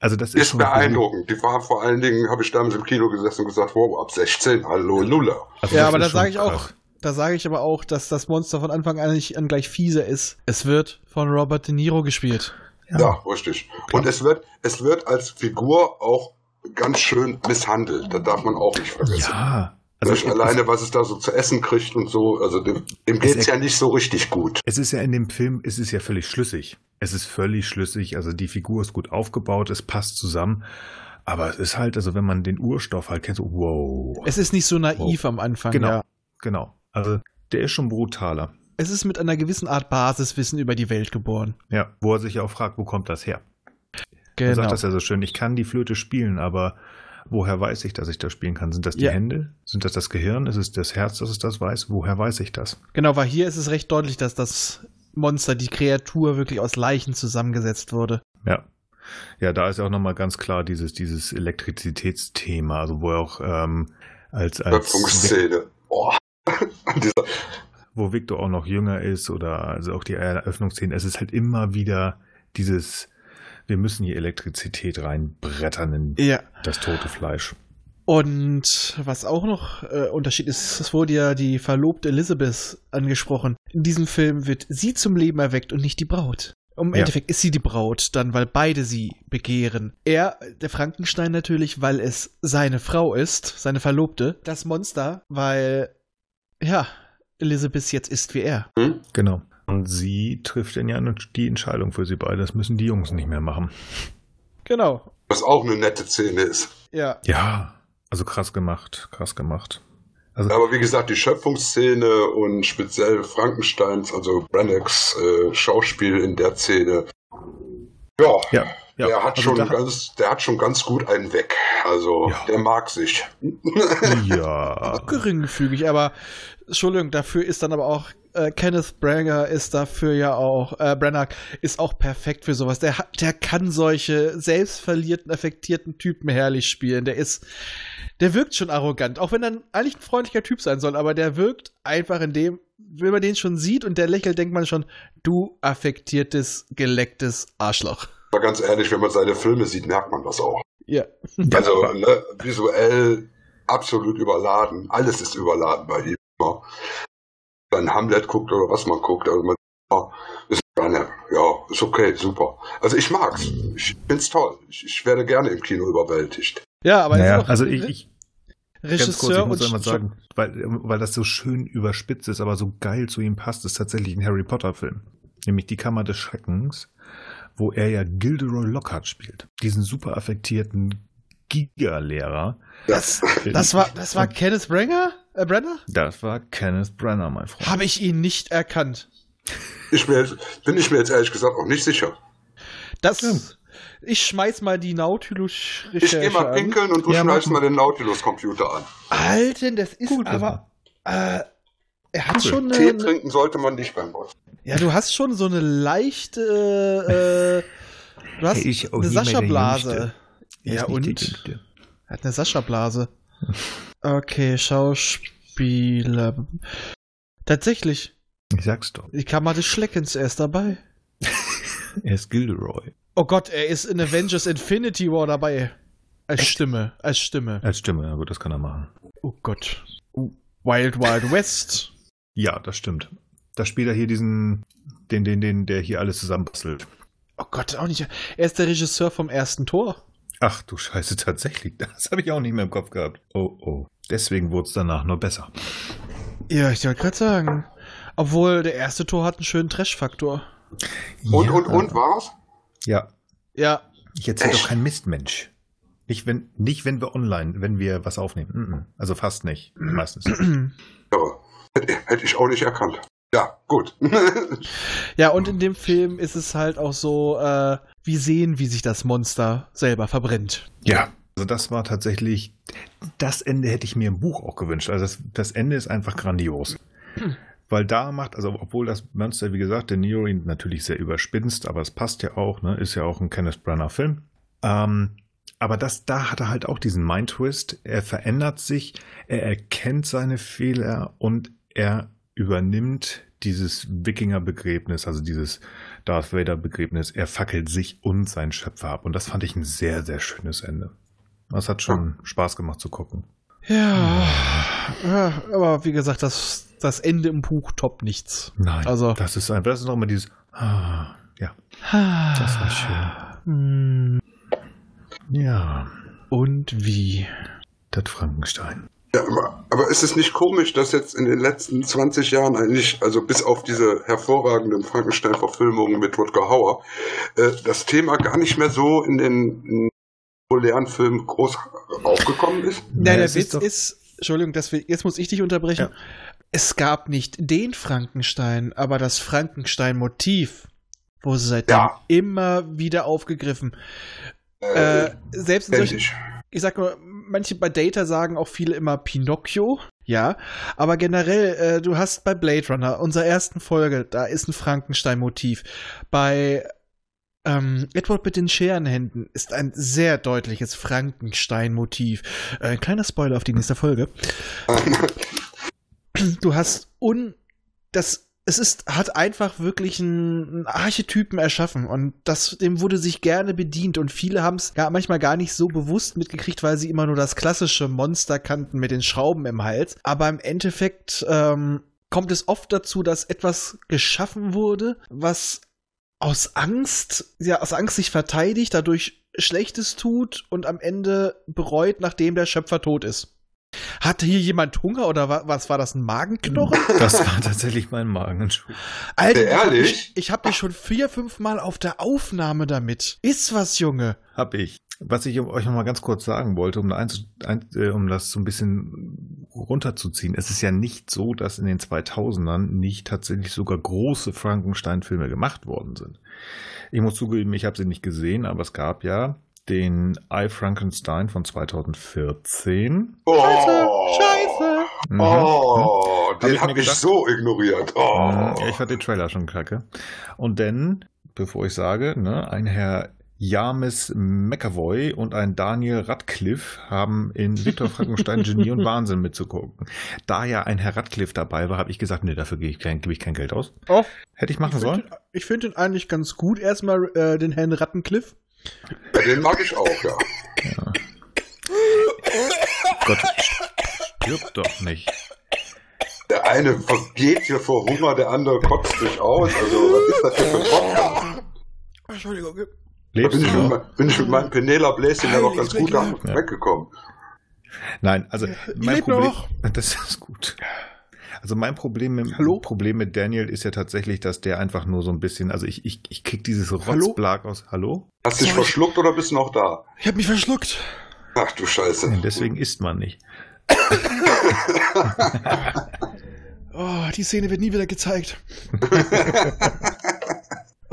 Speaker 1: Also das ist,
Speaker 4: ist
Speaker 1: schon
Speaker 4: beeindruckend. Die war vor allen Dingen, habe ich damals im Kino gesessen und gesagt, wow, ab 16, hallo Lula.
Speaker 1: Also
Speaker 2: Ja,
Speaker 1: das
Speaker 2: aber da sage ich auch,
Speaker 1: krass.
Speaker 2: Da sage ich aber auch, dass das Monster von Anfang an nicht an gleich fieser ist. Es wird von Robert De Niro gespielt.
Speaker 4: Ja, richtig. Und es wird, es wird als Figur auch ganz schön misshandelt. Das darf man auch nicht vergessen.
Speaker 1: Ja, also
Speaker 4: Nicht
Speaker 1: es-
Speaker 4: alleine, was es da so zu essen kriegt und so. Also dem, dem
Speaker 1: Es
Speaker 4: geht's ja nicht so richtig gut.
Speaker 1: Es ist ja in dem Film, es ist ja völlig schlüssig. Es ist völlig schlüssig, also die Figur ist gut aufgebaut, es passt zusammen. Aber es ist halt, also wenn man den Urstoff halt kennt, so wow.
Speaker 2: Es ist nicht so naiv
Speaker 1: Wow.
Speaker 2: am Anfang,
Speaker 1: Genau.
Speaker 2: ja.
Speaker 1: Genau. Also der ist schon brutaler.
Speaker 2: Es ist mit einer gewissen Art Basiswissen über die Welt geboren.
Speaker 1: Ja, wo er sich auch fragt, wo kommt das her? Er
Speaker 2: Genau.
Speaker 1: sagt das ja so schön, ich kann die Flöte spielen, aber woher weiß ich, dass ich das spielen kann? Sind das die
Speaker 2: Ja.
Speaker 1: Hände? Sind das das Gehirn? Ist es das Herz, dass es das weiß? Woher weiß ich das?
Speaker 2: Genau, weil hier ist es recht deutlich, dass das Monster, die Kreatur wirklich aus Leichen zusammengesetzt wurde.
Speaker 1: Ja. Ja, da ist ja auch nochmal ganz klar dieses, dieses Elektrizitätsthema, also wo er auch ähm, als, als
Speaker 4: Öffnungsszene. Boah.
Speaker 1: Wo Victor auch noch jünger ist oder also auch die Eröffnungsszene, es ist halt immer wieder dieses, wir müssen hier Elektrizität reinbrettern in
Speaker 2: Ja.
Speaker 1: das tote Fleisch.
Speaker 2: Und was auch noch äh, Unterschied ist, es wurde ja die Verlobte Elizabeth angesprochen. In diesem Film wird sie zum Leben erweckt und nicht die Braut. Im
Speaker 1: Ja.
Speaker 2: Endeffekt ist sie die Braut, dann, weil beide sie begehren. Er, der Frankenstein natürlich, weil es seine Frau ist, seine Verlobte. Das Monster, weil, ja, Elizabeth jetzt ist wie er.
Speaker 4: hm?
Speaker 1: Genau. Und sie trifft dann ja die Entscheidung für sie beide. Das müssen die Jungs nicht mehr machen.
Speaker 2: Genau.
Speaker 4: Was auch eine nette Szene ist.
Speaker 2: Ja.
Speaker 1: Ja, also krass gemacht, krass gemacht. Also,
Speaker 4: Aber wie gesagt, die Schöpfungsszene und speziell Frankensteins, also Brannocks äh, Schauspiel in der Szene. Ja,
Speaker 1: ja, ja.
Speaker 4: der, hat
Speaker 1: also
Speaker 4: schon ganz, der hat schon ganz gut einen weg. Also
Speaker 1: Ja.
Speaker 4: der mag sich.
Speaker 1: ja.
Speaker 2: geringfügig, aber Entschuldigung, dafür ist dann aber auch äh, Kenneth Branagh ist dafür ja auch äh, Branagh ist auch perfekt für sowas. Der der kann solche selbstverlierten, affektierten Typen herrlich spielen. Der ist, der wirkt schon arrogant, auch wenn er eigentlich ein freundlicher Typ sein soll, aber der wirkt einfach in dem, wenn man den schon sieht und der lächelt, denkt man schon, du affektiertes, gelecktes Arschloch.
Speaker 4: Aber ganz ehrlich, wenn man seine Filme sieht, merkt man das auch.
Speaker 2: Ja.
Speaker 4: Also ne, visuell absolut überladen. Alles ist überladen bei ihm. Ja. Wenn Hamlet guckt oder was man guckt, also man ja, ist gerne, ja, ist okay, super. Also ich mag's. Ich find's toll. Ich, ich werde gerne im Kino überwältigt.
Speaker 2: Ja, aber
Speaker 1: Naja, also ich, ich Ganz kurz, ich
Speaker 2: Regisseur
Speaker 1: muss
Speaker 2: und
Speaker 1: einmal sagen, weil, weil das so schön überspitzt ist, aber so geil zu ihm passt, ist tatsächlich ein Harry Potter-Film. Nämlich Die Kammer des Schreckens, wo er ja Gilderoy Lockhart spielt. Diesen super affektierten Giga-Lehrer.
Speaker 2: Das, das war, das war Kenneth Brenner? Äh, Brenner?
Speaker 1: Das war Kenneth Brenner, mein Freund.
Speaker 2: Habe ich ihn nicht erkannt.
Speaker 4: Ich mir jetzt, bin ich mir jetzt ehrlich gesagt auch nicht sicher.
Speaker 2: Das. Ich schmeiß mal die nautilus
Speaker 4: Ich gehe mal
Speaker 2: an.
Speaker 4: pinkeln und du
Speaker 1: Ja,
Speaker 4: schmeißt mal den Nautilus-Computer an.
Speaker 2: Alter, das ist
Speaker 1: Gut,
Speaker 2: aber. Äh, er hat
Speaker 1: Cool.
Speaker 2: schon
Speaker 4: Tee
Speaker 2: eine.
Speaker 4: trinken sollte man nicht beim Boss.
Speaker 2: Ja, du hast schon so eine leichte. Äh, du hast
Speaker 1: Hey, ich auch
Speaker 2: eine Sascha-Blase. Ja, und? Er hat eine Sascha-Blase. Okay, Schauspieler. Tatsächlich.
Speaker 1: Ich sag's doch.
Speaker 2: Die Kammer des Schleckens, er ist dabei.
Speaker 1: Er ist Gilderoy.
Speaker 2: Oh Gott, er ist in Avengers Infinity War dabei. Als Stimme, als Stimme.
Speaker 1: Als Stimme, ja gut, das kann er machen.
Speaker 2: Oh Gott. Wild Wild West.
Speaker 1: Ja, das stimmt. Da spielt er hier diesen, den, den, den, der hier alles zusammenbastelt.
Speaker 2: Oh Gott, auch nicht. Er ist der Regisseur vom ersten Tor.
Speaker 1: Ach du Scheiße, tatsächlich. Das habe ich auch nicht mehr im Kopf gehabt. Oh, oh. Deswegen wurde es danach nur besser.
Speaker 2: Ja, ich wollte gerade sagen. Obwohl, der erste Tor hat einen schönen Trash-Faktor.
Speaker 4: Und,
Speaker 1: ja,
Speaker 4: und, und, war's?
Speaker 1: Ja,
Speaker 2: Ja,
Speaker 1: ich erzähle doch kein Mistmensch. Nicht wenn, nicht wenn wir online, wenn wir was aufnehmen. Mhm. Also fast nicht. Meistens.
Speaker 4: Ja, hätte, hätte ich auch nicht erkannt. Ja, gut.
Speaker 2: ja, und in dem Film ist es halt auch so, äh, wir sehen, wie sich das Monster selber verbrennt.
Speaker 1: Ja. Also das war tatsächlich, das Ende hätte ich mir im Buch auch gewünscht. Also das, das Ende ist einfach grandios. Weil da macht, also obwohl das Monster, wie gesagt, der Neo ihn natürlich sehr überspinst, aber es passt ja auch, ne? Ist ja auch ein Kenneth Branagh Film. Ähm, aber das, da hat er halt auch diesen Mind-Twist. Er verändert sich, er erkennt seine Fehler und er übernimmt dieses Wikinger-Begräbnis, also dieses Darth Vader-Begräbnis. Er fackelt sich und seinen Schöpfer ab. Und das fand ich ein sehr, sehr schönes Ende. Das hat schon Spaß gemacht zu gucken.
Speaker 2: Ja, ja aber wie gesagt, das, das Ende im Buch toppt nichts.
Speaker 1: Nein,
Speaker 2: Also-
Speaker 1: das ist einfach, das ist noch immer dieses, ah, ja, das war schön.
Speaker 2: Hm,
Speaker 1: Ja,
Speaker 2: Und wie?
Speaker 1: das Frankenstein.
Speaker 4: Ja, aber, aber ist es nicht komisch, dass jetzt in den letzten 20 Jahren eigentlich, also bis auf diese hervorragenden Frankenstein-Verfilmungen mit Rutger Hauer, äh, das Thema gar nicht mehr so in den in populären Filmen groß aufgekommen ist?
Speaker 2: Nein, der Witz ist, Entschuldigung, das, will- jetzt muss ich dich unterbrechen.
Speaker 1: Ja.
Speaker 2: Es gab nicht den Frankenstein, aber das Frankenstein-Motiv wurde seitdem
Speaker 4: Ja.
Speaker 2: immer wieder aufgegriffen.
Speaker 4: Äh,
Speaker 2: Äh, selbst in solchen,
Speaker 4: ständig.
Speaker 2: ich sag mal, manche bei Data sagen auch viele immer Pinocchio, ja, aber generell, äh, du hast bei Blade Runner, unserer ersten Folge, da ist ein Frankenstein-Motiv. Bei ähm, Edward mit den Scherenhänden ist ein sehr deutliches Frankenstein-Motiv. Äh, ein kleiner Spoiler auf die nächste Folge. Du hast un das es ist hat einfach wirklich einen, Archetypen erschaffen und das dem wurde sich gerne bedient und viele haben es ja manchmal gar nicht so bewusst mitgekriegt, weil sie immer nur das klassische Monster kannten mit den Schrauben im Hals. Aber im Endeffekt ähm, kommt es oft dazu, dass etwas geschaffen wurde, was aus Angst, ja, aus Angst sich verteidigt, dadurch Schlechtes tut und am Ende bereut, nachdem der Schöpfer tot ist. Hatte hier jemand Hunger oder wa was war das, ein Magenknochen?
Speaker 1: Das war tatsächlich mein Magenschub.
Speaker 2: Alter, ich hab
Speaker 4: Ehrlich?
Speaker 2: mich- ich habe dich schon vier, fünf Mal auf der Aufnahme damit. Ist was, Junge.
Speaker 1: Hab ich. Was ich euch noch mal ganz kurz sagen wollte, um, da eins, ein, äh, um das so ein bisschen runterzuziehen. Es ist ja nicht so, dass in den 2000ern nicht tatsächlich sogar große Frankenstein-Filme gemacht worden sind. Ich muss zugeben, ich habe sie nicht gesehen, aber es gab ja den I Frankenstein von 2014.
Speaker 4: Oh,
Speaker 2: Scheiße.
Speaker 1: Mhm.
Speaker 4: Oh,
Speaker 1: Hab
Speaker 4: den
Speaker 1: ich
Speaker 4: habe
Speaker 1: mir
Speaker 4: ich so ignoriert. Oh.
Speaker 1: Mhm. Ja, ich fand den Trailer schon kacke. Und dann, bevor ich sage, ne, ein Herr James McAvoy und ein Daniel Radcliffe haben in Viktor Frankenstein Genie und Wahnsinn mitzugucken. Da ja ein Herr Radcliffe dabei war, habe ich gesagt, nee, dafür gebe ich, kein, gebe ich kein Geld aus.
Speaker 2: Oh,
Speaker 1: Hätte ich machen
Speaker 2: ich
Speaker 1: sollen.
Speaker 2: finde ich find ihn eigentlich ganz gut. Erstmal äh, den Herrn Rattencliff.
Speaker 4: Ja, den mag ich auch, ja.
Speaker 1: Gott, stirb doch nicht.
Speaker 4: Der eine vergeht hier vor Hunger, der andere kotzt sich aus. Also, was ist das denn für ein Podcast?
Speaker 2: Entschuldigung.
Speaker 1: Lebst
Speaker 4: bin
Speaker 1: du
Speaker 4: ich, mit,
Speaker 1: noch?
Speaker 4: mein- bin ich mit meinem Penela Bläschen ja noch ganz gut
Speaker 1: Ja.
Speaker 4: weggekommen.
Speaker 1: Nein, also
Speaker 2: Ich
Speaker 1: mein Problem,
Speaker 2: noch.
Speaker 1: das ist gut. Also mein Problem mit,
Speaker 2: Hallo?
Speaker 1: Problem mit Daniel ist ja tatsächlich, dass der einfach nur so ein bisschen, also ich, ich, ich krieg dieses
Speaker 2: Hallo?
Speaker 1: Rotzblag aus. Hallo?
Speaker 4: Hast du dich verschluckt oder bist du noch da?
Speaker 2: Ich habe mich verschluckt.
Speaker 4: Ach du Scheiße.
Speaker 1: Nee, deswegen isst man nicht.
Speaker 2: Oh, die Szene wird nie wieder gezeigt.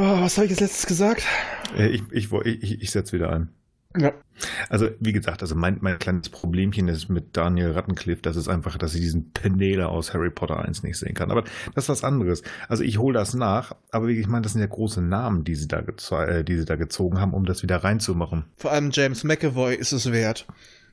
Speaker 2: Oh, was habe ich jetzt letztes gesagt?
Speaker 1: Äh, Ich, ich, ich, ich setze wieder ein.
Speaker 2: Ja.
Speaker 1: Also, wie gesagt, also mein, mein kleines Problemchen ist mit Daniel Rattencliffe, das ist einfach, dass ich diesen Penele aus Harry Potter 1 nicht sehen kann. Aber das ist was anderes. Also ich hole das nach, aber wie ich meine, das sind ja große Namen, die sie, da äh, die sie da gezogen haben, um das wieder reinzumachen.
Speaker 2: Vor allem James McAvoy ist es wert.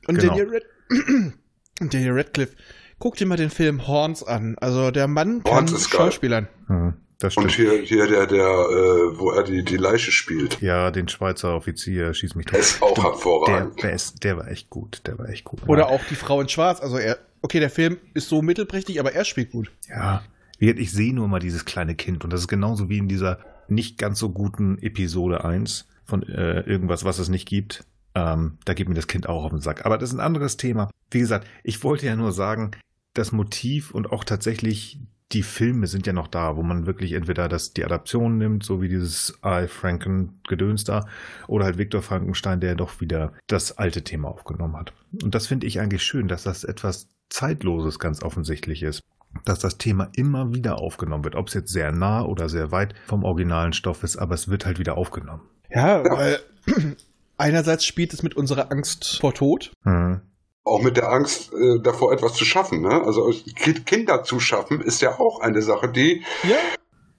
Speaker 2: Und
Speaker 1: Genau.
Speaker 2: Daniel, Rad Daniel Radcliffe, guck dir mal den Film Horns an. Also der Mann kann
Speaker 4: Horns ist geil.
Speaker 2: Schauspielern.
Speaker 1: Hm, das
Speaker 4: Und
Speaker 1: stimmt.
Speaker 4: hier, hier der, der, äh, wo er die, die Leiche spielt.
Speaker 1: Ja, den Schweizer Offizier schießt mich tot.
Speaker 4: Ist auch
Speaker 1: Stimmt.
Speaker 4: hervorragend.
Speaker 1: Der, der, ist, der war echt gut. Der war echt gut.
Speaker 2: Oder auch die Frau in Schwarz. Also er, okay, der Film ist so mittelprächtig, aber er spielt gut.
Speaker 1: Ja, ich sehe nur mal dieses kleine Kind und das ist genauso wie in dieser nicht ganz so guten Episode 1 von äh, irgendwas, was es nicht gibt. Ähm, da geht mir das Kind auch auf den Sack. Aber das ist ein anderes Thema. Wie gesagt, ich wollte ja nur sagen, das Motiv und auch tatsächlich die Filme sind ja noch da, wo man wirklich entweder das, die Adaption nimmt, so wie dieses I. Franken Gedöns da, oder halt Viktor Frankenstein, der doch wieder das alte Thema aufgenommen hat. Und das finde ich eigentlich schön, dass das etwas Zeitloses ganz offensichtlich ist dass das Thema immer wieder aufgenommen wird. Ob es jetzt sehr nah oder sehr weit vom originalen Stoff ist, aber es wird halt wieder aufgenommen.
Speaker 2: Ja, weil einerseits spielt es mit unserer Angst vor Tod.
Speaker 1: Mhm.
Speaker 4: Auch mit der Angst äh, davor, etwas zu schaffen. Ne? Also Ki- Kinder zu schaffen, ist ja auch eine Sache, die
Speaker 2: Ja.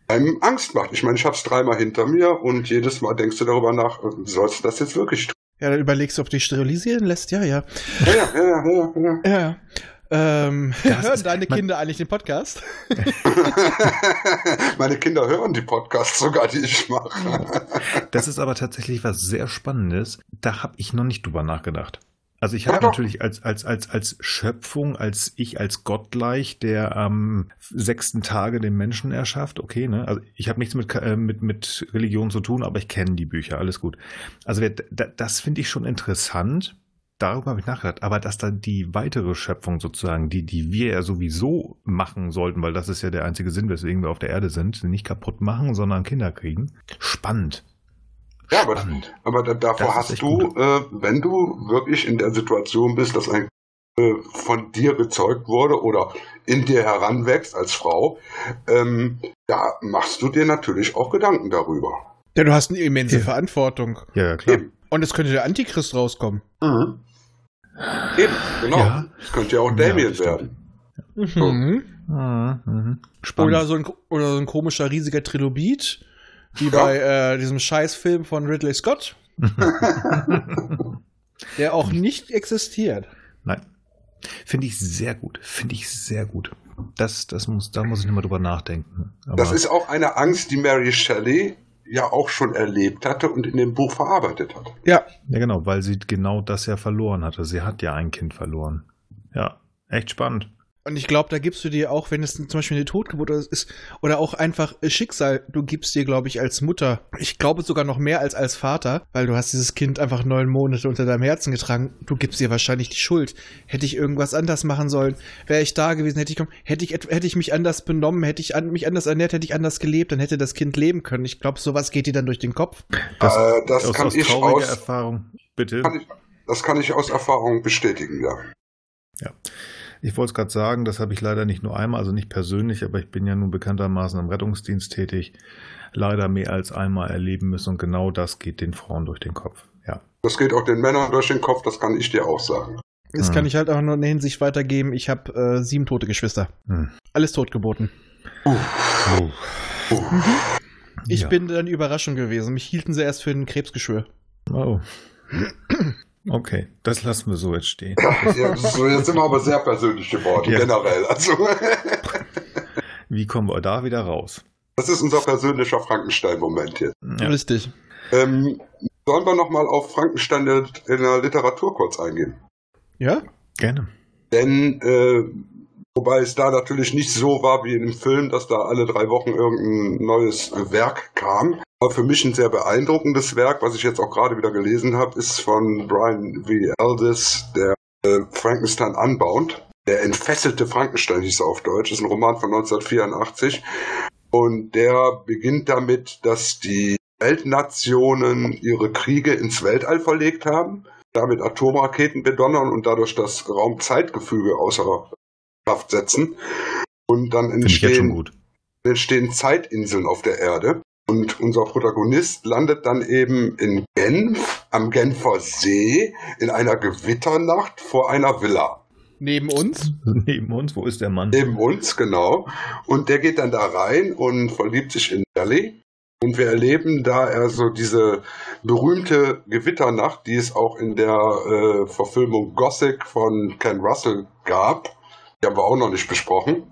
Speaker 4: einem Angst macht. Ich meine, ich habe es dreimal hinter mir und jedes Mal denkst du darüber nach, äh, sollst du das jetzt wirklich tun?
Speaker 2: Ja, dann überlegst du, ob du dich sterilisieren lässt. Ja, ja.
Speaker 4: Ja, ja, ja, ja, ja.
Speaker 2: Ja. Ähm,
Speaker 1: Das
Speaker 2: hören deine Kinder eigentlich den Podcast?
Speaker 4: Meine Kinder hören die Podcasts sogar, die ich mache.
Speaker 1: Das ist aber tatsächlich was sehr Spannendes. Da habe ich noch nicht drüber nachgedacht. Also ich habe natürlich als, als, als, als Schöpfung, als ich als Gottgleich, der am sechsten Tage den Menschen erschafft, okay, ne? Also ich habe nichts mit, äh, mit, mit Religion zu tun, aber ich kenne die Bücher, alles gut. Also wer- da, das finde ich schon interessant. Darüber habe ich nachgedacht. Aber dass dann die weitere Schöpfung sozusagen, die, die wir ja sowieso machen sollten, weil das ist ja der einzige Sinn, weswegen wir auf der Erde sind, nicht kaputt machen, sondern Kinder kriegen. Spannend.
Speaker 4: Ja, aber,
Speaker 1: Spannend.
Speaker 4: aber da, davor hast du,
Speaker 1: gut.
Speaker 4: äh, wenn du wirklich in der Situation bist, dass ein äh, von dir gezeugt wurde oder in dir heranwächst als Frau, ähm, da machst du dir natürlich auch Gedanken darüber.
Speaker 2: Ja, du hast eine immense
Speaker 1: Ja.
Speaker 2: Verantwortung.
Speaker 1: Ja, ja, klar.
Speaker 4: Eben.
Speaker 2: Und es könnte der Antichrist rauskommen.
Speaker 4: Mhm. Eben, genau.
Speaker 1: Ja.
Speaker 4: Das könnte ja auch
Speaker 1: Ja,
Speaker 4: Damien
Speaker 1: stimmt.
Speaker 4: werden.
Speaker 2: Mhm.
Speaker 1: Mhm, mhm. Spannend.
Speaker 2: Oder so, ein, oder so ein komischer riesiger Trilobit, wie
Speaker 4: Ja.
Speaker 2: bei äh, diesem Scheißfilm von Ridley Scott, der auch nicht existiert.
Speaker 1: Nein. Finde ich sehr gut. Finde ich sehr gut. Das, das muss, da muss ich nicht mal drüber nachdenken. Aber
Speaker 4: Das ist auch eine Angst, die Mary Shelley ja auch schon erlebt hatte und in dem Buch verarbeitet hat.
Speaker 2: Ja,
Speaker 1: ja, genau, weil sie genau das ja verloren hatte. Sie hat ja ein Kind verloren. Ja, echt spannend.
Speaker 2: Und ich glaube, da gibst du dir auch, wenn es zum Beispiel eine Totgeburt ist oder auch einfach Schicksal, du gibst dir, glaube ich, als Mutter, ich glaube sogar noch mehr als als Vater, weil du hast dieses Kind einfach neun Monate unter deinem Herzen getragen, du gibst dir wahrscheinlich die Schuld. Hätte ich irgendwas anders machen sollen, wäre ich da gewesen, hätte ich, hätte ich, hätte ich mich anders benommen, hätte ich an, mich anders ernährt, hätte ich anders gelebt, dann hätte das Kind leben können. Ich glaube, sowas geht dir dann durch den Kopf.
Speaker 1: Das,
Speaker 4: Äh, das
Speaker 1: aus,
Speaker 4: kann
Speaker 1: aus
Speaker 4: ich aus-
Speaker 1: Erfahrung. Bitte.
Speaker 4: Kann ich, das kann ich aus Erfahrung bestätigen, ja.
Speaker 1: Ich wollte es gerade sagen, das habe ich leider nicht nur einmal, also nicht persönlich, aber ich bin ja nun bekanntermaßen im Rettungsdienst tätig, leider mehr als einmal erleben müssen und genau das geht den Frauen durch den Kopf. Ja.
Speaker 4: Das geht auch den Männern durch den Kopf, das kann ich dir auch sagen.
Speaker 2: Das
Speaker 1: Hm.
Speaker 2: kann ich halt auch nur in der Hinsicht weitergeben. Ich habe äh, sieben tote Geschwister.
Speaker 1: Hm.
Speaker 2: Alles totgeboten.
Speaker 1: Oh.
Speaker 2: Ich
Speaker 1: Ja.
Speaker 2: bin dann Überraschung gewesen. Mich hielten sie erst für ein Krebsgeschwür.
Speaker 1: Oh. Okay, das lassen wir so jetzt stehen.
Speaker 4: Ja, so, jetzt sind wir aber sehr persönlich geworden,
Speaker 1: Ja.
Speaker 4: generell. Also,
Speaker 1: Wie kommen wir da wieder raus?
Speaker 4: das ist unser persönlicher Frankenstein-Moment jetzt.
Speaker 1: Ja.
Speaker 2: Richtig.
Speaker 4: Ähm, sollen wir nochmal auf Frankenstein in der Literatur kurz eingehen?
Speaker 2: Ja?
Speaker 1: Gerne.
Speaker 4: Denn, äh, wobei es da natürlich nicht so war wie in dem Film, dass da alle drei Wochen irgendein neues Werk kam. Aber für mich ein sehr beeindruckendes Werk, was ich jetzt auch gerade wieder gelesen habe, ist von Brian V. Aldiss, der äh, Frankenstein Unbound. Der entfesselte Frankenstein hieß er auf Deutsch. Das ist ein Roman von 1984. Und der beginnt damit, dass die Weltnationen ihre Kriege ins Weltall verlegt haben, damit Atomraketen bedonnern und dadurch das Raumzeitgefüge außer Kraft setzen. Und dann entstehen, entstehen Zeitinseln auf der Erde. Und unser Protagonist landet dann eben in Genf, am Genfer See, in einer Gewitternacht vor einer Villa.
Speaker 2: Neben uns?
Speaker 1: Neben uns, wo ist der Mann?
Speaker 4: Neben uns, genau. Und der geht dann da rein und verliebt sich in Sally. Und wir erleben da also diese berühmte Gewitternacht, die es auch in der äh, Verfilmung Gothic von Ken Russell gab. Die haben wir auch noch nicht besprochen.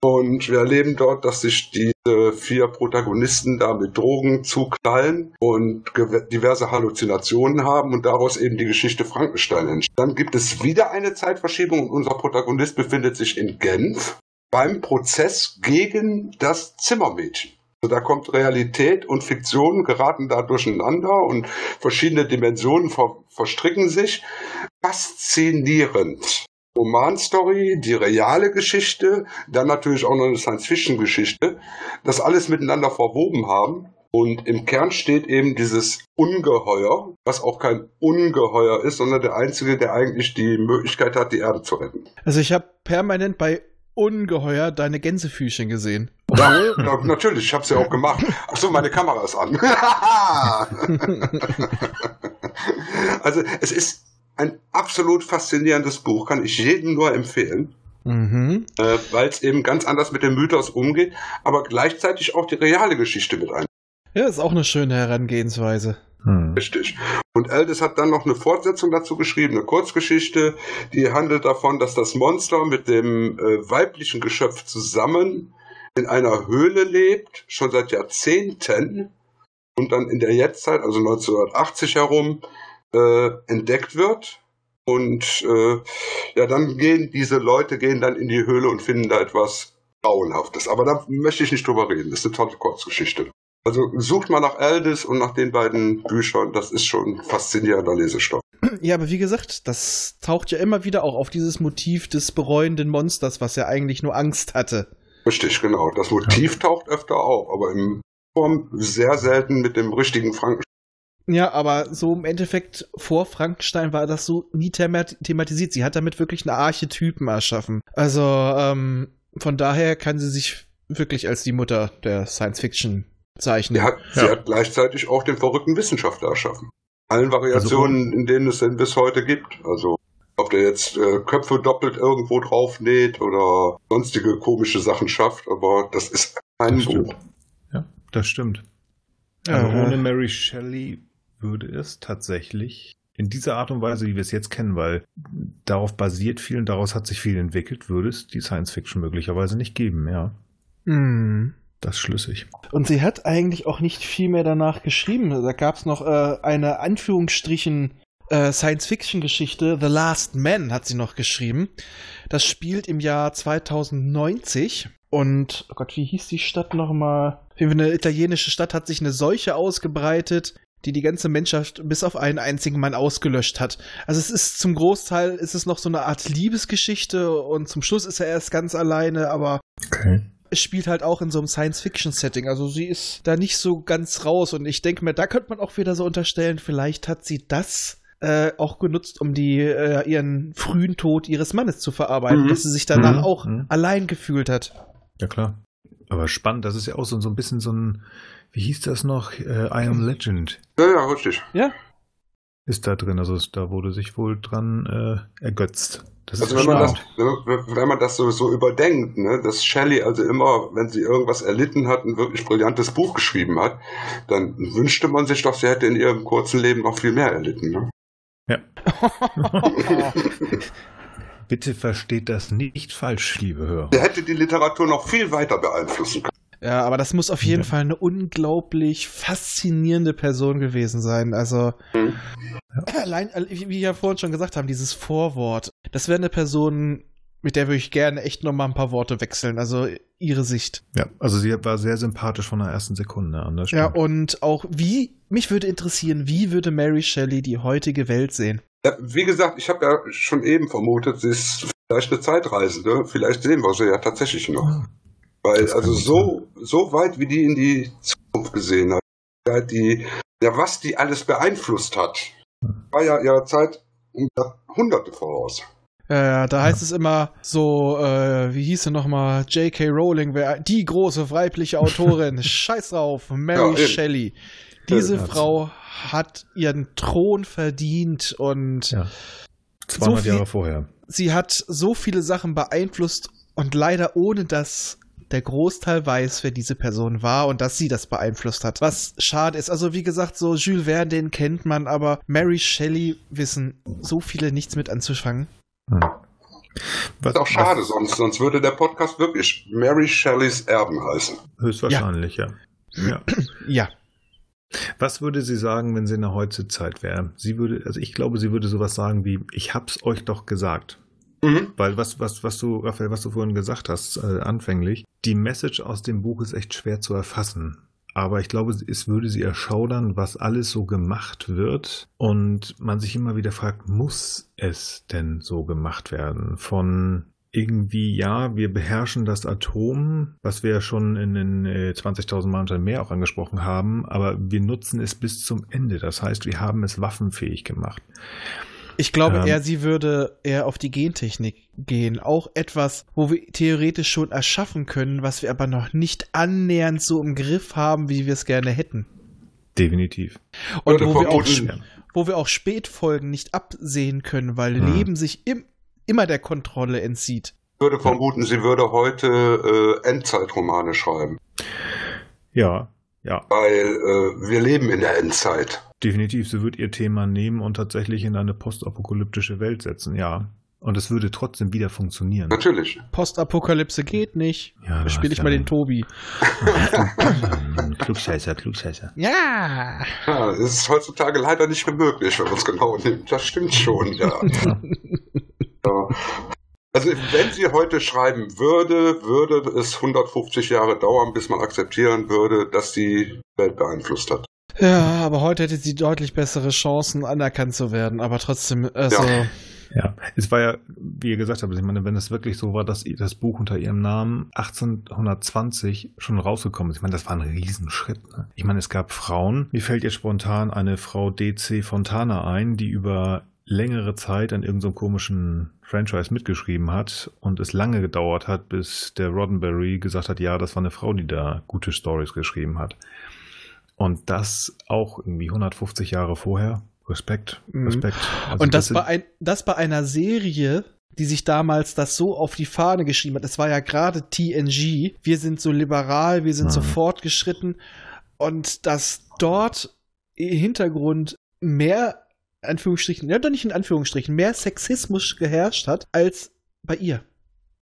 Speaker 4: Und wir erleben dort, dass sich diese vier Protagonisten da mit Drogen zuknallen und diverse Halluzinationen haben und daraus eben die Geschichte Frankenstein entsteht. Dann gibt es wieder eine Zeitverschiebung und unser Protagonist befindet sich in Genf beim Prozess gegen das Zimmermädchen. Also da kommt Realität und Fiktion geraten da durcheinander und verschiedene Dimensionen ver verstricken sich. Faszinierend. Romanstory, die reale Geschichte, dann natürlich auch noch eine Science-Fiction-Geschichte, das alles miteinander verwoben haben. Und im Kern steht eben dieses Ungeheuer, was auch kein Ungeheuer ist, sondern der Einzige, der eigentlich die Möglichkeit hat, die Erde zu retten.
Speaker 2: Also ich habe permanent bei Ungeheuer deine Gänsefüßchen gesehen.
Speaker 4: Ja, natürlich, ich habe es ja auch gemacht. Achso, meine Kamera ist an. also es ist ein absolut faszinierendes Buch, kann ich jedem nur empfehlen. Mhm. Äh, Weil es eben ganz anders mit dem Mythos umgeht, aber gleichzeitig auch die reale Geschichte mit ein.
Speaker 2: Ja, ist auch eine schöne Herangehensweise.
Speaker 4: Hm. Richtig. Und Aldis hat dann noch eine Fortsetzung dazu geschrieben, eine Kurzgeschichte, die handelt davon, dass das Monster mit dem äh, weiblichen Geschöpf zusammen in einer Höhle lebt, schon seit Jahrzehnten und dann in der Jetztzeit, also 1980 herum, äh, entdeckt wird. Und äh, ja, dann gehen diese Leute gehen dann in die Höhle und finden da etwas Grauenhaftes. Aber da möchte ich nicht drüber reden. Das ist eine tolle Kurzgeschichte. Also sucht mal nach Aldis und nach den beiden Büchern. Das ist schon faszinierender Lesestoff.
Speaker 2: Ja, aber wie gesagt, das taucht ja immer wieder auch auf dieses Motiv des bereuenden Monsters, was ja eigentlich nur Angst hatte.
Speaker 4: Richtig, genau. Das Motiv ja. taucht öfter auf, aber in Form sehr selten mit dem richtigen Frankenstein.
Speaker 2: Ja, aber so im Endeffekt vor Frankenstein war das so nie thematisiert. Sie hat damit wirklich einen Archetypen erschaffen. Also ähm, von daher kann sie sich wirklich als die Mutter der Science Fiction zeichnen.
Speaker 4: Sie hat, ja. sie hat gleichzeitig auch den verrückten Wissenschaftler erschaffen. Allen Variationen, also, in denen es denn bis heute gibt. Also ob der jetzt äh, Köpfe doppelt irgendwo drauf näht oder sonstige komische Sachen schafft, aber das ist ein das Buch.
Speaker 1: Ja, das stimmt. Also ohne Mary Shelley würde es tatsächlich in dieser Art und Weise, wie wir es jetzt kennen, weil darauf basiert viel und daraus hat sich viel entwickelt, würde es die Science Fiction möglicherweise nicht geben, ja.
Speaker 2: Mm.
Speaker 1: Das ist schlüssig.
Speaker 2: Und sie hat eigentlich auch nicht viel mehr danach geschrieben. Da gab es noch äh, eine Anführungsstrichen äh, Science-Fiction-Geschichte, The Last Man hat sie noch geschrieben. Das spielt im Jahr 2090. Und, oh Gott, wie hieß die Stadt nochmal? Eine italienische Stadt hat sich eine Seuche ausgebreitet die die ganze Menschheit bis auf einen einzigen Mann ausgelöscht hat. Also es ist zum Großteil ist es noch so eine Art Liebesgeschichte und zum Schluss ist er erst ganz alleine, aber okay. es spielt halt auch in so einem Science-Fiction-Setting. Also sie ist da nicht so ganz raus und ich denke mir, da könnte man auch wieder so unterstellen, vielleicht hat sie das äh, auch genutzt, um die äh, ihren frühen Tod ihres Mannes zu verarbeiten, mhm. dass sie sich danach mhm. auch mhm. allein gefühlt hat.
Speaker 1: Ja klar. Aber spannend, das ist ja auch so, so ein bisschen so ein wie hieß das noch? Äh, I Am Legend.
Speaker 4: Ja, ja, richtig.
Speaker 2: Ja.
Speaker 1: Ist da drin, also da wurde sich wohl dran äh, ergötzt.
Speaker 4: Das also wenn man das, wenn man das so, so überdenkt, ne, dass Shelley also immer, wenn sie irgendwas erlitten hat, ein wirklich brillantes Buch geschrieben hat, dann wünschte man sich doch, sie hätte in ihrem kurzen Leben noch viel mehr erlitten. Ne?
Speaker 1: Ja. Bitte versteht das nicht falsch, liebe Hörer.
Speaker 4: Sie hätte die Literatur noch viel weiter beeinflussen können.
Speaker 2: Ja, aber das muss auf jeden ja. Fall eine unglaublich faszinierende Person gewesen sein. Also, mhm. allein, äh, wie wir ja vorhin schon gesagt haben, dieses Vorwort, das wäre eine Person, mit der würde ich gerne echt nochmal ein paar Worte wechseln. Also, ihre Sicht.
Speaker 1: Ja, also sie war sehr sympathisch von der ersten Sekunde an.
Speaker 2: ja, und auch wie, mich würde interessieren, wie würde Mary Shelley die heutige Welt sehen?
Speaker 4: Ja, wie gesagt, ich habe ja schon eben vermutet, sie ist vielleicht eine Zeitreisende. Vielleicht sehen wir sie ja tatsächlich noch. Weil,
Speaker 1: Das
Speaker 4: also so, so weit, wie die in die Zukunft gesehen hat, ja, die, ja, was die alles beeinflusst hat, war ja ihrer Zeit um Jahrhunderte voraus.
Speaker 2: Ja, da heißt es immer so, äh, wie hieß sie nochmal, J.K. Rowling, wär die große weibliche Autorin. Scheiß drauf, Mary
Speaker 4: Ja.
Speaker 2: Shelley. Diese
Speaker 1: Ja,
Speaker 2: Frau hat ihren Thron verdient und
Speaker 1: Ja. 200
Speaker 2: viel-
Speaker 1: Jahre vorher.
Speaker 2: sie hat so viele Sachen beeinflusst und leider ohne dass der Großteil weiß, wer diese Person war und dass sie das beeinflusst hat. Was schade ist. Also wie gesagt, so Jules Verne, den kennt man, aber Mary Shelley wissen so viele nichts mit anzufangen.
Speaker 1: Hm. Was,
Speaker 4: Ist auch schade, sonst, sonst würde der Podcast wirklich Mary Shelleys Erben heißen.
Speaker 1: Was, höchstwahrscheinlich, ja. ja.
Speaker 2: Ja.
Speaker 1: Was würde sie sagen, wenn sie in der Heutezeit wäre? Sie würde, also ich glaube, sie würde sowas sagen wie, ich hab's euch doch gesagt.
Speaker 4: Mhm.
Speaker 1: Weil was, was, was du, Raphael, was du vorhin gesagt hast, äh, anfänglich, die Message aus dem Buch ist echt schwer zu erfassen. Aber ich glaube, es würde sie erschaudern, was alles so gemacht wird. Und man sich immer wieder fragt, muss es denn so gemacht werden? Von irgendwie, ja, wir beherrschen das Atom, was wir ja schon in den äh, 20.000 Mal unter mehr auch angesprochen haben, aber wir nutzen es bis zum Ende. Das heißt, wir haben es waffenfähig gemacht.
Speaker 2: Ich glaube
Speaker 1: Ähm.
Speaker 2: eher, sie würde eher auf die Gentechnik gehen. Auch etwas, wo wir theoretisch schon erschaffen können, was wir aber noch nicht annähernd so im Griff haben, wie wir es gerne hätten.
Speaker 1: Definitiv.
Speaker 2: Und wo wir, auch, wo wir auch Spätfolgen nicht absehen können, weil
Speaker 1: Hm.
Speaker 2: Leben sich im, immer der Kontrolle entzieht.
Speaker 4: Ich würde vermuten, sie würde heute äh, Endzeitromane schreiben.
Speaker 1: Ja, ja.
Speaker 4: Weil äh, wir leben in der Endzeit.
Speaker 1: Definitiv, sie wird ihr Thema nehmen und tatsächlich in eine postapokalyptische Welt setzen, ja. Und es würde trotzdem wieder funktionieren.
Speaker 4: Natürlich.
Speaker 2: Postapokalypse geht nicht.
Speaker 1: Ja,
Speaker 2: da spiele ich mal
Speaker 1: ja
Speaker 2: den Tobi.
Speaker 1: Klugscheißer, Klugscheißer.
Speaker 2: Ja.
Speaker 4: Ja, es ist heutzutage leider nicht mehr möglich, wenn man es genau nimmt. Das stimmt schon, ja. ja. Also wenn sie heute schreiben würde, würde es 150 Jahre dauern, bis man akzeptieren würde, dass die Welt beeinflusst hat.
Speaker 2: Ja, aber heute hätte sie deutlich bessere Chancen, anerkannt zu werden. Aber trotzdem, also.
Speaker 4: Ja.
Speaker 1: Ja, es war ja, wie ihr gesagt habt, ich meine, wenn es wirklich so war, dass ihr das Buch unter ihrem Namen 1820 schon rausgekommen ist, ich meine, das war ein Riesenschritt. Ne? Ich meine, es gab Frauen, mir fällt jetzt spontan eine Frau DC Fontana ein, die über längere Zeit an irgendeinem komischen Franchise mitgeschrieben hat und es lange gedauert hat, bis der Roddenberry gesagt hat, ja, das war eine Frau, die da gute Stories geschrieben hat. Und das auch irgendwie 150 Jahre vorher. Respekt,
Speaker 2: Mhm.
Speaker 1: Respekt. Also
Speaker 2: und das,
Speaker 1: sind-
Speaker 2: bei ein, das bei einer Serie, die sich damals das so auf die Fahne geschrieben hat. Das war ja gerade TNG. Wir sind so liberal, wir sind so
Speaker 1: Mhm.
Speaker 2: fortgeschritten. Und dass dort im Hintergrund mehr, Anführungsstrichen, ja doch nicht in Anführungsstrichen, mehr Sexismus geherrscht hat als bei ihr.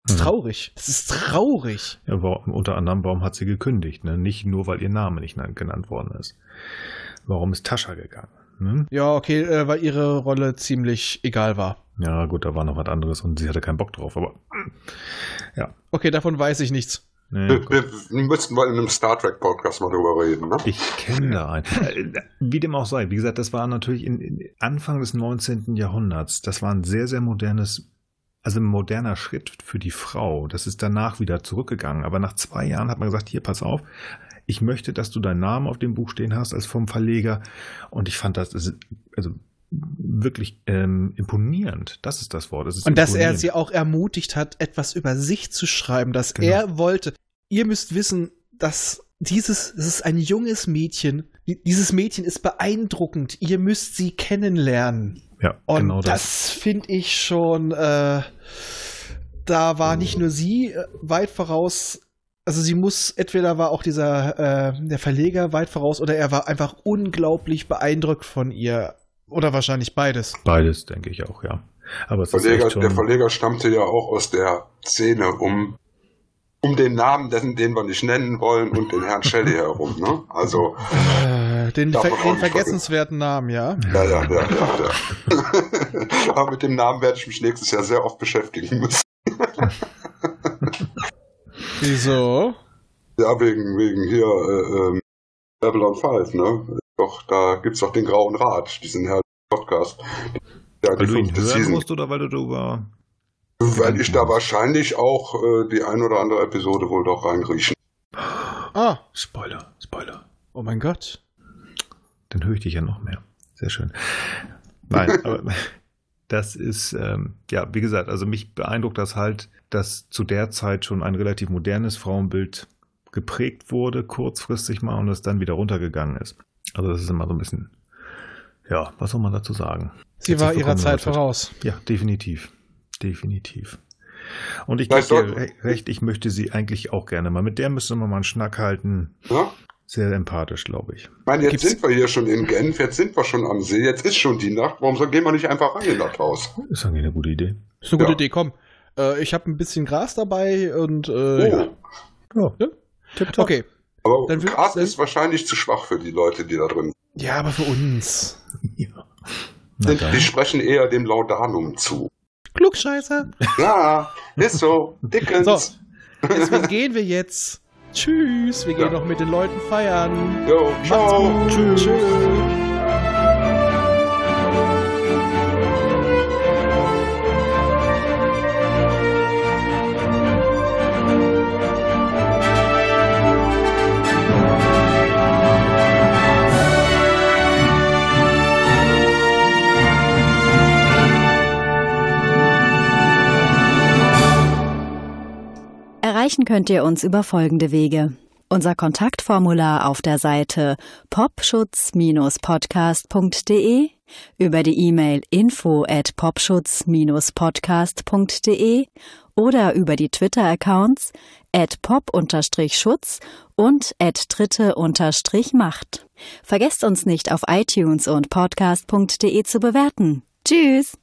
Speaker 2: Das ist
Speaker 1: Mhm.
Speaker 2: traurig. Das ist traurig.
Speaker 1: Ja, unter anderem, warum hat sie gekündigt? Ne? Nicht nur, weil ihr Name nicht genannt worden ist. Warum ist Tascha gegangen? Ne?
Speaker 2: Ja, okay, äh, weil ihre Rolle ziemlich egal war.
Speaker 1: Ja, gut, da war noch was anderes und sie hatte keinen Bock drauf, aber
Speaker 2: Okay, davon weiß ich nichts.
Speaker 1: ne,
Speaker 4: Wir,
Speaker 1: gut.
Speaker 4: wir müssten mal in einem Star Trek Podcast mal drüber reden, ne?
Speaker 1: ich kenne da einen. Äh, Wie dem auch sei, wie gesagt, das war natürlich in, in Anfang des 19. Jahrhunderts. Das war ein sehr, sehr modernes, also ein moderner Schritt für die Frau. Das ist danach wieder zurückgegangen. Aber nach zwei Jahren hat man gesagt, hier, pass auf, ich möchte, dass du deinen Namen auf dem Buch stehen hast als vom Verleger. Und ich fand das, also wirklich ähm, imponierend. Das ist das Wort. Das ist
Speaker 2: Und dass er sie auch ermutigt hat, etwas über sich zu schreiben, dass
Speaker 1: Genau.
Speaker 2: er wollte. Ihr müsst wissen, dass dieses, es ist ein junges Mädchen. Die- Dieses Mädchen ist beeindruckend. Ihr müsst sie kennenlernen.
Speaker 1: Ja,
Speaker 2: Und
Speaker 1: genau das.
Speaker 2: das, finde ich schon, äh, da war nicht nur sie äh, weit voraus. Also sie muss, entweder war auch dieser, äh, der Verleger weit voraus oder er war einfach unglaublich beeindruckt von ihr. Oder wahrscheinlich beides.
Speaker 1: Beides, denke ich auch, ja. Aber
Speaker 4: Verleger, der Verleger stammte ja auch aus der Szene um, um den Namen, den, den wir nicht nennen wollen, und den Herrn Shelley herum. Ne? Also,
Speaker 2: Äh, den, ver den vergessenswerten Namen, ja.
Speaker 4: ja, ja, ja, ja. ja. Aber mit dem Namen werde ich mich nächstes Jahr sehr oft beschäftigen müssen.
Speaker 2: Wieso?
Speaker 4: Ja, wegen, wegen hier äh, ähm, Babylon 5, ne? Doch, da gibt's doch den Grauen Rat, diesen Herrn Podcast. Ja,
Speaker 1: Weil du ihn hören
Speaker 4: Season.
Speaker 1: musst oder weil du darüber.
Speaker 4: Weil ich da wahrscheinlich auch äh, die ein oder andere Episode wohl doch reingriechen.
Speaker 2: Ah,
Speaker 1: Spoiler, Spoiler.
Speaker 2: oh mein Gott.
Speaker 1: Dann höre ich dich ja noch mehr. Sehr schön. Nein, aber das ist, ähm, ja, wie gesagt, also mich beeindruckt das halt, dass zu der Zeit schon ein relativ modernes Frauenbild geprägt wurde, kurzfristig mal, und es dann wieder runtergegangen ist. Also das ist immer so ein bisschen, ja, was soll man dazu sagen?
Speaker 2: Sie
Speaker 1: Hat
Speaker 2: war ihrer Zeit voraus.
Speaker 1: Ja, definitiv. Definitiv. Und ich gebe dir recht, ich möchte sie eigentlich auch gerne mal. Mit der müsste man mal einen Schnack halten.
Speaker 4: Ja?
Speaker 1: Sehr empathisch, glaube ich.
Speaker 4: Ich meine, jetzt
Speaker 2: Gibt's-
Speaker 4: sind wir hier schon in Genf, jetzt sind wir schon am See, jetzt ist schon die Nacht. Warum so- gehen wir nicht einfach rein in das Haus?
Speaker 1: Ist eigentlich eine gute Idee.
Speaker 2: Ist eine gute
Speaker 4: Ja.
Speaker 2: Idee, komm. Äh, ich habe ein bisschen Gras dabei und äh, ja.
Speaker 4: Oh,
Speaker 1: Ja.
Speaker 2: Tipptopp. Okay.
Speaker 4: aber
Speaker 2: Dann will-
Speaker 4: Gras
Speaker 2: dann-
Speaker 4: ist wahrscheinlich zu schwach für die Leute, die da drin
Speaker 2: Ja, aber für uns.
Speaker 1: ja.
Speaker 4: Sind. Die sprechen eher dem Laudanum zu.
Speaker 2: Klugscheißer.
Speaker 4: Ja, ist so. Dickens.
Speaker 2: So. Deswegen gehen wir jetzt. Tschüss. Wir gehen
Speaker 4: Ja.
Speaker 2: noch mit den Leuten feiern.
Speaker 4: Jo, ciao.
Speaker 2: Gut. Tschüss.
Speaker 6: Erreichen könnt ihr uns über folgende Wege. Unser Kontaktformular auf der Seite popschutz-podcast.de, über die E-Mail info at popschutz-podcast.de oder über die Twitter-Accounts at pop-schutz und at dritte-macht. Vergesst uns nicht auf iTunes und podcast.de zu bewerten. Tschüss!